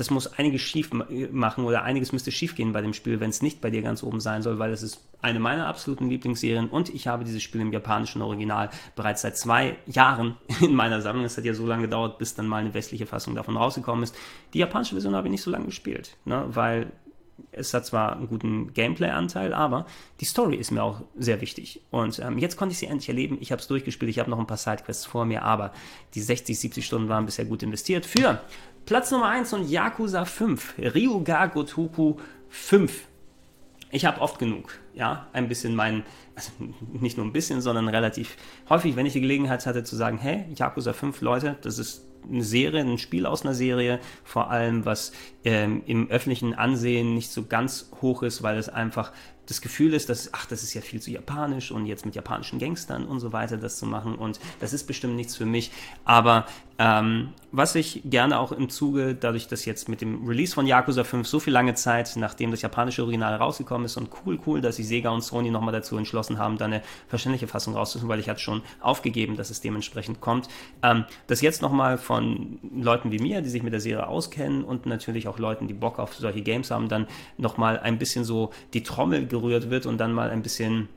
das muss einiges schief machen oder einiges müsste schief gehen bei dem Spiel, wenn es nicht bei dir ganz oben sein soll, weil es ist eine meiner absoluten Lieblingsserien und ich habe dieses Spiel im japanischen Original bereits seit zwei Jahren *laughs* in meiner Sammlung. Es hat ja so lange gedauert, bis dann mal eine westliche Fassung davon rausgekommen ist. Die japanische Version habe ich nicht so lange gespielt, ne, weil es hat zwar einen guten Gameplay-Anteil, aber die Story ist mir auch sehr wichtig. Und ähm, jetzt konnte ich sie endlich erleben. Ich habe es durchgespielt, ich habe noch ein paar Sidequests vor mir, aber die 60, 70 Stunden waren bisher gut investiert für Platz Nummer 1 und Yakuza 5. Ryuga Gotoku 5. Ich habe oft genug, ja, ein bisschen meinen, also nicht nur ein bisschen, sondern relativ häufig, wenn ich die Gelegenheit hatte zu sagen, hey, Yakuza 5, Leute, das ist eine Serie, ein Spiel aus einer Serie, vor allem was ähm, im öffentlichen Ansehen nicht so ganz hoch ist, weil es einfach das Gefühl ist, dass, ach, das ist ja viel zu japanisch und jetzt mit japanischen Gangstern und so weiter das zu machen und das ist bestimmt nichts für mich. Aber ähm, was ich gerne auch im Zuge, dadurch, dass jetzt mit dem Release von Yakuza 5 so viel lange Zeit, nachdem das japanische Original rausgekommen ist und cool, cool, dass sich Sega und Sony nochmal dazu entschlossen haben, da eine verständliche Fassung rauszusuchen, weil ich hatte schon aufgegeben, dass es dementsprechend kommt. Ähm, das jetzt nochmal von Leuten wie mir, die sich mit der Serie auskennen und natürlich auch Leuten, die Bock auf solche Games haben, dann nochmal ein bisschen so die Trommel gerührt gerührt wird und dann mal ein bisschen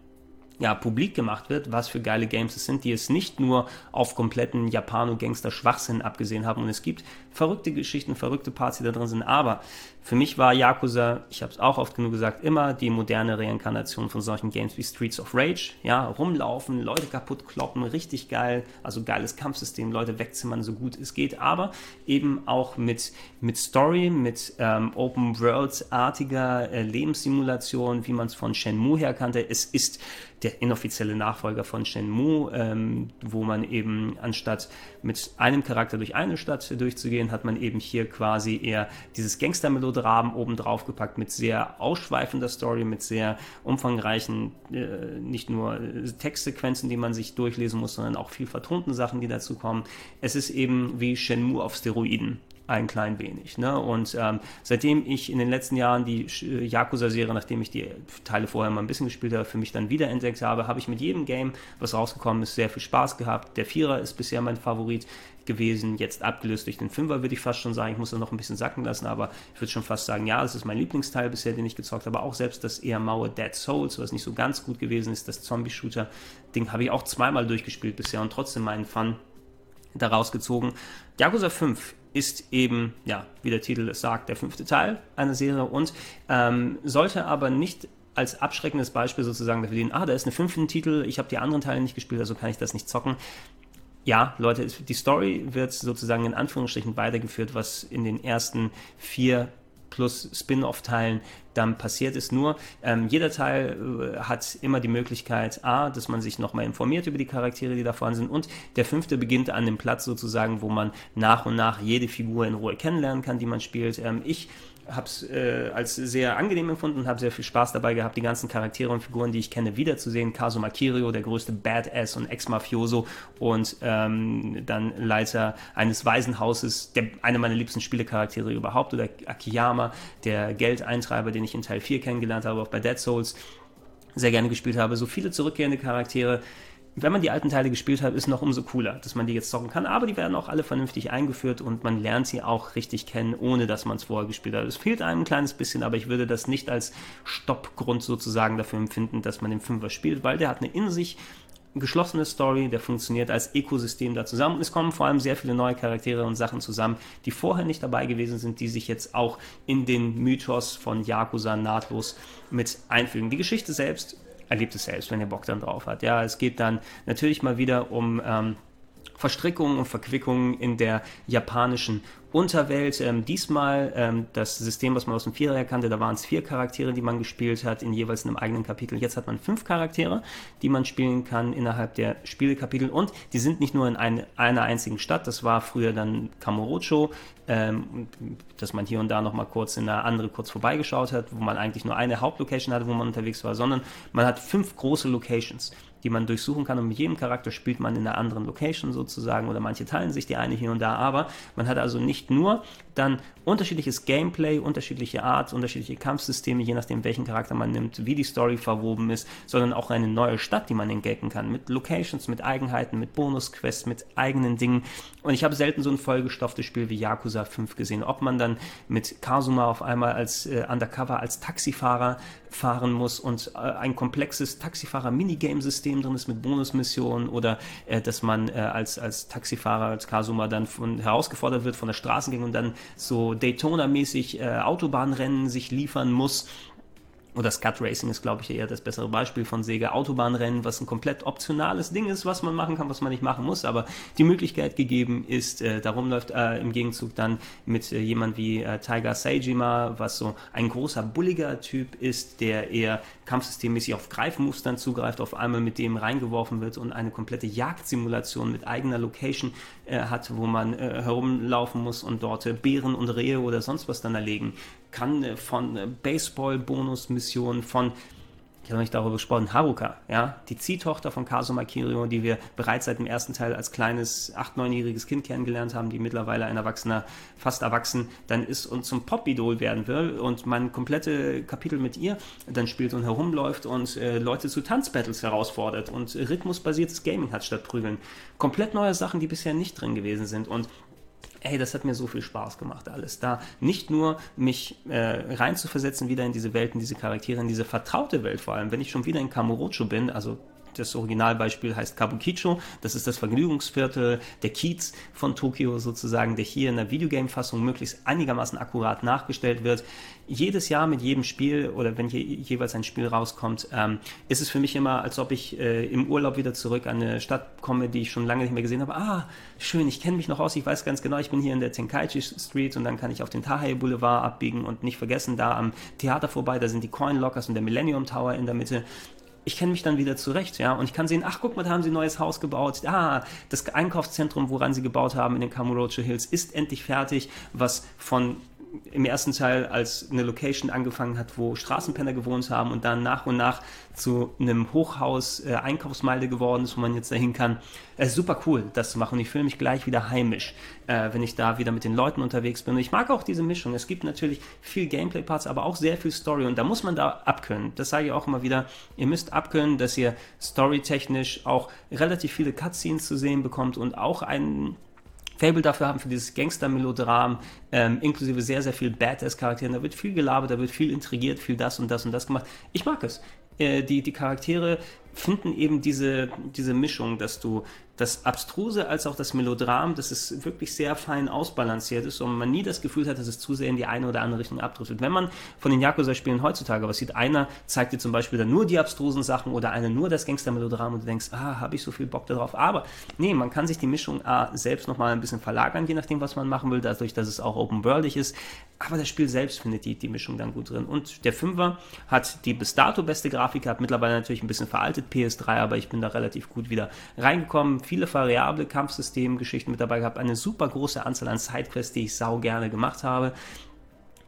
ja, publik gemacht wird, was für geile Games es sind, die es nicht nur auf kompletten Japano-Gangster-Schwachsinn abgesehen haben. Und es gibt verrückte Geschichten, verrückte Parts, die da drin sind. Aber für mich war Yakuza, ich habe es auch oft genug gesagt, immer die moderne Reinkarnation von solchen Games wie Streets of Rage. Ja, rumlaufen, Leute kaputt kloppen, richtig geil. Also geiles Kampfsystem, Leute wegzimmern, so gut es geht. Aber eben auch mit, mit Story, mit ähm, Open Worlds-artiger äh, Lebenssimulation, wie man es von Shenmue her kannte. Es ist der inoffizielle Nachfolger von Shenmue, ähm, wo man eben anstatt mit einem Charakter durch eine Stadt durchzugehen, hat man eben hier quasi eher dieses Gangster-Melodramen oben drauf gepackt mit sehr ausschweifender Story, mit sehr umfangreichen, äh, nicht nur Textsequenzen, die man sich durchlesen muss, sondern auch viel vertonten Sachen, die dazu kommen. Es ist eben wie Shenmue auf Steroiden ein klein wenig. Ne? Und ähm, seitdem ich in den letzten Jahren die äh, Yakuza-Serie, nachdem ich die Teile vorher mal ein bisschen gespielt habe, für mich dann wiederentdeckt habe, habe ich mit jedem Game, was rausgekommen ist, sehr viel Spaß gehabt. Der Vierer ist bisher mein Favorit. gewesen, jetzt abgelöst durch den Fünfer, würde ich fast schon sagen. Ich muss das noch ein bisschen sacken lassen, aber ich würde schon fast sagen, ja, es ist mein Lieblingsteil bisher, den ich gezockt habe. Auch selbst das eher maue Dead Souls, was nicht so ganz gut gewesen ist, das Zombie-Shooter-Ding, habe ich auch zweimal durchgespielt bisher und trotzdem meinen Fun daraus gezogen. Yakuza 5 ist eben, ja, wie der Titel es sagt, der fünfte Teil einer Serie und ähm, sollte aber nicht als abschreckendes Beispiel sozusagen dafür dienen, ah, da ist ein fünften Titel, ich habe die anderen Teile nicht gespielt, also kann ich das nicht zocken. Ja, Leute, die Story wird sozusagen in Anführungsstrichen weitergeführt, was in den ersten vier plus Spin-off-Teilen dann passiert ist. Nur ähm, jeder Teil äh, hat immer die Möglichkeit, a, dass man sich nochmal informiert über die Charaktere, die da vorhanden sind. Und der fünfte beginnt an dem Platz sozusagen, wo man nach und nach jede Figur in Ruhe kennenlernen kann, die man spielt. Ähm, ich habe es äh, als sehr angenehm empfunden und habe sehr viel Spaß dabei gehabt, die ganzen Charaktere und Figuren, die ich kenne, wiederzusehen. Kazuma Kirio, der größte Badass und Ex-Mafioso und ähm, dann Leiter eines Waisenhauses, der einer meiner liebsten Spielecharaktere überhaupt, oder Akiyama, der Geldeintreiber, den ich in Teil 4 kennengelernt habe, auch bei Dead Souls sehr gerne gespielt habe. So viele zurückkehrende Charaktere, wenn man die alten Teile gespielt hat, ist noch umso cooler, dass man die jetzt zocken kann. Aber die werden auch alle vernünftig eingeführt und man lernt sie auch richtig kennen, ohne dass man es vorher gespielt hat. Es fehlt einem ein kleines bisschen, aber ich würde das nicht als Stoppgrund sozusagen dafür empfinden, dass man den Fünfer spielt, weil der hat eine in sich geschlossene Story, der funktioniert als Ökosystem da zusammen. Und es kommen vor allem sehr viele neue Charaktere und Sachen zusammen, die vorher nicht dabei gewesen sind, die sich jetzt auch in den Mythos von Yakuza nahtlos mit einfügen. Die Geschichte selbst erlebt es selbst, wenn ihr Bock dann drauf hat. Ja, es geht dann natürlich mal wieder um ähm, Verstrickungen und Verquickungen in der japanischen Unterwelt. Ähm, diesmal ähm, das System, was man aus dem Vierer kannte, da waren es vier Charaktere, die man gespielt hat, in jeweils einem eigenen Kapitel. Jetzt hat man fünf Charaktere, die man spielen kann innerhalb der Spielekapitel und die sind nicht nur in eine, einer einzigen Stadt, das war früher dann Kamurocho, ähm, dass man hier und da nochmal kurz in eine andere kurz vorbeigeschaut hat, wo man eigentlich nur eine Hauptlocation hatte, wo man unterwegs war, sondern man hat fünf große Locations die man durchsuchen kann. Und mit jedem Charakter spielt man in einer anderen Location sozusagen oder manche teilen sich die eine hier und da, aber man hat also nicht nur dann unterschiedliches Gameplay, unterschiedliche Art, unterschiedliche Kampfsysteme, je nachdem welchen Charakter man nimmt, wie die Story verwoben ist, sondern auch eine neue Stadt, die man entdecken kann, mit Locations, mit Eigenheiten, mit Bonusquests, mit eigenen Dingen. Und ich habe selten so ein vollgestofftes Spiel wie Yakuza 5 gesehen. Ob man dann mit Kazuma auf einmal als äh, Undercover, als Taxifahrer fahren muss und äh, ein komplexes Taxifahrer-Minigame-System drin ist mit Bonusmissionen oder äh, dass man äh, als, als Taxifahrer, als Kazuma dann von, herausgefordert wird von der Straßengang und dann so Daytona-mäßig äh, Autobahnrennen sich liefern muss. Oder Scut Racing ist, glaube ich, eher das bessere Beispiel von Sega. Autobahnrennen, was ein komplett optionales Ding ist, was man machen kann, was man nicht machen muss, aber die Möglichkeit gegeben ist, äh, darum läuft äh, im Gegenzug dann mit äh, jemand wie äh, Tiger Seijima, was so ein großer, bulliger Typ ist, der eher kampfsystemmäßig auf Greifmoves dann zugreift, auf einmal mit dem reingeworfen wird und eine komplette Jagdsimulation mit eigener Location äh, hat, wo man äh, herumlaufen muss und dort Bären und Rehe oder sonst was dann erlegen kann, von Baseball-Bonus-Missionen, von ich habe noch nicht darüber gesprochen, Haruka, ja, die Ziehtochter von Kazuma Kiryu, die wir bereits seit dem ersten Teil als kleines, acht-, neunjähriges Kind kennengelernt haben, die mittlerweile ein Erwachsener, fast erwachsen, dann ist und zum Pop-Idol werden will und man komplette Kapitel mit ihr dann spielt und herumläuft und äh, Leute zu Tanzbattles herausfordert und rhythmusbasiertes Gaming hat statt Prügeln. Komplett neue Sachen, die bisher nicht drin gewesen sind und ey, das hat mir so viel Spaß gemacht, alles. Da nicht nur mich äh, reinzuversetzen wieder in diese Welt, in diese Charaktere, in diese vertraute Welt vor allem, wenn ich schon wieder in Kamurocho bin, also das Originalbeispiel heißt Kabukicho. Das ist das Vergnügungsviertel, der Kiez von Tokio sozusagen, der hier in der Videogame-Fassung möglichst einigermaßen akkurat nachgestellt wird. Jedes Jahr mit jedem Spiel oder wenn hier jeweils ein Spiel rauskommt, ähm, ist es für mich immer, als ob ich äh, im Urlaub wieder zurück an eine Stadt komme, die ich schon lange nicht mehr gesehen habe. Ah, schön, ich kenne mich noch aus, ich weiß ganz genau, ich bin hier in der Tenkaichi Street und dann kann ich auf den Tahei Boulevard abbiegen und nicht vergessen, da am Theater vorbei, da sind die Coin Lockers und der Millennium Tower in der Mitte ich kenne mich dann wieder zurecht, ja, und ich kann sehen, ach, guck mal, da haben sie ein neues Haus gebaut. Ah, das Einkaufszentrum, woran sie gebaut haben in den Kamurocho Hills, ist endlich fertig, was von im ersten Teil als eine Location angefangen hat, wo Straßenpenner gewohnt haben und dann nach und nach zu einem Hochhaus äh, Einkaufsmeile geworden ist, wo man jetzt dahin kann. Es ist super cool, das zu machen. Und ich fühle mich gleich wieder heimisch, äh, wenn ich da wieder mit den Leuten unterwegs bin. Und ich mag auch diese Mischung. Es gibt natürlich viel Gameplay-Parts, aber auch sehr viel Story. Und da muss man da abkönnen. Das sage ich auch immer wieder. Ihr müsst abkönnen, dass ihr storytechnisch auch relativ viele Cutscenes zu sehen bekommt und auch einen Fable dafür haben, für dieses Gangster-Melodram, ähm, inklusive sehr, sehr viel Badass-Charakteren. Da wird viel gelabert, da wird viel intrigiert, viel das und das und das gemacht. Ich mag es. Äh, die, die Charaktere finden eben diese, diese Mischung, dass du das Abstruse als auch das Melodram, dass es wirklich sehr fein ausbalanciert ist und man nie das Gefühl hat, dass es zu sehr in die eine oder andere Richtung abdriftet. Wenn man von den Yakuza-Spielen heutzutage was sieht, einer zeigt dir zum Beispiel dann nur die abstrusen Sachen oder einer nur das Gangster-Melodram und du denkst, ah, habe ich so viel Bock darauf. Aber nee, man kann sich die Mischung A selbst nochmal ein bisschen verlagern, je nachdem, was man machen will, dadurch, dass es auch open-worldig ist. Aber das Spiel selbst findet die, die Mischung dann gut drin. Und der Fünfer hat die bis dato beste Grafik gehabt, mittlerweile natürlich ein bisschen veraltet, PS3, aber ich bin da relativ gut wieder reingekommen viele variable Kampfsystemgeschichten mit dabei gehabt, eine super große Anzahl an Sidequests, die ich sau gerne gemacht habe.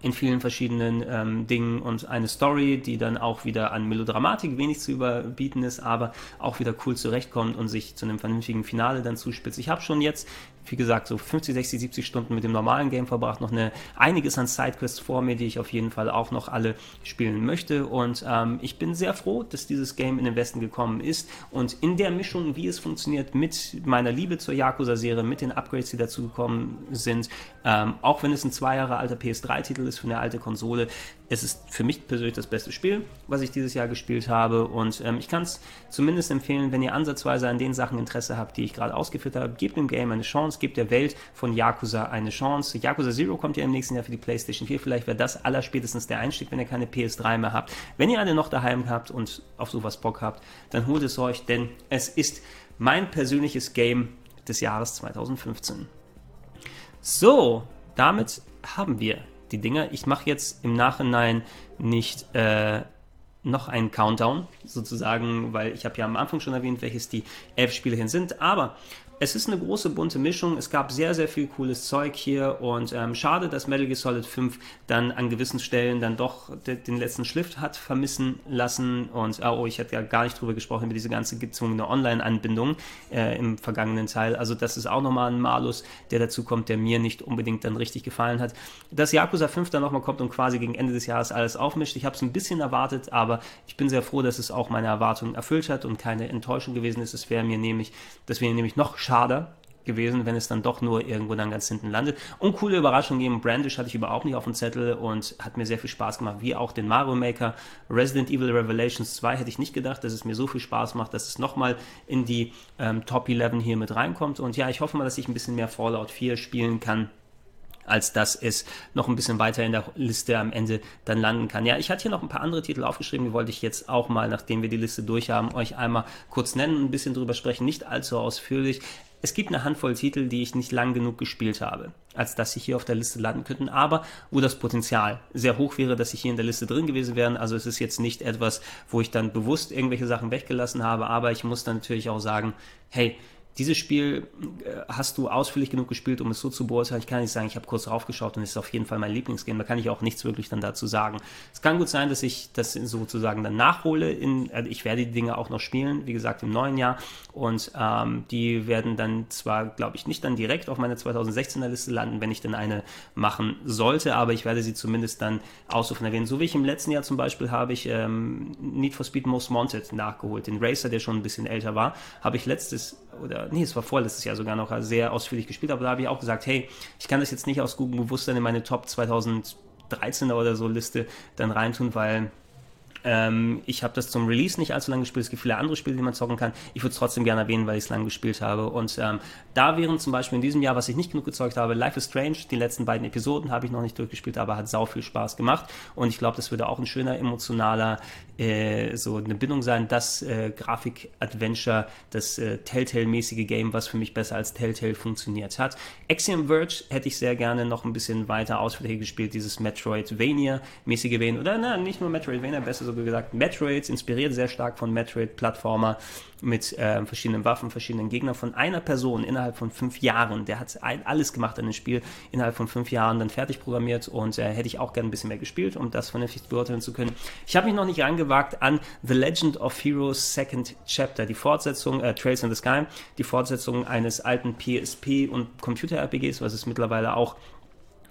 In vielen verschiedenen ähm, Dingen. Und eine Story, die dann auch wieder an Melodramatik wenig zu überbieten ist, aber auch wieder cool zurechtkommt und sich zu einem vernünftigen Finale dann zuspitzt. Ich habe schon jetzt wie gesagt, so 50, 60, 70 Stunden mit dem normalen Game verbracht, noch eine, einiges an Sidequests vor mir, die ich auf jeden Fall auch noch alle spielen möchte. Und ähm, ich bin sehr froh, dass dieses Game in den Westen gekommen ist. Und in der Mischung, wie es funktioniert, mit meiner Liebe zur Yakuza-Serie, mit den Upgrades, die dazu gekommen sind, ähm, auch wenn es ein zwei Jahre alter PS3-Titel ist für eine alte Konsole, es ist für mich persönlich das beste Spiel, was ich dieses Jahr gespielt habe. Und ähm, ich kann es zumindest empfehlen, wenn ihr ansatzweise an den Sachen Interesse habt, die ich gerade ausgeführt habe, gebt dem Game eine Chance, gebt der Welt von Yakuza eine Chance. Yakuza Zero kommt ja im nächsten Jahr für die PlayStation 4. Vielleicht wäre das allerspätestens der Einstieg, wenn ihr keine PS3 mehr habt. Wenn ihr eine noch daheim habt und auf sowas Bock habt, dann holt es euch, denn es ist mein persönliches Game des Jahres 2015. So, damit haben wir die Dinger. Ich mache jetzt im Nachhinein nicht äh, noch einen Countdown, sozusagen, weil ich habe ja am Anfang schon erwähnt, welches die elf Spiele sind. Aber es ist eine große bunte Mischung. Es gab sehr, sehr viel cooles Zeug hier und ähm, schade, dass Metal Gear Solid 5 dann an gewissen Stellen dann doch de den letzten Schliff hat vermissen lassen. Und oh, ich hatte ja gar nicht drüber gesprochen, über diese ganze gezwungene Online-Anbindung äh, im vergangenen Teil. Also das ist auch nochmal ein Malus, der dazu kommt, der mir nicht unbedingt dann richtig gefallen hat. Dass Yakuza 5 dann nochmal kommt und quasi gegen Ende des Jahres alles aufmischt. Ich habe es ein bisschen erwartet, aber ich bin sehr froh, dass es auch meine Erwartungen erfüllt hat und keine Enttäuschung gewesen ist. Es wäre mir nämlich, dass wir nämlich noch schade gewesen, wenn es dann doch nur irgendwo dann ganz hinten landet. Und coole Überraschungen geben. Brandish hatte ich überhaupt nicht auf dem Zettel und hat mir sehr viel Spaß gemacht, wie auch den Mario Maker. Resident Evil Revelations 2 hätte ich nicht gedacht, dass es mir so viel Spaß macht, dass es nochmal in die ähm, Top 11 hier mit reinkommt. Und ja, ich hoffe mal, dass ich ein bisschen mehr Fallout 4 spielen kann als dass es noch ein bisschen weiter in der Liste am Ende dann landen kann. Ja, ich hatte hier noch ein paar andere Titel aufgeschrieben, die wollte ich jetzt auch mal, nachdem wir die Liste durch haben, euch einmal kurz nennen, ein bisschen drüber sprechen, nicht allzu ausführlich. Es gibt eine Handvoll Titel, die ich nicht lang genug gespielt habe, als dass sie hier auf der Liste landen könnten, aber wo das Potenzial sehr hoch wäre, dass sie hier in der Liste drin gewesen wären. Also es ist jetzt nicht etwas, wo ich dann bewusst irgendwelche Sachen weggelassen habe, aber ich muss dann natürlich auch sagen, hey, dieses Spiel äh, hast du ausführlich genug gespielt, um es so zu beurteilen. Ich kann nicht sagen, ich habe kurz draufgeschaut und es ist auf jeden Fall mein Lieblingsgame. Da kann ich auch nichts wirklich dann dazu sagen. Es kann gut sein, dass ich das sozusagen dann nachhole. In, also ich werde die Dinge auch noch spielen, wie gesagt, im neuen Jahr. Und ähm, die werden dann zwar, glaube ich, nicht dann direkt auf meiner 2016er Liste landen, wenn ich denn eine machen sollte, aber ich werde sie zumindest dann ausrufen erwähnen. So wie ich im letzten Jahr zum Beispiel habe ich ähm, Need for Speed Most Wanted nachgeholt. Den Racer, der schon ein bisschen älter war, habe ich letztes oder nee, es war vorletztes Jahr sogar noch sehr ausführlich gespielt, aber da habe ich auch gesagt, hey, ich kann das jetzt nicht aus gutem Bewusstsein in meine Top 2013er oder so Liste dann reintun, weil ähm, ich habe das zum Release nicht allzu lange gespielt. Es gibt viele andere Spiele, die man zocken kann. Ich würde es trotzdem gerne erwähnen, weil ich es lange gespielt habe. Und ähm, da wären zum Beispiel in diesem Jahr, was ich nicht genug gezeugt habe, Life is Strange. Die letzten beiden Episoden habe ich noch nicht durchgespielt, aber hat sau viel Spaß gemacht. Und ich glaube, das würde auch ein schöner emotionaler, äh, so eine Bindung sein. Das äh, Grafik-Adventure, das äh, Telltale-mäßige Game, was für mich besser als Telltale funktioniert hat. Axiom Verge hätte ich sehr gerne noch ein bisschen weiter ausführlich gespielt. Dieses Metroidvania-mäßige Game. Oder na, nicht nur Metroidvania, besser so gesagt, Metroids, inspiriert sehr stark von Metroid-Plattformer mit äh, verschiedenen Waffen, verschiedenen Gegnern von einer Person innerhalb von fünf Jahren. Der hat ein, alles gemacht an dem Spiel, innerhalb von fünf Jahren dann fertig programmiert und äh, hätte ich auch gerne ein bisschen mehr gespielt, um das vernünftig beurteilen zu können. Ich habe mich noch nicht rangewagt an The Legend of Heroes Second Chapter, die Fortsetzung, äh, Trails in the Sky, die Fortsetzung eines alten PSP und Computer-RPGs, was es mittlerweile auch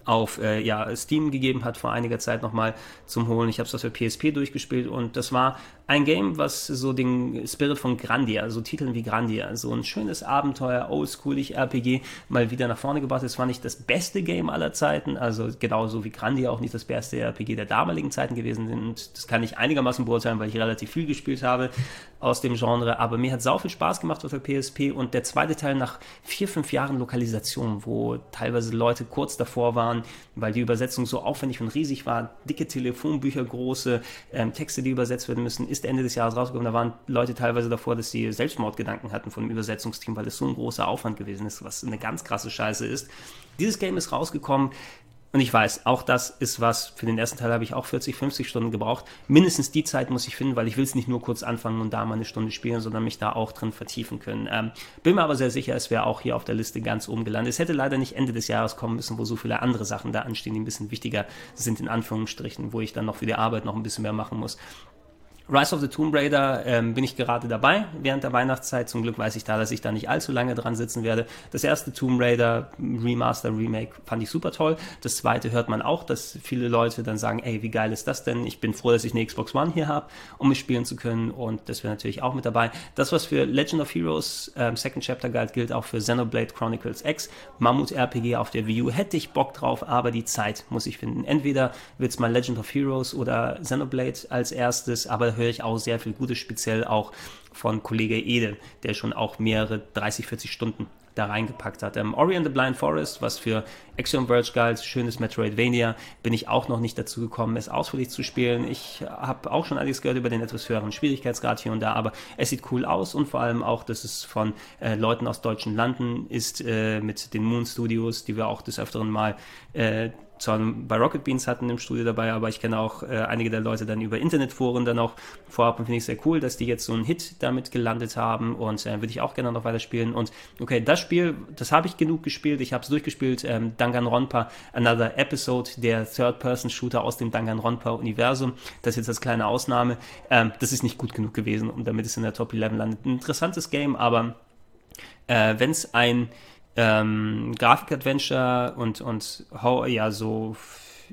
auf äh, ja, Steam gegeben hat vor einiger Zeit nochmal zum Holen. Ich habe es der PSP durchgespielt und das war ein Game, was so den Spirit von Grandia, so Titeln wie Grandia, so ein schönes Abenteuer, oldschoolig RPG mal wieder nach vorne gebracht. Es war nicht das beste Game aller Zeiten, also genauso wie Grandia auch nicht das beste RPG der damaligen Zeiten gewesen sind. Das kann ich einigermaßen beurteilen, weil ich relativ viel gespielt habe aus dem Genre. Aber mir hat sau viel Spaß gemacht auf der PSP und der zweite Teil nach vier, fünf Jahren Lokalisation, wo teilweise Leute kurz davor waren, weil die Übersetzung so aufwendig und riesig war, dicke Telefonbücher, große ähm, Texte, die übersetzt werden müssen, ist Ende des Jahres rausgekommen. Da waren Leute teilweise davor, dass sie Selbstmordgedanken hatten von dem Übersetzungsteam, weil es so ein großer Aufwand gewesen ist, was eine ganz krasse Scheiße ist. Dieses Game ist rausgekommen. Und ich weiß, auch das ist was, für den ersten Teil habe ich auch 40, 50 Stunden gebraucht. Mindestens die Zeit muss ich finden, weil ich will es nicht nur kurz anfangen und da mal eine Stunde spielen, sondern mich da auch drin vertiefen können. Ähm, bin mir aber sehr sicher, es wäre auch hier auf der Liste ganz oben gelandet. Es hätte leider nicht Ende des Jahres kommen müssen, wo so viele andere Sachen da anstehen, die ein bisschen wichtiger sind, in Anführungsstrichen, wo ich dann noch für die Arbeit noch ein bisschen mehr machen muss. Rise of the Tomb Raider ähm, bin ich gerade dabei während der Weihnachtszeit. Zum Glück weiß ich da, dass ich da nicht allzu lange dran sitzen werde. Das erste Tomb Raider Remaster Remake fand ich super toll. Das zweite hört man auch, dass viele Leute dann sagen, ey, wie geil ist das denn? Ich bin froh, dass ich eine Xbox One hier habe, um mich spielen zu können und das wäre natürlich auch mit dabei. Das, was für Legend of Heroes ähm, Second Chapter galt, gilt auch für Xenoblade Chronicles X. Mammut RPG auf der Wii U hätte ich Bock drauf, aber die Zeit muss ich finden. Entweder wird es mal Legend of Heroes oder Xenoblade als erstes, aber höre ich auch sehr viel Gutes, speziell auch von Kollege Ede, der schon auch mehrere 30, 40 Stunden da reingepackt hat. Ähm, Ori and the Blind Forest, was für Axiom Verge galt, schönes Metroidvania, bin ich auch noch nicht dazu gekommen, es ausführlich zu spielen. Ich habe auch schon einiges gehört über den etwas höheren Schwierigkeitsgrad hier und da, aber es sieht cool aus und vor allem auch, dass es von äh, Leuten aus deutschen Landen ist, äh, mit den Moon Studios, die wir auch des Öfteren mal äh, zwar bei Rocket Beans hatten im Studio dabei, aber ich kenne auch äh, einige der Leute dann über Internetforen dann auch vorab und finde ich sehr cool, dass die jetzt so einen Hit damit gelandet haben und äh, würde ich auch gerne noch weiter spielen. Und okay, das Spiel, das habe ich genug gespielt, ich habe es durchgespielt, ähm, Danganronpa, Another Episode, der Third-Person-Shooter aus dem Danganronpa-Universum, das ist jetzt als kleine Ausnahme, ähm, das ist nicht gut genug gewesen, um damit es in der Top 11 landet. Ein interessantes Game, aber äh, wenn es ein ähm, Grafik-Adventure und, und ja, so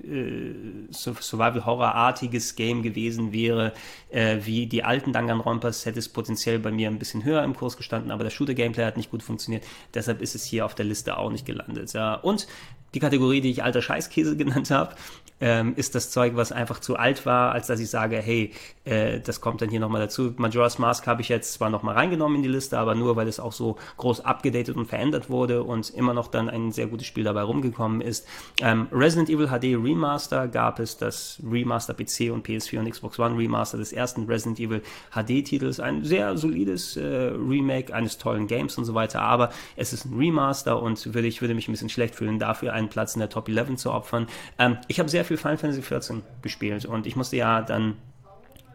äh, Survival-Horror-artiges Game gewesen wäre, äh, wie die alten Danganronpas, hätte es potenziell bei mir ein bisschen höher im Kurs gestanden, aber der Shooter-Gameplay hat nicht gut funktioniert, deshalb ist es hier auf der Liste auch nicht gelandet. Ja. Und die Kategorie, die ich alter Scheißkäse *laughs* genannt habe, ähm, ist das Zeug, was einfach zu alt war, als dass ich sage, hey, äh, das kommt dann hier nochmal dazu. Majora's Mask habe ich jetzt zwar nochmal reingenommen in die Liste, aber nur, weil es auch so groß abgedatet und verändert wurde und immer noch dann ein sehr gutes Spiel dabei rumgekommen ist. Ähm, Resident Evil HD Remaster gab es das Remaster PC und PS4 und Xbox One Remaster des ersten Resident Evil HD-Titels. Ein sehr solides äh, Remake eines tollen Games und so weiter, aber es ist ein Remaster und würde, ich würde mich ein bisschen schlecht fühlen, dafür einen Platz in der Top 11 zu opfern. Ähm, ich habe sehr viel Final Fantasy XIV gespielt. Und ich musste ja dann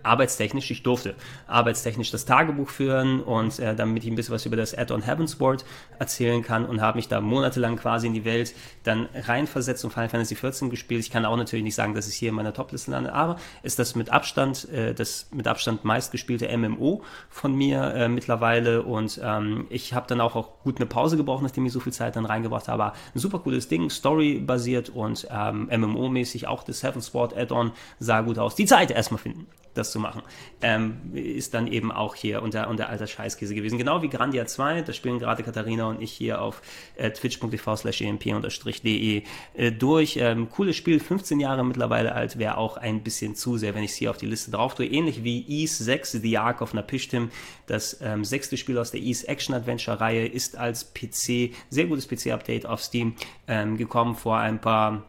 arbeitstechnisch, ich durfte arbeitstechnisch das Tagebuch führen und äh, damit ich ein bisschen was über das Add-on Heavensward erzählen kann und habe mich da monatelang quasi in die Welt dann reinversetzt und Final Fantasy XIV gespielt. Ich kann auch natürlich nicht sagen, dass es hier in meiner Topliste landet, aber ist das mit Abstand äh, das mit Abstand meistgespielte MMO von mir äh, mittlerweile und ähm, ich habe dann auch, auch gut eine Pause gebraucht, nachdem ich so viel Zeit dann reingebracht habe. Ein super cooles Ding, Story-basiert und ähm, MMO-mäßig auch das Heavensward Add-on sah gut aus. Die Zeit erstmal finden das zu machen. Ähm, ist dann eben auch hier unter, unter alter Scheißkäse gewesen. Genau wie Grandia 2, das spielen gerade Katharina und ich hier auf äh, twitch.tv slash emp-de äh, durch. Ähm, cooles Spiel, 15 Jahre mittlerweile alt, wäre auch ein bisschen zu sehr, wenn ich es hier auf die Liste drauf tue. Ähnlich wie Ease 6, The Ark of Napishtim, das ähm, sechste Spiel aus der Ease Action Adventure Reihe, ist als PC, sehr gutes PC-Update auf Steam ähm, gekommen vor ein paar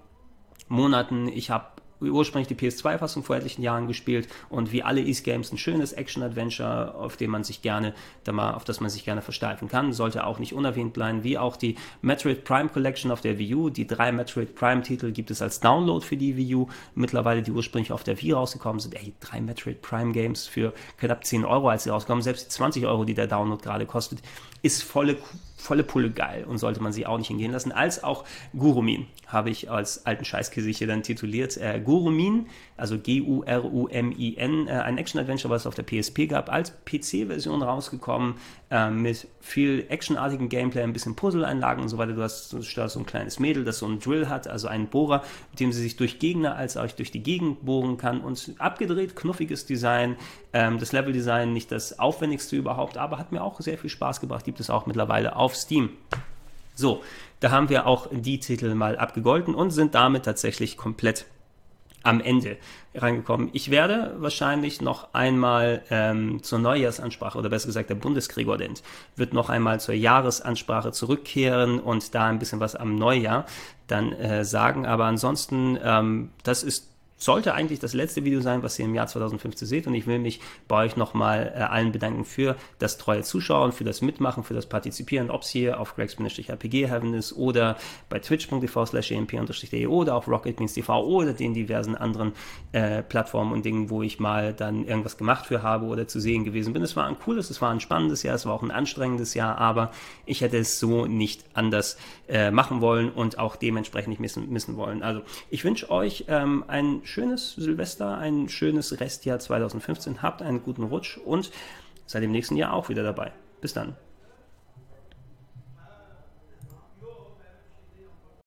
Monaten. Ich habe ursprünglich die PS2-Fassung vor etlichen Jahren gespielt und wie alle East Games ein schönes Action-Adventure, auf dem man sich gerne, auf das man sich gerne versteifen kann, sollte auch nicht unerwähnt bleiben, wie auch die Metroid Prime Collection auf der Wii U. Die drei Metroid Prime-Titel gibt es als Download für die Wii U, mittlerweile die ursprünglich auf der Wii rausgekommen sind. Ey, drei Metroid Prime Games für knapp 10 Euro, als sie rauskommen, selbst die 20 Euro, die der Download gerade kostet, ist volle volle Pulle geil und sollte man sie auch nicht hingehen lassen. Als auch Gurumin habe ich als alten Scheißkäse hier dann tituliert. Äh, Gurumin, also G-U-R-U-M-I-N, äh, ein Action-Adventure, was es auf der PSP gab, als PC-Version rausgekommen. äh, mit viel actionartigem Gameplay, ein bisschen Puzzle-Einlagen und so weiter. Du hast, du hast so ein kleines Mädel, das so einen Drill hat, also einen Bohrer, mit dem sie sich durch Gegner als auch durch die Gegend bohren kann und abgedreht, knuffiges Design, ähm, das Level-Design nicht das aufwendigste überhaupt, aber hat mir auch sehr viel Spaß gebracht, gibt es auch mittlerweile auf Steam. So, da haben wir auch die Titel mal abgegolten und sind damit tatsächlich komplett am Ende reingekommen. Ich werde wahrscheinlich noch einmal ähm, zur Neujahrsansprache oder besser gesagt der Bundesgregordent wird noch einmal zur Jahresansprache zurückkehren und da ein bisschen was am Neujahr dann äh, sagen. Aber ansonsten, ähm, das ist sollte eigentlich das letzte Video sein, was ihr im Jahr 2015 seht. Und ich will mich bei euch nochmal äh, allen bedanken für das treue Zuschauen, für das Mitmachen, für das Partizipieren, ob es hier auf gregs-rpg heaven ist oder bei twitch.tv slash emp-de oder auf rocketbeans.tv oder den diversen anderen äh, Plattformen und Dingen, wo ich mal dann irgendwas gemacht für habe oder zu sehen gewesen bin. Es war ein cooles, es war ein spannendes Jahr, es war auch ein anstrengendes Jahr, aber ich hätte es so nicht anders äh, machen wollen und auch dementsprechend nicht missen, missen wollen. Also ich wünsche euch ähm, einen schönes Silvester, ein schönes Restjahr 2015. Habt einen guten Rutsch und seid im nächsten Jahr auch wieder dabei. Bis dann.